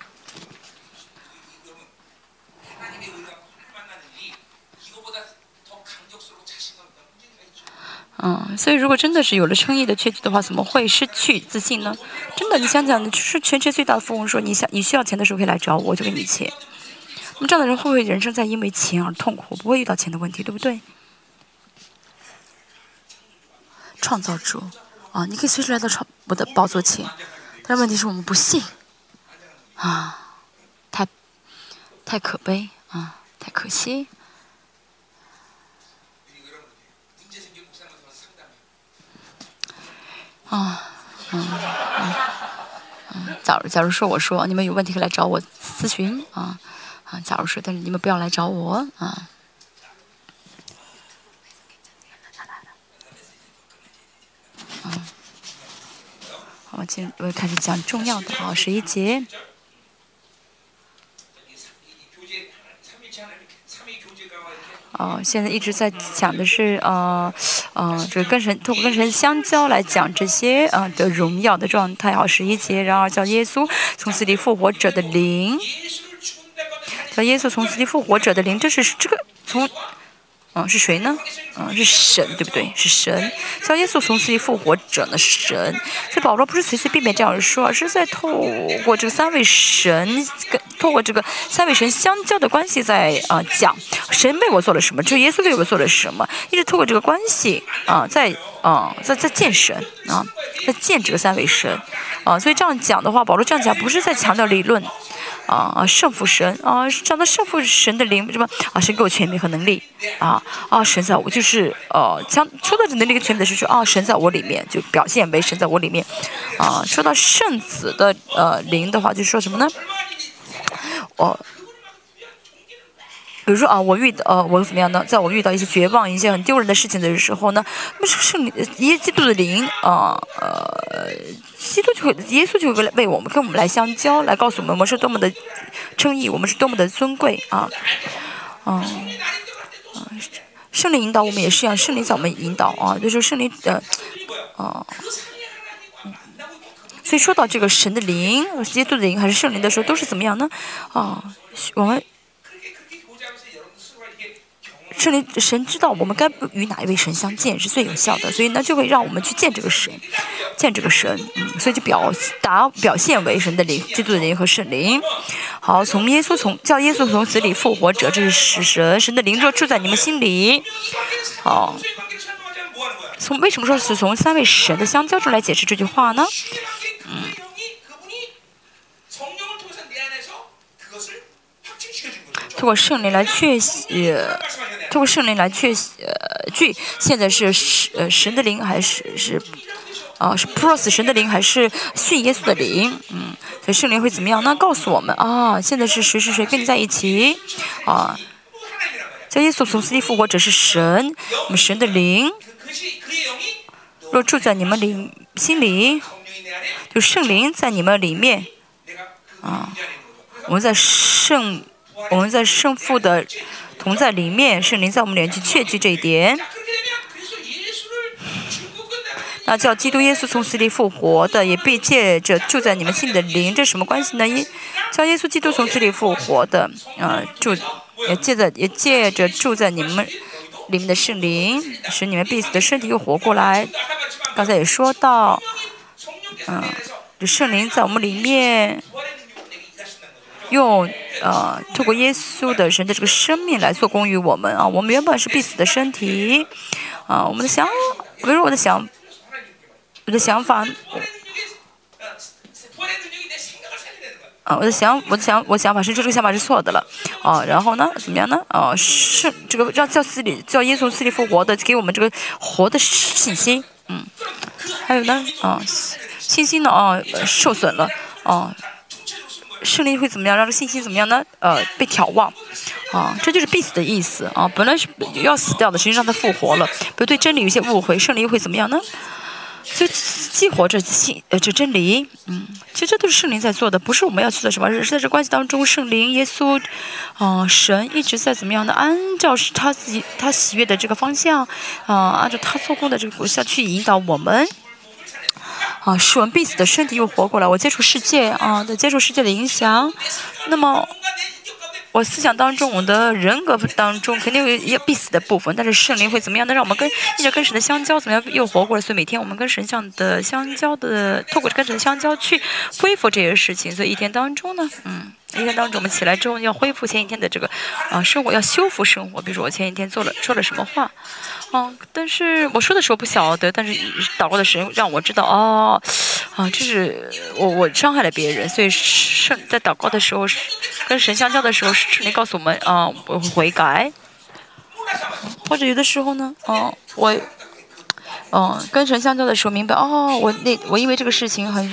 嗯，所以如果真的是有了称义的确据的话，怎么会失去自信呢？真的，你想想，就是全世界最大的富翁说，你想你需要钱的时候可以来找我，我就给你钱。那么这样的人会不会人生在因为钱而痛苦？不会遇到钱的问题，对不对？创造主啊，你可以随时来到创我的宝座前，但问题是我们不信啊，太太可悲啊，太可惜。啊，嗯，嗯，假如假如说我说你们有问题可以来找我咨询啊，啊，假如说，但是你们不要来找我啊。嗯，好，今我开始讲重要的啊，十一节。哦，现在一直在讲的是，呃，呃，这个跟神通过跟神相交来讲这些，呃的荣耀的状态。好，十一节，然后叫耶稣从死里复活者的灵，叫耶稣从死里复活者的灵，这是这个从。嗯，是谁呢？嗯，是神，对不对？是神，像耶稣从死里复活者呢，是神。所以保罗不是随随便便这样说，而是在透过这个三位神跟透过这个三位神相交的关系，在啊讲神为我做了什么，就是耶稣为我做了什么，一直透过这个关系啊，在啊在在见神啊，在见这个三位神啊。所以这样讲的话，保罗这样讲不是在强调理论。啊啊，圣父神啊，讲到圣父神的灵什么啊？神给我权柄和能力啊啊！神在我就是呃，讲说到这能力跟权柄的时候，啊，神在我里面就表现为神在我里面啊。说到圣子的呃灵的话，就说什么呢？哦。比如说啊，我遇到呃，我怎么样呢？在我遇到一些绝望、一些很丢人的事情的时候呢，那么圣耶基督的灵啊，呃，基督就会，耶稣就会为我们跟我们来相交，来告诉我们我们是多么的称义，我们是多么的尊贵啊，嗯，圣灵引导我们也是一样，圣灵在我们引导啊，就是圣灵的，啊，所以说到这个神的灵、基督的灵还是圣灵的时候，都是怎么样呢？啊，我们。圣灵神知道我们该与哪一位神相见是最有效的，所以呢就会让我们去见这个神，见这个神，嗯，所以就表达表现为神的灵、基督的灵和圣灵。好，从耶稣从叫耶稣从死里复活者，这是使神神的灵就住在你们心里。好，从为什么说是从三位神的相交中来解释这句话呢？嗯。通过圣灵来确呃，通过圣灵来确呃，据现在是神呃神的灵还是是啊，是 pros 神的灵还是信耶稣的灵？嗯，所以圣灵会怎么样？那告诉我们啊，现在是谁是谁跟你在一起？啊，在耶稣从死里复活者是神，我们神的灵若住在你们里心里，就圣灵在你们里面啊，我们在圣我们在圣父的同在里面，圣灵在我们里面去确据这一点。那叫基督耶稣从死里复活的，也必借着住在你们心里的灵，这什么关系呢？耶，叫耶稣基督从死里复活的，啊，住也借着也借着住在你们里面的圣灵，使你们必死的身体又活过来。刚才也说到，嗯，这圣灵在我们里面，用呃，透过耶稣的神的这个生命来做工于我们啊。我们原本是必死的身体，啊，我们的想，比如我的想。我的想法，啊，我的想，我的想，我想法是这个想法是错的了，啊，然后呢，怎么样呢？啊，是这个让叫死里叫耶稣死里复活的，给我们这个活的信心，嗯，还有呢，啊，信心呢，啊，受损了，啊，胜利会怎么样？让这信心怎么样呢？呃，被眺望，啊，这就是必死的意思，啊，本来是要死掉的，实际上他复活了，比如对真理有些误会，胜利会怎么样呢？就激活这信呃这真理，嗯，其实这都是圣灵在做的，不是我们要去做什么，是在这关系当中，圣灵、耶稣，啊，神一直在怎么样的按照是他自己他喜悦的这个方向，啊，按照他做工的这个方向去引导我们，啊，是我们必死的身体又活过来，我接触世界啊，的接触世界的影响，那么。我思想当中，我的人格当中肯定有要必死的部分，但是圣灵会怎么样能？让我们跟一直跟神的相交，怎么样又活过来？所以每天我们跟神像的相交的，透过跟神的相交去恢复这些事情。所以一天当中呢，嗯。一天当中，我们起来之后要恢复前一天的这个啊生活，要修复生活。比如说我前一天做了说了什么话，啊，但是我说的时候不晓得，但是祷告的时候让我知道，哦，啊，这是我我伤害了别人，所以圣在祷告的时候跟神相交的时候，圣灵告诉我们啊，我会悔改。或者有的时候呢，啊，我。嗯，跟神相交的时候明白哦，我那我因为这个事情很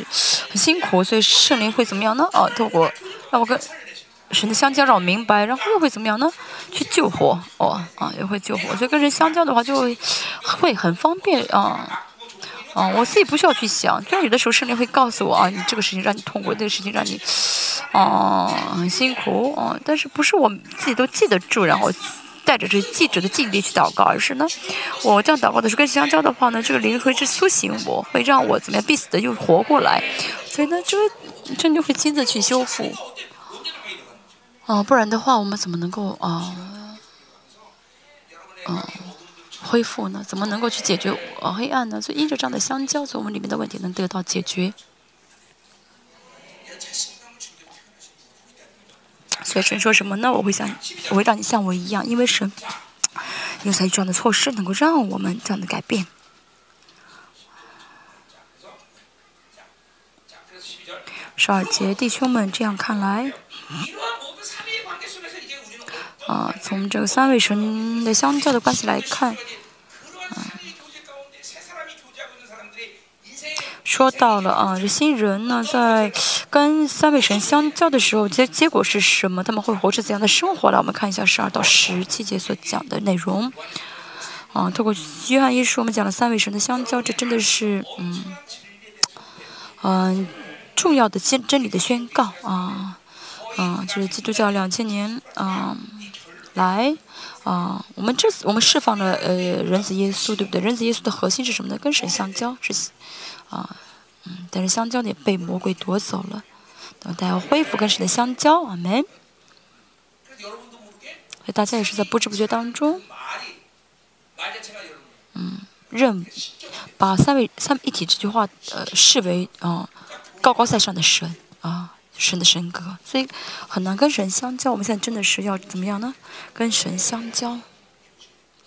很辛苦，所以圣灵会怎么样呢？哦，透过让我跟神的相交，让我明白，然后又会怎么样呢？去救活哦，啊，又会救活。所以跟人相交的话，就会很方便啊。啊，我自己不需要去想，虽然有的时候圣灵会告诉我啊，你这个事情让你痛苦，那个事情让你啊很辛苦啊，但是不是我自己都记得住，然后。带着这记者的尽力去祷告，而是呢，我这样祷告的时候跟相交的话呢，这个灵会是苏醒我，会让我怎么样必死的又活过来，所以呢，这个真就会亲自去修复。哦，不然的话，我们怎么能够啊，嗯，恢复呢？怎么能够去解决呃黑暗呢？所以因着这样的相交，所以我们里面的问题能得到解决。所以神说什么呢？我会像，我会让你像我一样，因为神有采取这样的措施，能够让我们这样的改变。十二节弟兄们，这样看来，啊，从这个三位神的相交的关系来看。说到了啊，这新人呢，在跟三位神相交的时候，结结果是什么？他们会活着怎样的生活？来，我们看一下十二到十七节所讲的内容。啊，透过约翰一书，我们讲了三位神的相交，这真的是嗯嗯重要的真真理的宣告啊啊，就是基督教两千年啊来啊，我们这次我们释放了呃人子耶稣，对不对？人子耶稣的核心是什么呢？跟神相交是。啊，嗯，但是香蕉呢被魔鬼夺走了，等大家恢复跟神的香蕉，阿门。所以大家也是在不知不觉当中，嗯，认把三位三一体这句话呃视为啊高高在上的神啊神的神格，所以很难跟神相交。我们现在真的是要怎么样呢？跟神相交，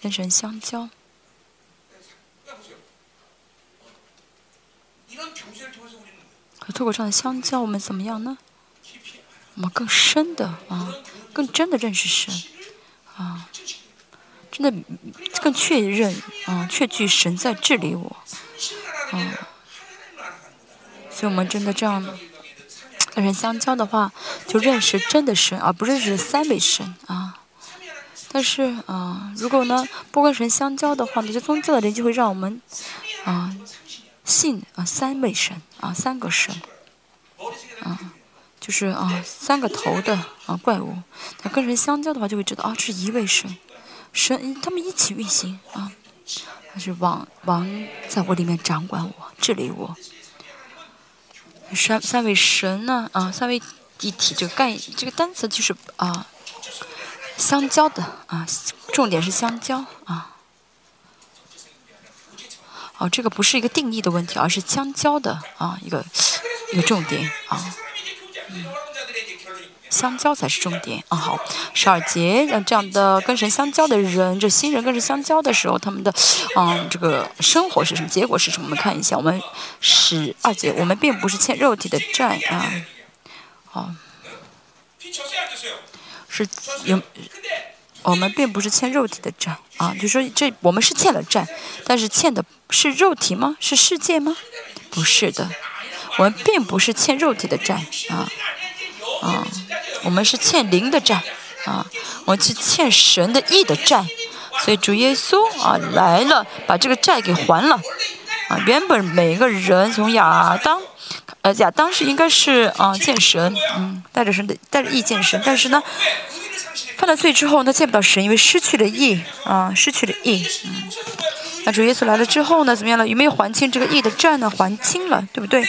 跟神相交。透过这样的相交，我们怎么样呢？我们更深的啊，更真的认识神啊，真的更确认啊，确据神在治理我啊，所以我们真的这样跟人相交的话，就认识真的神，而不认识三位神啊。但是啊，如果呢不跟神相交的话，那些宗教的人就会让我们啊信啊三位神啊三个神啊，就是啊三个头的啊怪物。他跟人相交的话，就会知道啊这是一位神，神他们一起运行啊。他是王王在我里面掌管我治理我。三三位神呢啊三位一体这个概这个单词就是啊。相交的啊，重点是相交啊。哦，这个不是一个定义的问题，而是相交的啊，一个一个重点啊。相交才是重点啊。好，十二节，让这样的跟神相交的人，这新人跟神相交的时候，他们的嗯，这个生活是什么？结果是什么？我们看一下，我们十二节，我们并不是欠肉体的债啊。好。是有，我们并不是欠肉体的债啊，就说这我们是欠了债，但是欠的是肉体吗？是世界吗？不是的，我们并不是欠肉体的债啊啊，我们是欠灵的债啊，我们是欠神的义的债，所以主耶稣啊来了，把这个债给还了啊。原本每个人从亚当。呃，亚当是应该是啊见神，嗯，带着神的带着义见神，但是呢，犯了罪之后，他见不到神，因为失去了义啊，失去了义，嗯。那主耶稣来了之后呢，怎么样了？有没有还清这个义的债呢？还清了，对不对？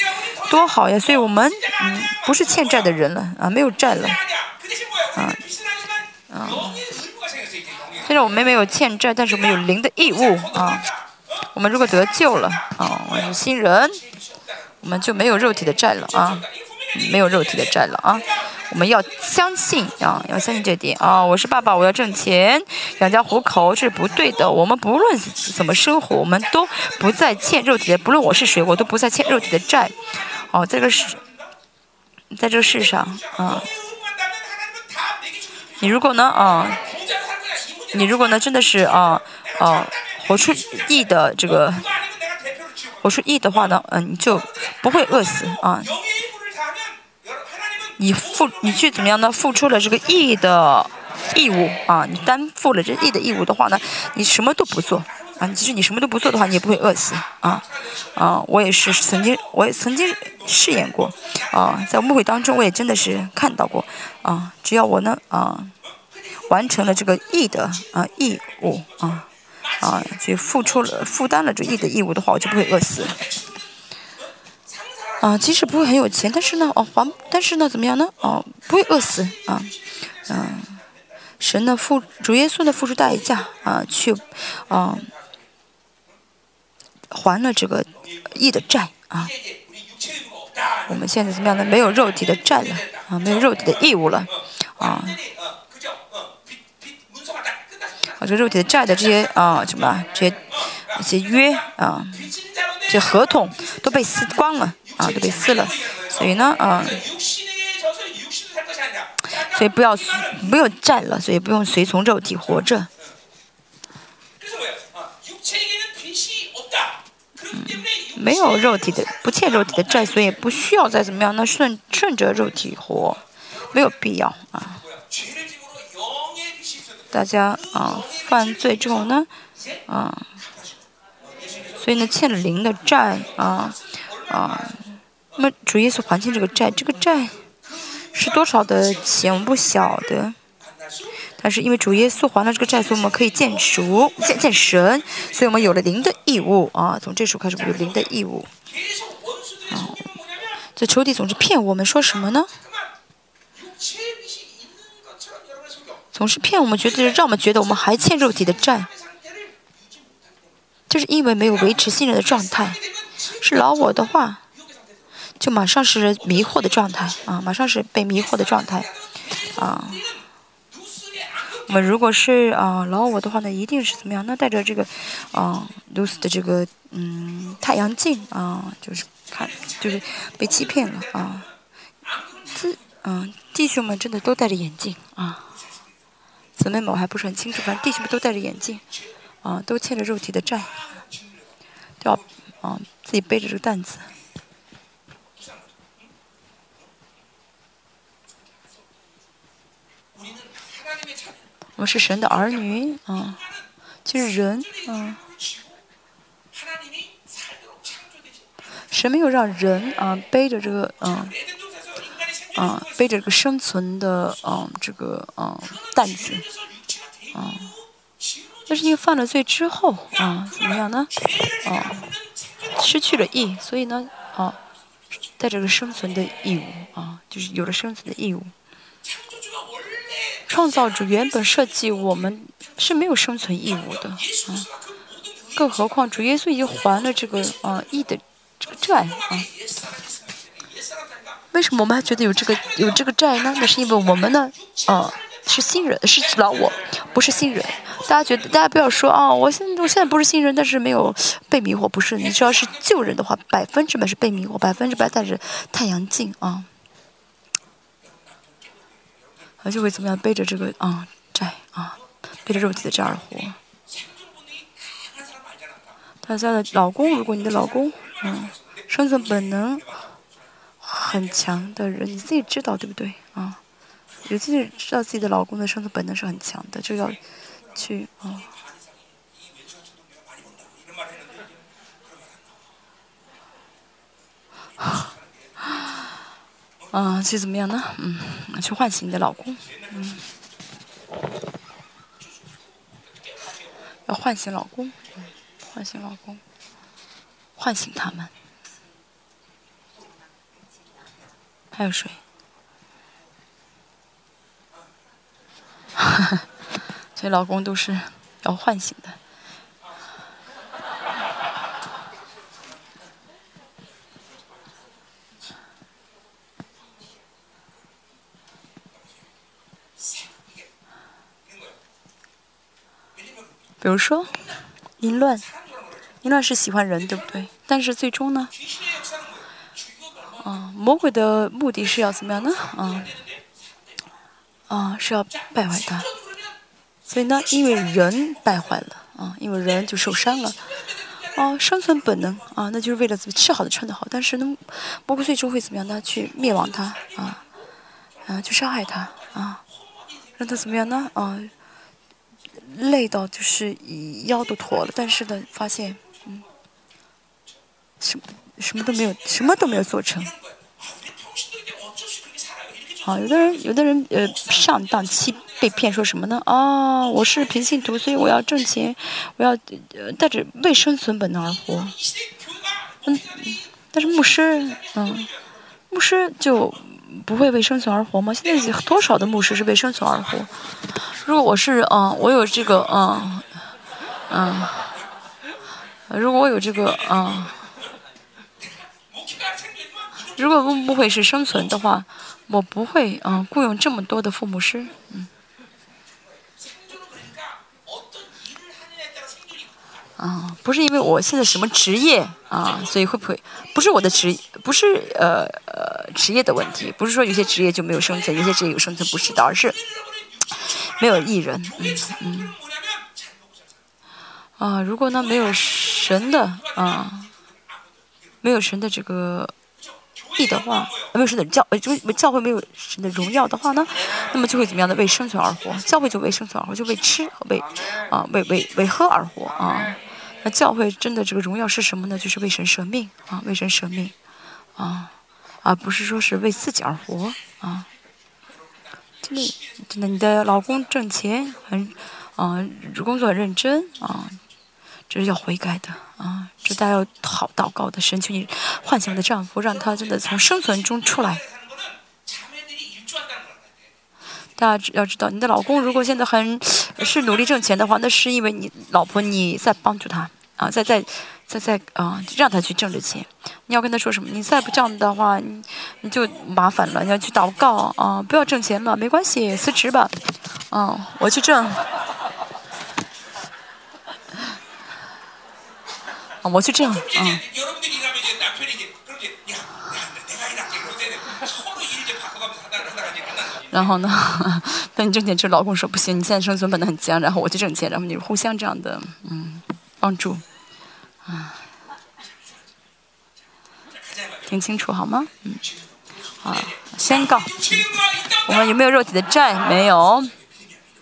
多好呀！所以我们嗯不是欠债的人了啊，没有债了，啊啊。虽然我们没有欠债，但是我们有灵的义务啊。我们如果得救了啊，我是新人。我们就没有肉体的债了啊，没有肉体的债了啊。我们要相信啊，要相信这点啊。我是爸爸，我要挣钱养家糊口，这是不对的。我们不论怎么生活，我们都不再欠肉体的。不论我是谁，我都不再欠肉体的债。哦，这个是，在这个世上啊，你如果呢啊，你如果呢真的是啊啊，活出义的这个。我说义的话呢，嗯，你就不会饿死啊。你付，你去怎么样呢？付出了这个义的义务啊，你担负了这义的义务的话呢，你什么都不做啊。其实你什么都不做的话，你也不会饿死啊。啊，我也是曾经，我也曾经试验过啊，在误会当中，我也真的是看到过啊。只要我呢啊，完成了这个义的啊义务啊。啊，就付出了、负担了这义的义务的话，我就不会饿死。啊，即使不会很有钱，但是呢，哦，还，但是呢，怎么样呢？哦，不会饿死啊。嗯，神呢付主耶稣呢付出代价啊，去啊还了这个义的债啊。我们现在怎么样呢？没有肉体的债了啊，没有肉体的义务了啊。啊，这肉体的债的这些啊，什么这些一些约啊，这合同都被撕光了啊，都被撕了。所以呢，啊，所以不要不用债了，所以不用随从肉体活着。嗯，没有肉体的不欠肉体的债，所以不需要再怎么样，那顺顺着肉体活，没有必要啊。大家啊，犯罪之后呢，啊，所以呢欠了零的债啊啊，那么主耶稣还清这个债，这个债是多少的钱我们不晓得，但是因为主耶稣还了这个债，所以我们可以见主见见神，所以我们有了零的义务啊，从这时候开始我们有零的义务。啊，这仇敌总是骗我们说什么呢？总是骗我们，觉得让我们觉得我们还欠肉体的债，就是因为没有维持信任的状态。是老我的话，就马上是迷惑的状态啊，马上是被迷惑的状态啊。我们如果是啊老我的话呢，一定是怎么样？那带着这个啊露丝的这个嗯太阳镜啊，就是看就是被欺骗了啊。这嗯弟兄们真的都戴着眼镜啊。姊妹们，我还不是很清楚，反正弟兄们都戴着眼镜，啊，都欠着肉体的债，都要啊自己背着这个担子。我们是神的儿女啊，就是人啊。神没有让人啊背着这个啊啊背着这个生存的啊这个啊担子啊。但是因为犯了罪之后啊怎么样呢？啊失去了义，所以呢啊带着个生存的义务啊，就是有了生存的义务。创造主原本设计我们是没有生存义务的啊，更何况主耶稣已经还了这个啊义的。这个债啊，为什么我们还觉得有这个有这个债呢？那是因为我们呢，啊，是新人，是老我，不是新人。大家觉得，大家不要说啊，我现在我现在不是新人，但是没有被迷惑，不是。你只要是旧人的话，百分之百是被迷惑，百分之百带着太阳镜啊，而就会怎么样背着这个啊债啊，背着肉体的债而活。大家的老公，如果你的老公。嗯，生存本能很强的人，你自己知道对不对啊？有自己知道自己的老公的生存本能是很强的，就要去啊。啊，去怎么样呢？嗯，去唤醒你的老公，嗯，要唤醒老公，唤醒老公。唤醒他们，还有谁？所以老公都是要唤醒的。比如说，淫乱。淫乱是喜欢人，对不对？但是最终呢？啊，魔鬼的目的是要怎么样呢？啊啊，是要败坏他。所以呢，因为人败坏了，啊，因为人就受伤了。啊，生存本能啊，那就是为了怎么吃好的穿的好。但是呢，魔鬼最终会怎么样呢？去灭亡他，啊，啊，去伤害他，啊，让他怎么样呢？啊，累到就是腰都驼了。但是呢，发现嗯。什么什么都没有，什么都没有做成。好，有的人，有的人，呃，上当欺被骗，说什么呢？啊，我是平信徒，所以我要挣钱，我要呃带着为生存本能而活。嗯，但是牧师，嗯，牧师就不会为生存而活吗？现在多少的牧师是为生存而活？如果我是，嗯，我有这个，嗯，嗯，如果我有这个，嗯。如果不不会是生存的话，我不会嗯雇佣这么多的父母师嗯。啊，不是因为我现在什么职业啊，所以会不会不是我的职不是呃呃职业的问题，不是说有些职业就没有生存，有些职业有生存，不是的，而是没有艺人嗯嗯。啊，如果呢没有神的啊，没有神的这个。地的话，没有神的教，呃，就教会没有神的荣耀的话呢，那么就会怎么样的为生存而活？教会就为生存而活，就为吃和为啊为为为喝而活啊。那教会真的这个荣耀是什么呢？就是为神舍命啊，为神舍命啊，而不是说是为自己而活啊。真的，真的，你的老公挣钱很啊，工作很认真啊。这是要悔改的啊！这大家要好祷告的，神求你唤醒我的丈夫，让他真的从生存中出来。大家要知道，你的老公如果现在很是努力挣钱的话，那是因为你老婆你在帮助他啊，在在在在啊，让他去挣着钱。你要跟他说什么？你再不这样的话，你你就麻烦了。你要去祷告啊，不要挣钱了，没关系，辞职吧。啊，我去挣。啊，我就这样，嗯。然后呢，等你挣钱之后，老公说不行，你现在生存本能很强，然后我去挣钱，然后你互相这样的，嗯，帮助，啊，听清楚好吗？嗯，啊，宣告，我们有没有肉体的债？没有。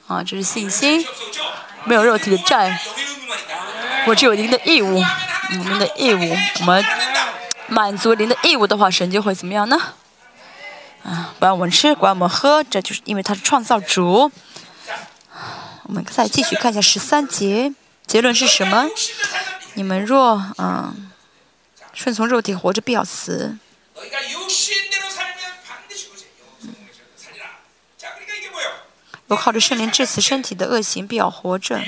啊，这是信心，没有肉体的债，我只有灵的义务，我们的义务，我们满足灵的义务的话，神就会怎么样呢？啊，管我们吃，管我们喝，这就是因为他是创造主。我们再继续看一下十三节，结论是什么？你们若嗯顺从肉体活着，必要死。若靠着圣灵致死身体的恶行，必要活着。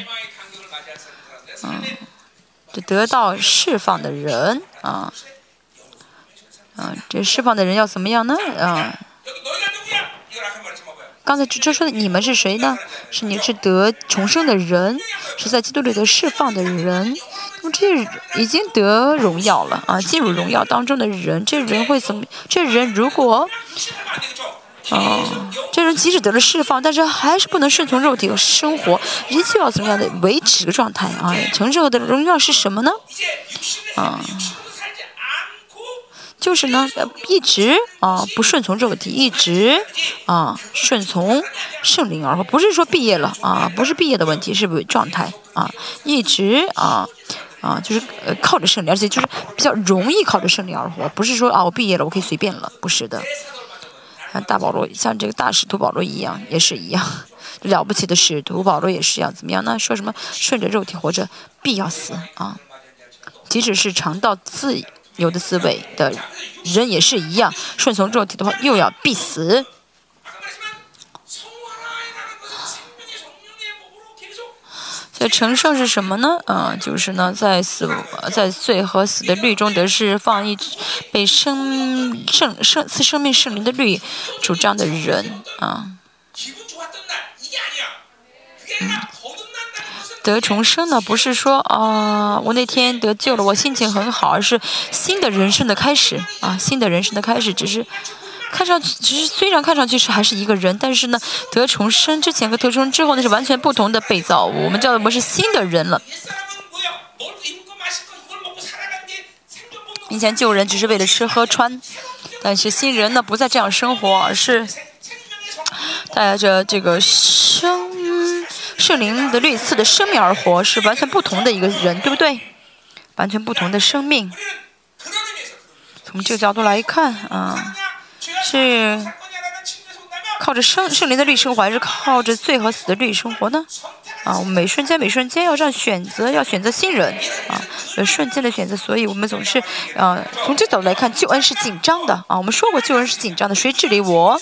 嗯，就得到释放的人啊，啊，这释放的人要怎么样呢？啊。刚才这说的你们是谁呢？是你是得重生的人，是在基督里得释放的人。那么这些已经得荣耀了啊，进入荣耀当中的人，这人会怎么？这人如果，啊，这人即使得了释放，但是还是不能顺从肉体和生活，依旧要怎么样的维持个状态啊？成圣后的荣耀是什么呢？啊？就是呢，一直啊不顺从肉体，一直啊顺从圣灵而活，不是说毕业了啊，不是毕业的问题，是状态啊，一直啊啊就是呃靠着圣灵，而且就是比较容易靠着圣灵而活，不是说啊我毕业了我可以随便了，不是的。像大保罗，像这个大使徒保罗一样，也是一样，了不起的使徒保罗也是一样，怎么样呢？说什么顺着肉体活着必要死啊，即使是尝到自。由的滋味的人也是一样，顺从肉体的话，又要必死。所以成圣是什么呢？啊，就是呢，在死在罪和死的律中得释放，一被生圣圣赐生命圣灵的律主张的人啊。嗯得重生呢，不是说啊，我那天得救了，我心情很好，而是新的人生的开始啊，新的人生的开始，只是看上去，其实虽然看上去是还是一个人，但是呢，得重生之前和得重生之后那是完全不同的被造物，我们叫我们是新的人了。以前救人只是为了吃喝穿，但是新人呢不再这样生活，而是带着这个生。圣灵的律赐的生命而活，是完全不同的一个人，对不对？完全不同的生命。从这个角度来看，啊，是靠着圣圣灵的律生活，还是靠着罪和死的律生活呢？啊，我们每瞬间每瞬间要这样选择，要选择新人，啊，有瞬间的选择。所以我们总是，啊，从这角度来看，救恩是紧张的，啊，我们说过救恩是紧张的，谁治理我？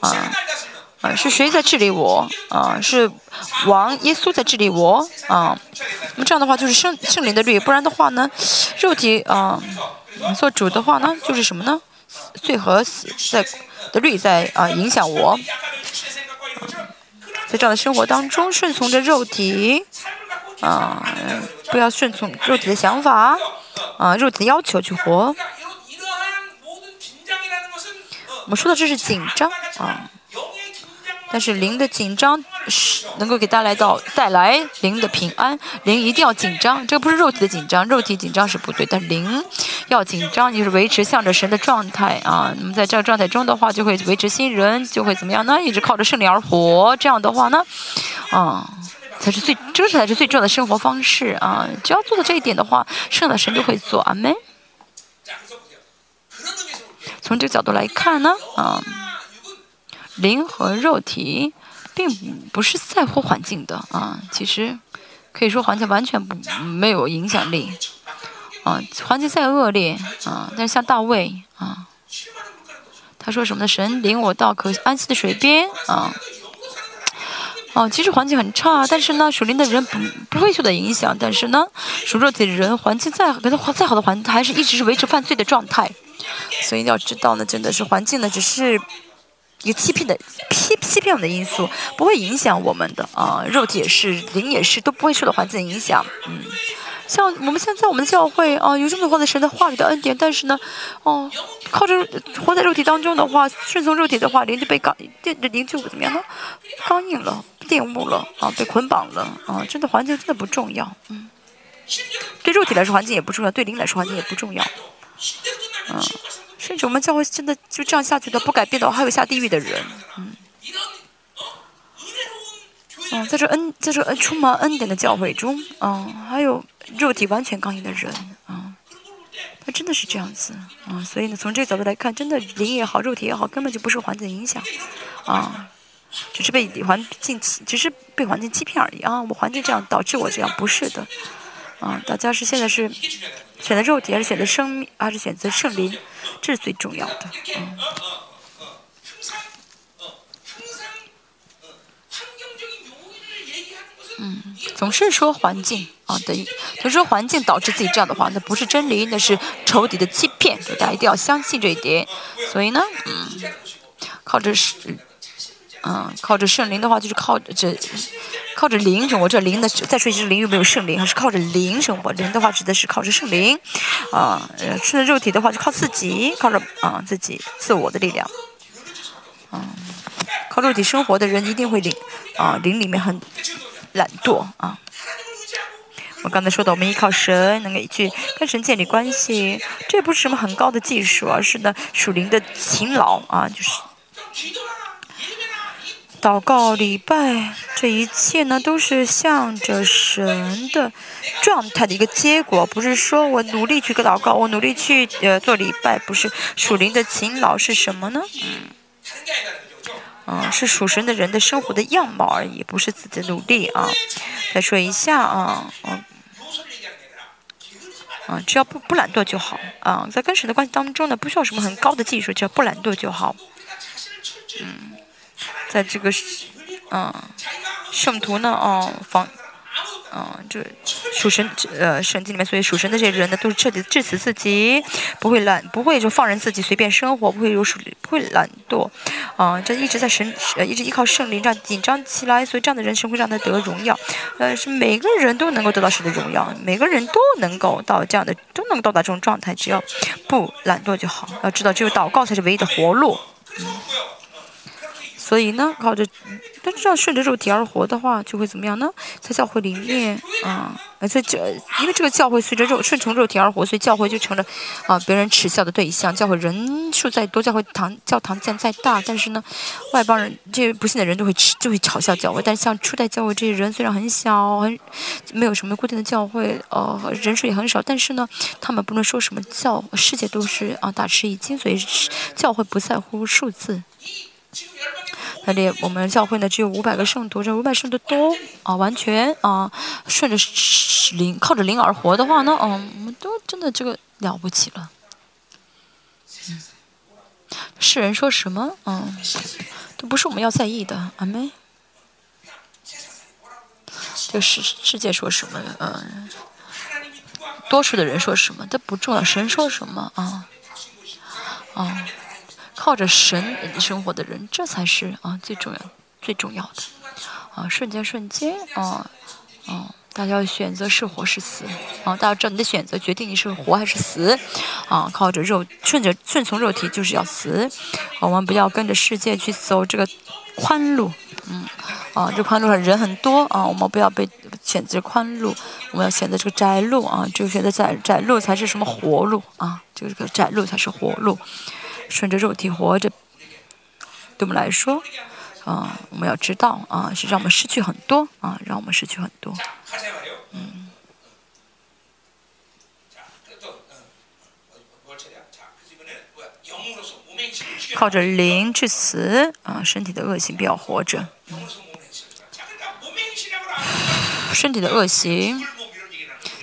啊。啊，是谁在治理我？啊，是王耶稣在治理我。啊，那么这样的话就是圣圣灵的律，不然的话呢，肉体啊做主的话呢，就是什么呢？罪和死在的律在啊影响我。在这样的生活当中，顺从着肉体，啊，不要顺从肉体的想法，啊，肉体的要求去活。我们说的这是紧张啊。但是灵的紧张是能够给带来到带来灵的平安，灵一定要紧张，这个不是肉体的紧张，肉体紧张是不对，但灵要紧张，就是维持向着神的状态啊。那么在这个状态中的话，就会维持新人，就会怎么样呢？一直靠着圣灵而活，这样的话呢，啊，才是最这才是最重要的生活方式啊。只要做到这一点的话，剩的神就会做。阿门。从这个角度来看呢，啊。灵和肉体并不是在乎环境的啊，其实可以说环境完全不没有影响力啊。环境再恶劣啊，但是像大卫啊，他说什么呢？神领我到可安息的水边啊。哦，其实环境很差，但是呢，属灵的人不不会受到影响。但是呢，属肉体的人环境再给他再好的环，还是一直是维持犯罪的状态。所以要知道呢，真的是环境呢，只是。一个欺骗的欺欺骗的因素不会影响我们的啊，肉体也是，灵也是，都不会受到环境的影响。嗯，像我们现在我们的教会啊，有这么多的神的话语的恩典，但是呢，哦，靠着活在肉体当中的话，顺从肉体的话，灵就被刚，电灵就怎么样呢？刚硬了，玷污了啊，被捆绑了啊，真的环境真的不重要。嗯，对肉体来说环境也不重要，对灵来说环境也不重要。我们教会真的就这样下去的不改变的话，还有下地狱的人。嗯。嗯，在这恩，在这恩充满恩典的教会中，嗯，还有肉体完全刚硬的人，啊，他真的是这样子，啊，所以呢，从这个角度来看，真的灵也好，肉体也好，根本就不受环境影响，啊，只是被环境欺，只是被环境欺骗而已啊，我环境这样导致我这样，不是的，啊，大家是现在是选择肉体还是选择生命，还是选择圣灵，这是最重要的，嗯。嗯，总是说环境啊，等于总是说环境导致自己这样的话，那不是真理，那是仇敌的欺骗，大家一定要相信这一点。所以呢，嗯，靠着是，嗯，靠着圣灵的话，就是靠着靠着灵生活。这灵的再说一次，灵又没有圣灵？还是靠着灵生活？灵的话指的是靠着圣灵，啊，顺着肉体的话就靠自己，靠着啊自己自我的力量，嗯，靠肉体生活的人一定会灵，啊，灵里面很。懒惰啊！我刚才说的，我们依靠神，能够去跟神建立关系，这也不是什么很高的技术，而是呢属灵的勤劳啊，就是祷告、礼拜，这一切呢都是向着神的状态的一个结果，不是说我努力去个祷告，我努力去呃做礼拜，不是属灵的勤劳是什么呢？嗯。嗯，是属神的人的生活的样貌而已，不是自己的努力啊。再说一下啊，嗯，啊，只要不不懒惰就好啊。在跟神的关系当中呢，不需要什么很高的技术，只要不懒惰就好。嗯，在这个，嗯，圣徒呢，哦，防。嗯，这属神呃圣经里面，所以属神的这些人呢，都是彻底致死自己，不会懒，不会就放任自己随便生活，不会有属，不会懒惰，啊，这一直在神呃一直依靠圣灵这样紧张起来，所以这样的人生会让他得荣耀，呃，是每个人都能够得到神的荣耀，每个人都能够到这样的，都能够到达这种状态，只要不懒惰就好。要知道，只有祷告才是唯一的活路。嗯所以呢，靠着，但是这样顺着肉体而活的话，就会怎么样呢？在教会里面，啊，在这，因为这个教会随着肉顺从肉体而活，所以教会就成了啊别人耻笑的对象。教会人数再多，教会堂教堂建再大，但是呢，外邦人这些不信的人都会吃就会嘲笑教会。但是像初代教会这些人虽然很小，很没有什么固定的教会，呃，人数也很少，但是呢，他们不论说什么教，世界都是啊大吃一惊，所以教会不在乎数字。那里我们教会呢只有五百个圣徒，这五百圣徒都啊完全啊顺着灵靠着灵而活的话呢，嗯，我们都真的这个了不起了。世人说什么，嗯，都不是我们要在意的，阿妹。这个世世界说什么，嗯，多数的人说什么都不重要，神说什么啊，啊。靠着神生活的人，这才是啊最重要、最重要的啊！瞬间，瞬间啊啊！大家要选择是活是死啊！大家知道你的选择决定你是活还是死啊！靠着肉，顺着顺从肉体就是要死。我们不要跟着世界去走这个宽路，嗯啊，这宽路上人很多啊，我们不要被选择宽路，我们要选择这个窄路啊！这个选择窄窄路才是什么活路啊？这个窄路才是活路。顺着肉体活着，对我们来说，啊，我们要知道啊，是让我们失去很多啊，让我们失去很多。嗯。靠着灵致死啊，身体的恶行不要活着。身体的恶行，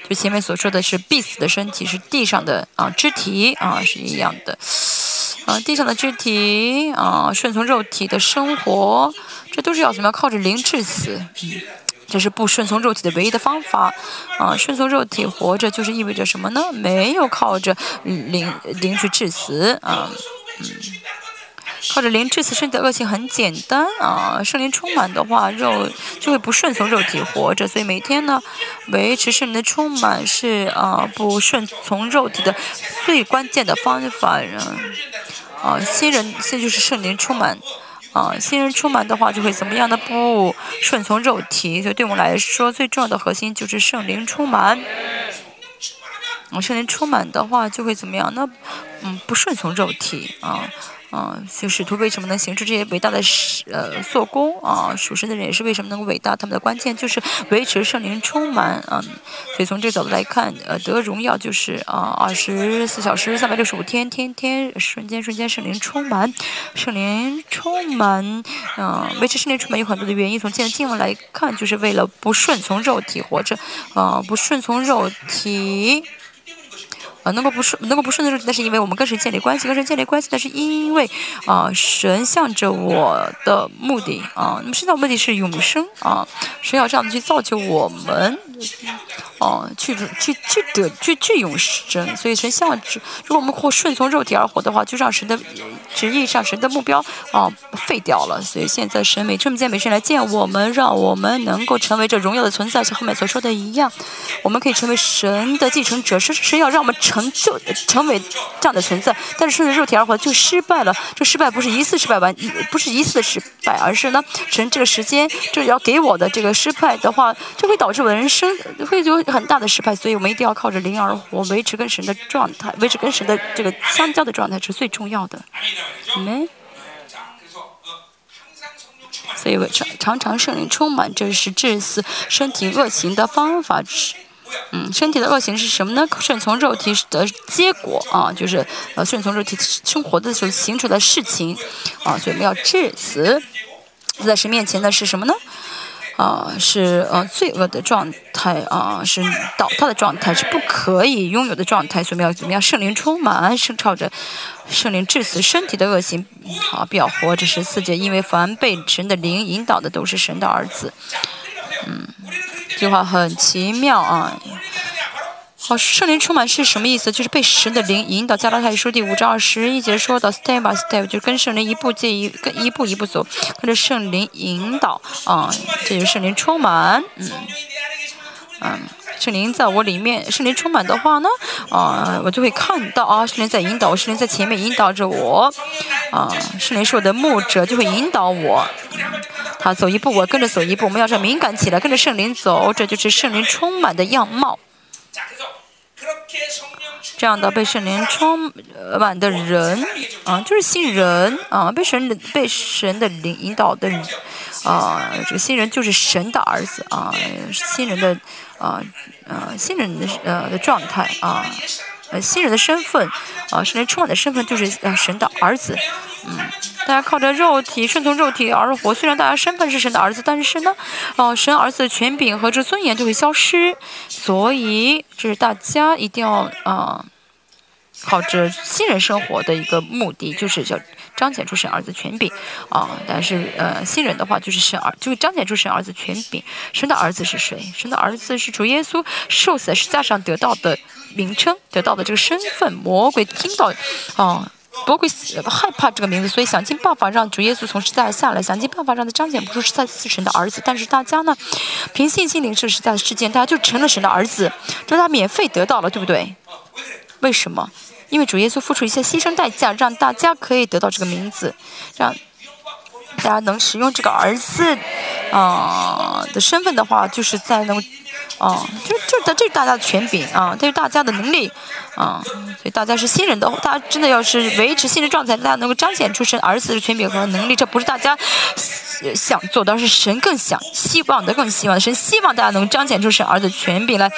就前面所说的是必死的身体，是地上的啊肢体啊，是一样的。啊，地上的肢体啊，顺从肉体的生活，这都是要怎么样靠着灵致死？这是不顺从肉体的唯一的方法。啊，顺从肉体活着，就是意味着什么呢？没有靠着灵灵去致死啊，嗯，靠着灵这次，身体的恶性很简单啊。圣灵充满的话，肉就会不顺从肉体活着，所以每天呢，维持圣灵的充满是啊，不顺从肉体的最关键的方法。嗯。啊，新人现在就是圣灵充满，啊，新人充满的话就会怎么样的？不顺从肉体，所以对我们来说最重要的核心就是圣灵充满。啊，圣灵充满的话就会怎么样？那，嗯，不顺从肉体，啊，啊，就使徒为什么能行出这些伟大的呃做工啊？属神的人也是为什么能够伟大？他们的关键就是维持圣灵充满啊。所以从这个角度来看，呃，得荣耀就是啊，二十四小时、三百六十五天，天天瞬间瞬间圣灵充满，圣灵充满啊，维持圣灵充满有很多的原因。从现在经文来看，就是为了不顺从肉体活着，啊，不顺从肉体。啊，能够不顺，能够不顺的时候，那是因为我们跟神建立关系，跟神建立关系，那是因为啊，神向着我的目的啊，那么神的目的是永生啊，神要这样子去造就我们。哦，去去去得去去永生，所以神向着，如果我们或顺从肉体而活的话，就让神的旨意上神的目标啊废掉了。所以现在神每这么见每神来见我们，让我们能够成为这荣耀的存在，像后面所说的一样，我们可以成为神的继承者。神神要让我们成就成为这样的存在，但是顺着肉体而活就失败了。这失败不是一次失败完，不是一次的失败，而是呢，神这个时间就要给我的这个失败的话，就会导致我的人生会有。很大的失败，所以我们一定要靠着灵而活，维持跟神的状态，维持跟神的这个相交的状态是最重要的。没？所以常常常圣灵充满，这是致死身体恶行的方法。嗯，身体的恶行是什么呢？顺从肉体的结果啊，就是呃顺从肉体生活的时候行出的事情啊，所以我们要致死。在神面前的是什么呢？啊，是呃罪恶的状态啊，是倒塌的状态，是不可以拥有的状态。所以要怎么样？圣灵充满，圣朝着圣灵致死身体的恶行，啊，不要活。这是四节，因为凡被神的灵引导的，都是神的儿子。嗯，这句话很奇妙啊。好，圣灵充满是什么意思？就是被神的灵引导。加拉太书第五章二十一节说到，step by step，就跟圣灵一步接一，跟一步一步走，跟着圣灵引导啊，这就是圣灵充满。嗯，嗯，圣灵在我里面，圣灵充满的话呢，啊，我就会看到啊，圣灵在引导，圣灵在前面引导着我，啊，圣灵是我的牧者，就会引导我。他走一步，我跟着走一步。我们要这敏感起来，跟着圣灵走，这就是圣灵充满的样貌。这样的被圣灵充满的人啊，就是新人啊，被神的被神的领引导的啊，这个新人就是神的儿子啊，新人的啊啊新人的呃的状态啊。呃，新人的身份，啊，圣灵充满的身份就是呃神的儿子，嗯，大家靠着肉体顺从肉体而活，虽然大家身份是神的儿子，但是呢，哦，神儿子的权柄和这尊严就会消失，所以这是大家一定要啊，靠着新人生活的一个目的，就是叫彰显出神儿子权柄啊。但是呃，新人的话就是神儿，就彰显出神儿子权柄。神的儿子是谁？神的儿子是主耶稣受死在十字架上得到的。名称得到的这个身份，魔鬼听到，啊，魔鬼害怕这个名字，所以想尽办法让主耶稣从十字架下来，想尽办法让他彰显不出是在死神的儿子。但是大家呢，凭信心领受十字架的事件，大家就成了神的儿子，这他免费得到了，对不对？为什么？因为主耶稣付出一些牺牲代价，让大家可以得到这个名字，让大家能使用这个儿子，啊的身份的话，就是在那哦，就就这这是大家的权柄啊，这是大家的能力啊，所以大家是新人的，大家真的要是维持新人状态，大家能够彰显出神儿子的权柄和能力，这不是大家想做的，是神更想希望的，更希望的，神希望大家能彰显出神儿子权柄来，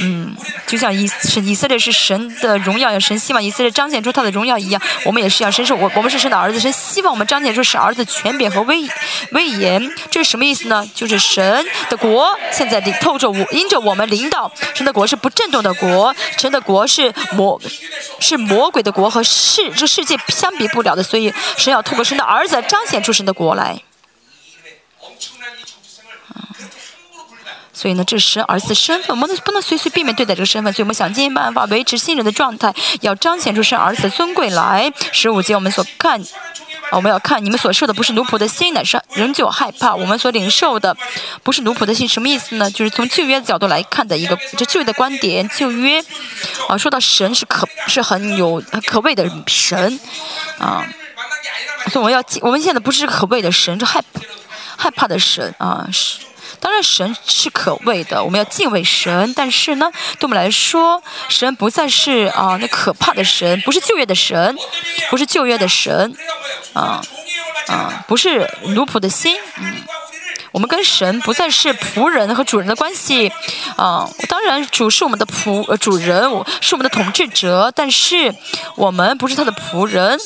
嗯，就像以是以色列是神的荣耀，神希望以色列彰显出他的荣耀一样，我们也是一样，神是我我们是神的儿子，神希望我们彰显出神儿子权柄和威威严，这是什么意思呢？就是神的国现在透着我。因着我们领导，神的国是不震动的国，神的国是 魔，是魔鬼的国和世这世界相比不了的，所以神要透过神的儿子彰显出神的国来。所以呢，这是神儿子身份，我们不能随随便便对待这个身份，所以我们想尽办法维持新人的状态，要彰显出神儿子的尊贵来。十五节我们所看。我们要看你们所受的不是奴仆的心，乃是仍旧害怕。我们所领受的不是奴仆的心，什么意思呢？就是从旧约的角度来看的一个这旧约的观点。旧约啊，说到神是可是很有可畏的神啊，所以我们要我们现在不是可畏的神，是害害怕的神啊。是，当然神是可畏的，我们要敬畏神。但是呢，对我们来说，神不再是啊那可怕的神，不是旧约的神，不是旧约的神，啊啊，不是奴仆的心，嗯。我们跟神不再是仆人和主人的关系，啊，当然主是我们的仆呃主人，是我们的统治者，但是我们不是他的仆人，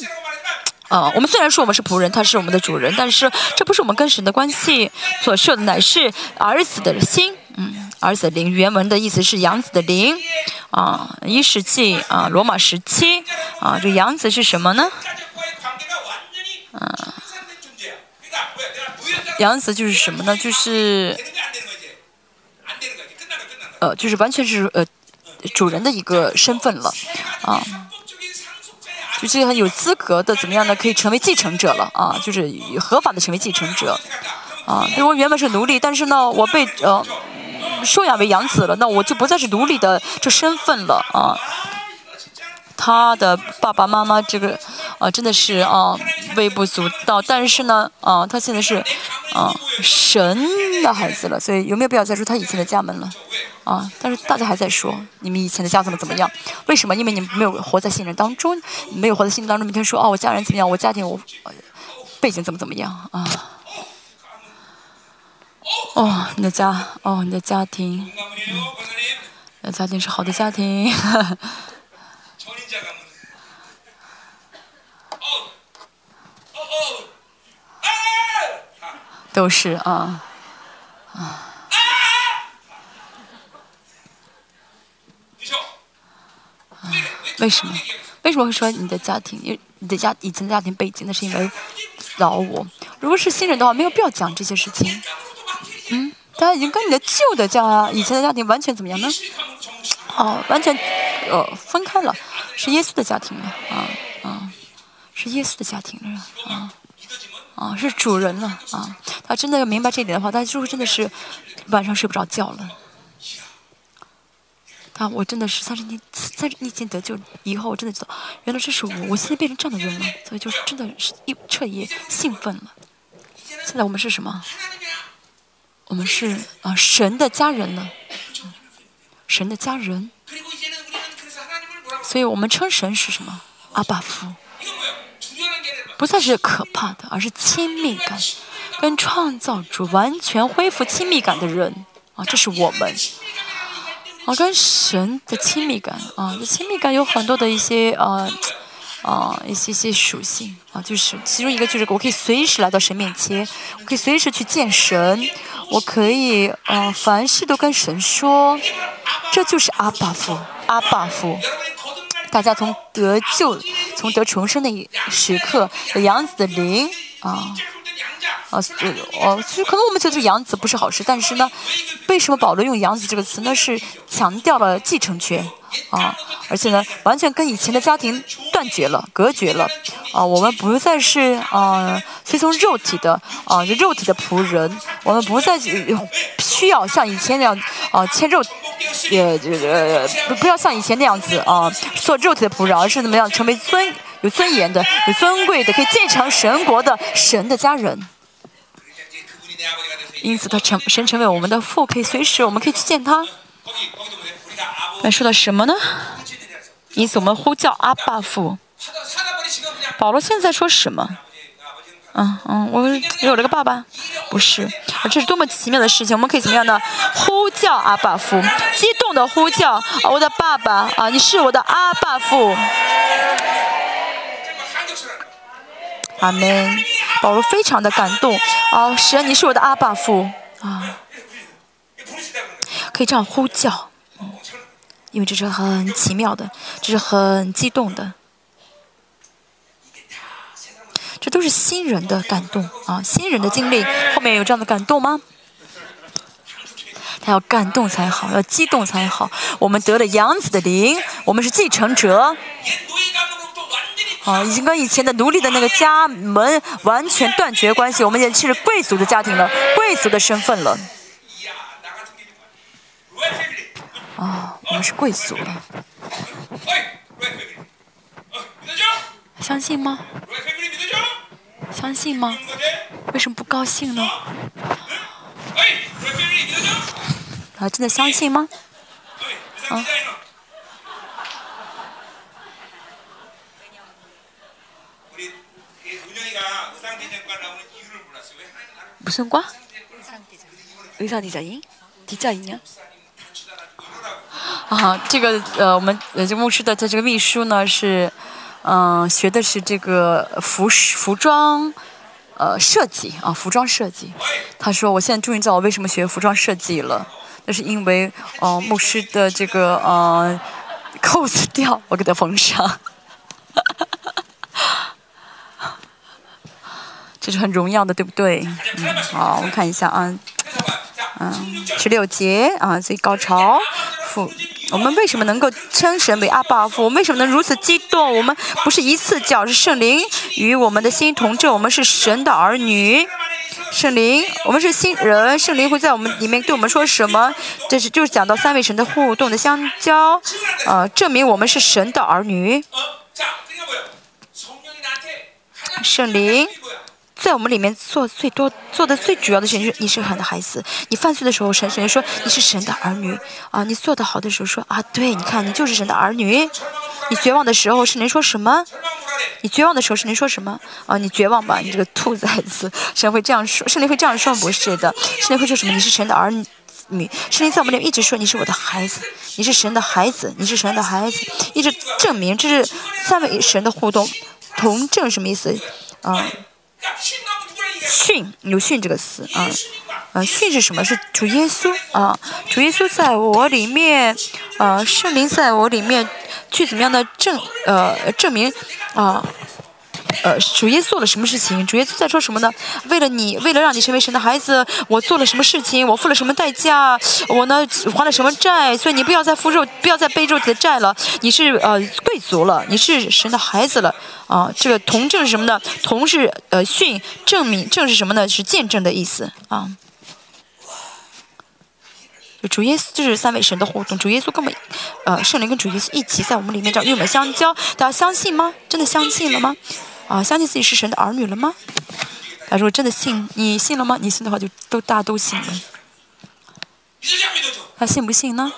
啊，我们虽然说我们是仆人，他是我们的主人，但是这不是我们跟神的关系所设的乃是儿子的心，嗯，儿子的灵，原文的意思是养子的灵，啊，一世纪啊，罗马时期啊，这养子是什么呢？啊。养子就是什么呢？就是，呃，就是完全是呃主人的一个身份了，啊，就是很有资格的怎么样呢？可以成为继承者了啊，就是合法的成为继承者，啊，因为我原本是奴隶，但是呢，我被呃收养为养子了，那我就不再是奴隶的这身份了啊。他的爸爸妈妈这个啊，真的是啊微不足道。但是呢，啊，他现在是啊神的孩子了，所以有没有必要再说他以前的家门了？啊，但是大家还在说你们以前的家怎么怎么样？为什么？因为你们没有活在信任当中，没有活在信任当中，每天说哦，我家人怎么样？我家庭我背景怎么怎么样啊？哦，你的家，哦，你的家庭，嗯，家庭是好的家庭。都是啊啊！为什么？为什么会说你的家庭？因为你的家以前的家庭背景，那是因为老我。如果是新人的话，没有必要讲这些事情。嗯，他已经跟你的旧的家、以前的家庭完全怎么样呢？哦，完全呃分开了，是耶稣的家庭了啊啊，是耶稣的家庭了啊。啊，是主人了啊！他真的要明白这一点的话，他就是真的是晚上睡不着觉了。他，我真的是三十年、三十年前得救以后，我真的知道，原来这是我，我现在变成这样的人了，所以就是真的是一彻夜兴奋了。现在我们是什么？我们是啊，神的家人了，神的家人。所以我们称神是什么？阿爸夫。不再是可怕的，而是亲密感，跟创造主完全恢复亲密感的人啊，这是我们啊，跟神的亲密感啊，这亲密感有很多的一些啊啊一些些属性啊，就是其中一个就是我可以随时来到神面前，我可以随时去见神，我可以嗯凡事都跟神说，这就是阿巴夫，阿巴夫。大家从得救、从得重生的时刻，杨子的灵啊啊，哦，其实可能我们觉得杨子不是好事，但是呢，为什么保罗用杨子这个词呢？是强调了继承权啊，而且呢，完全跟以前的家庭断绝了、隔绝了啊，我们不再是啊，随从肉体的啊，肉体的仆人，我们不再需要像以前那样啊，牵肉。也这个不不要像以前那样子啊，做肉体的仆人，而是怎么样成为尊有尊严的、有尊贵的，可以继承神国的神的家人。因此，他成神成为我们的父，可以随时我们可以去见他。那说的什么呢？因此，我们呼叫阿爸父。保罗现在说什么？嗯嗯，我有了个爸爸，不是，这是多么奇妙的事情！我们可以怎么样呢？呼叫阿爸父，激动的呼叫我的爸爸啊！你是我的阿爸父。阿门。保罗非常的感动啊！神，你是我的阿爸父啊！可以这样呼叫，嗯因为这是很奇妙的，这是很激动的。这都是新人的感动啊！新人的经历后面有这样的感动吗？他要感动才好，要激动才好。我们得了养子的灵，我们是继承者。啊，已经跟以前的奴隶的那个家门完全断绝关系，我们已经是贵族的家庭了，贵族的身份了。啊，我们是贵族了。相信吗？相信吗？为什么不高兴呢？啊，真的相信吗？啊？不算瓜？의사디자인디자인 야？ 啊，这个呃，我们呃，这牧师的他这个秘书呢是，嗯，学的是这个服饰服装，呃，设计啊，服装设计。他说，我现在终于知道我为什么学服装设计了，那是因为，呃，牧师的这个呃扣子掉，我给他缝上。 这是很荣耀的，对不对？嗯，好，我们看一下啊，嗯，十六节啊，最高潮。父，我们为什么能够称神为阿爸父？我们为什么能如此激动？我们不是一次叫，是圣灵与我们的心同证。我们是神的儿女，圣灵，我们是新人，圣灵会在我们里面对我们说什么？这是就是讲到三位神的互动的相交，呃，证明我们是神的儿女。圣灵。在我们里面做最多、做的最主要的事情就是，你是神的孩子。你犯罪的时候，神神说你是神的儿女啊。你做的好的时候说啊，对，你看你就是神的儿女。你绝望的时候，是能说什么？你绝望的时候是能说什么？啊，你绝望吧，你这个兔崽子！神会这样说，圣灵会这样说，不是的。圣灵会说什么？你是神的儿女。圣灵在我们里面一直说你是我的孩子，你是神的孩子，你是神的孩子，一直证明这是三位神的互动，同证什么意思？啊。训有训这个词啊，呃，训是什么？是主耶稣啊，主耶稣在我里面，呃，圣灵在我里面，去怎么样的证呃证明啊？呃主耶稣做了什么事情？主耶稣在说什么呢？为了你，为了让你成为神的孩子，我做了什么事情？我付了什么代价？我呢还了什么债？所以你不要再付肉，不要再背肉体的债了。你是呃贵族了，你是神的孩子了啊！这个同证是什么呢？同是呃训证明，证是什么呢？是见证的意思啊。主耶稣就是三位神的互动，主耶稣根本呃圣灵跟主耶稣一起在我们里面这样与我们相交，大家相信吗？真的相信了吗？啊，相信自己是神的儿女了吗？他说：“真的信，你信了吗？你信的话，就都大家都信了。他信不信呢？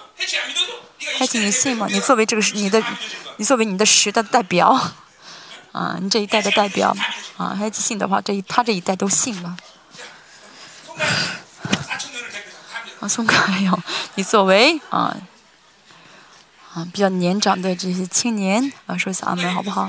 还信你信吗？你作为这个是你的，你作为你的时代的代表，啊，你这一代的代表，啊，还信的话，这一他这一代都信了。啊，松开哟！你作为啊啊比较年长的这些青年啊，说一下阿门，好不好？”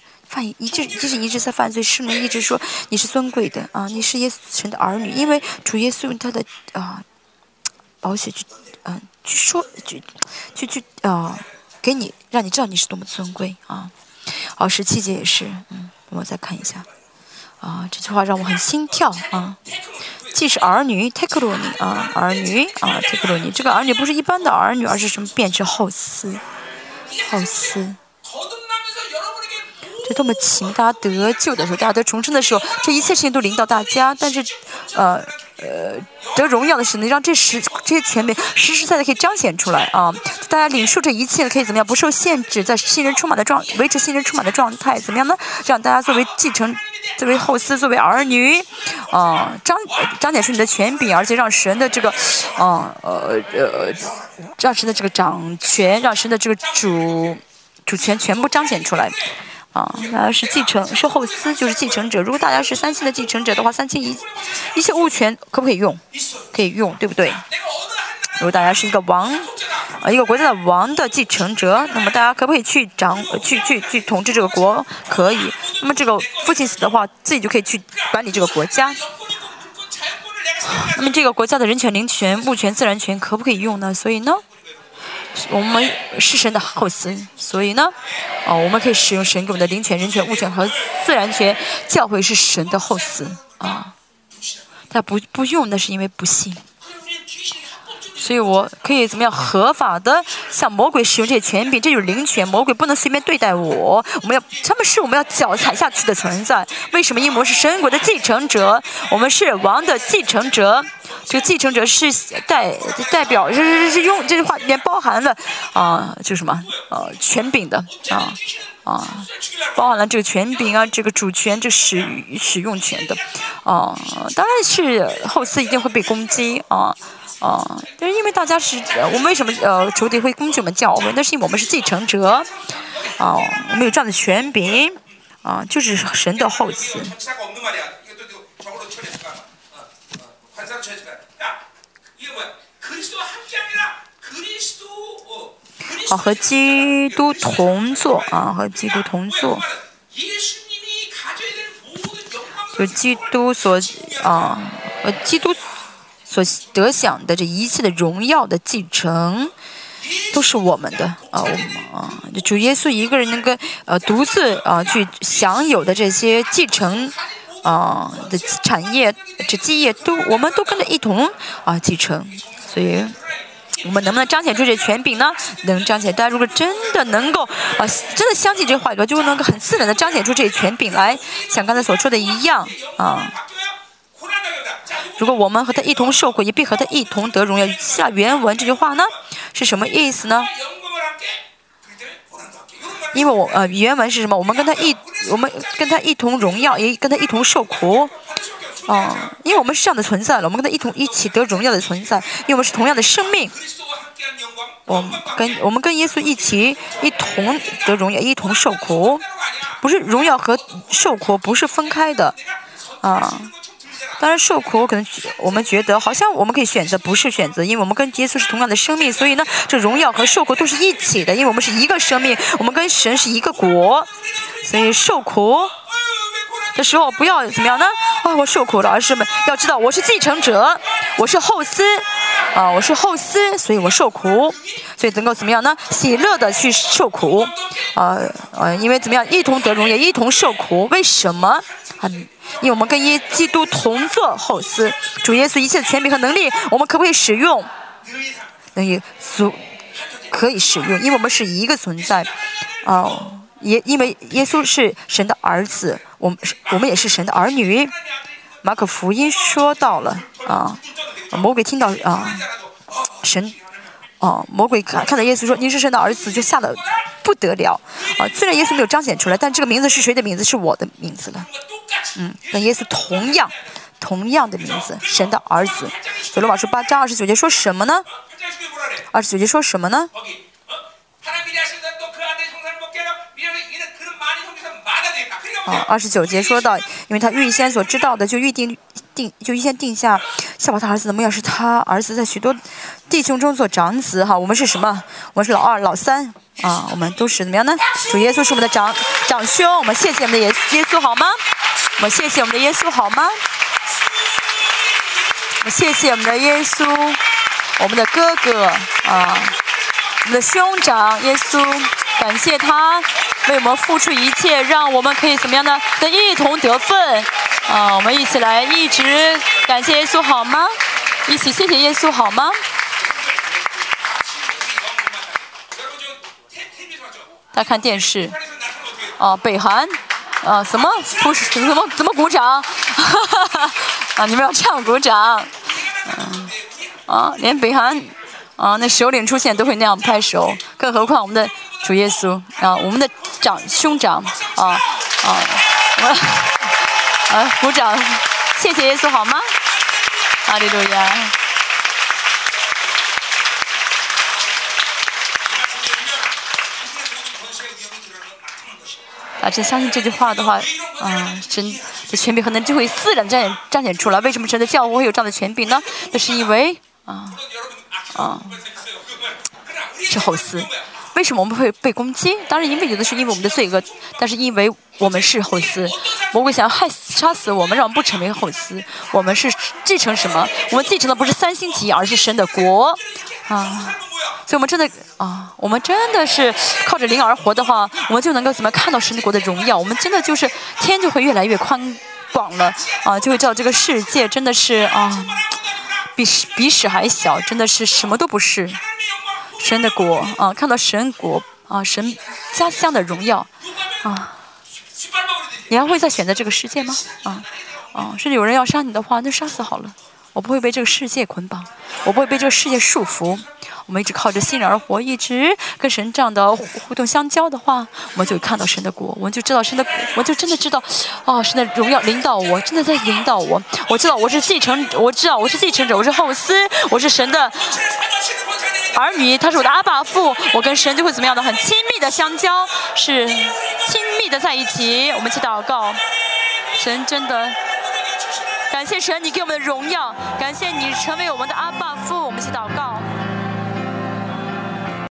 犯一直即使一直在犯罪，圣灵一直说你是尊贵的啊，你是耶稣神的儿女，因为主耶稣用他的啊宝血去嗯去说去去去啊给你让你知道你是多么尊贵啊。好，十七节也是，嗯，我们再看一下啊，这句话让我很心跳啊。既是儿女，泰克罗尼啊，儿女啊，泰克罗尼，这个儿女不是一般的儿女，而是什么变成后嗣，后嗣。多么情，大家得救的时候，大家得重生的时候，这一切事情都领导大家。但是，呃呃，得荣耀的是能让这实这些权柄实实在在可以彰显出来啊！大家领受这一切可以怎么样？不受限制，在新人充满的状，维持新人充满的状态，怎么样呢？让大家作为继承，作为后嗣，作为儿女，啊，彰彰显出你的权柄，而且让神的这个，啊呃呃，让神的这个掌权，让神的这个主主权全部彰显出来。啊，大家是继承，是后嗣，就是继承者。如果大家是三星的继承者的话，三星一一切物权可不可以用？可以用，对不对？如果大家是一个王，啊，一个国家的王的继承者，那么大家可不可以去掌，去去去统治这个国？可以。那么这个父亲死的话，自己就可以去管理这个国家。那么这个国家的人权、灵权、物权、自然权可不可以用呢？所以呢，我们是神的后嗣，所以呢，哦，我们可以使用神给我们的灵权、人权、物权和自然权。教会是神的后嗣啊，他不不用，那是因为不信。所以我可以怎么样合法的向魔鬼使用这些权柄？这就是灵权，魔鬼不能随便对待我。我们要，他们是我们要脚踩下去的存在。为什么？因为我是神国的继承者，我们是王的继承者。这个继承者是代代表，是是是用这句话里面包含了啊，就什么呃权柄的啊啊，包含了这个权柄啊，这个主权，这使使用权的啊，当然是后嗣一定会被攻击啊。啊，但是因为大家是，我们为什么呃仇敌会攻击我们教会？那是因为我们是继承者，啊，我们有这样的权柄，啊，就是神的后嗣。好，和基督同坐啊，和基督同坐，就基督所啊，呃，基督。所得享的这一切的荣耀的继承，都是我们的啊！我们啊，主耶稣一个人能够呃独自啊去享有的这些继承啊的产业，这基业都我们都跟着一同啊继承。所以，我们能不能彰显出这权柄呢？能彰显。大家如果真的能够啊，真的相信这话语，就会能够很自然的彰显出这权柄来，像刚才所说的一样啊。如果我们和他一同受苦，也必和他一同得荣耀。下原文这句话呢，是什么意思呢？因为我呃，原文是什么？我们跟他一，我们跟他一同荣耀，也跟他一同受苦。哦，因为我们是这样的存在了，我们跟他一同一起得荣耀的存在，因为我们是同样的生命。我跟我们跟耶稣一起一同得荣耀，一同受苦，不是荣耀和受苦不是分开的啊。当然受苦，我可能我们觉得好像我们可以选择，不是选择，因为我们跟耶稣是同样的生命，所以呢，这荣耀和受苦都是一起的，因为我们是一个生命，我们跟神是一个国，所以受苦的时候不要怎么样呢？啊，我受苦了，而是们要知道我是继承者，我是后嗣，啊，我是后嗣，所以我受苦，所以能够怎么样呢？喜乐的去受苦，啊啊，因为怎么样，一同得荣耀，一同受苦，为什么？很。因为我们跟耶基督同作后嗣，主耶稣一切的权柄和能力，我们可不可以使用？能以足可以使用，因为我们是一个存在。哦，也因为耶稣是神的儿子，我们我们也是神的儿女。马可福音说到了啊，魔鬼听到啊，神。哦，魔鬼看看到耶稣说：“您是神的儿子”，就吓得不得了。啊，虽然耶稣没有彰显出来，但这个名字是谁的名字？是我的名字了。嗯，跟耶稣同样，同样的名字，神的儿子。所罗马书八章二十九节说什么呢？二十九节说什么呢？啊，二十九节说到，因为他预先所知道的，就预定定，就预先定下，夏娃他儿子的模样是他儿子在许多弟兄中做长子。哈，我们是什么？我们是老二、老三啊，我们都是怎么样呢？主耶稣是我们的长长兄，我们谢谢我们的耶耶稣好吗？我们谢谢我们的耶稣好吗？我们谢谢我们的耶稣，我们的哥哥啊，我们的兄长耶稣，感谢他。为我们付出一切，让我们可以怎么样呢？的一同得分啊！我们一起来，一直感谢耶稣好吗？一起谢谢耶稣好吗？大家看电视啊，北韩啊，什么不是怎么怎么鼓掌？啊，你们要这样鼓掌？啊，连北韩啊那首领出现都会那样拍手，更何况我们的。主耶稣啊，我们的长兄长啊啊，我啊鼓掌，谢谢耶稣好吗？哈利路亚！啊，真相信这句话的话，啊，神的权柄可能就会自然彰显彰显出来。为什么神的教会会有这样的权柄呢？那是因为啊啊，是后嗣。为什么我们会被攻击？当然，因为有的是因为我们的罪恶，但是因为我们是后嗣，魔鬼想要害死、杀死我们，让我们不成为后嗣。我们是继承什么？我们继承的不是三星级，而是神的国。啊，所以我们真的啊，我们真的是靠着灵而活的话，我们就能够怎么看到神的国的荣耀？我们真的就是天就会越来越宽广了啊，就会知道这个世界真的是啊，比比屎还小，真的是什么都不是。神的国啊，看到神国啊，神家乡的荣耀啊，你还会再选择这个世界吗？啊啊，甚至有人要杀你的话，那杀死好了。我不会被这个世界捆绑，我不会被这个世界束缚。我们一直靠着信而活，一直跟神这样的互动相交的话，我们就看到神的国，我们就知道神的，我就真的知道，哦，神的荣耀领导我，真的在领导我。我知道我是继承，我知道我是继承者，我是后嗣，我是神的儿女，他是我的阿爸父，我跟神就会怎么样的，很亲密的相交，是亲密的在一起。我们去祷告，神真的。感谢神，你给我们的荣耀。感谢你成为我们的阿爸父。我们一起祷告。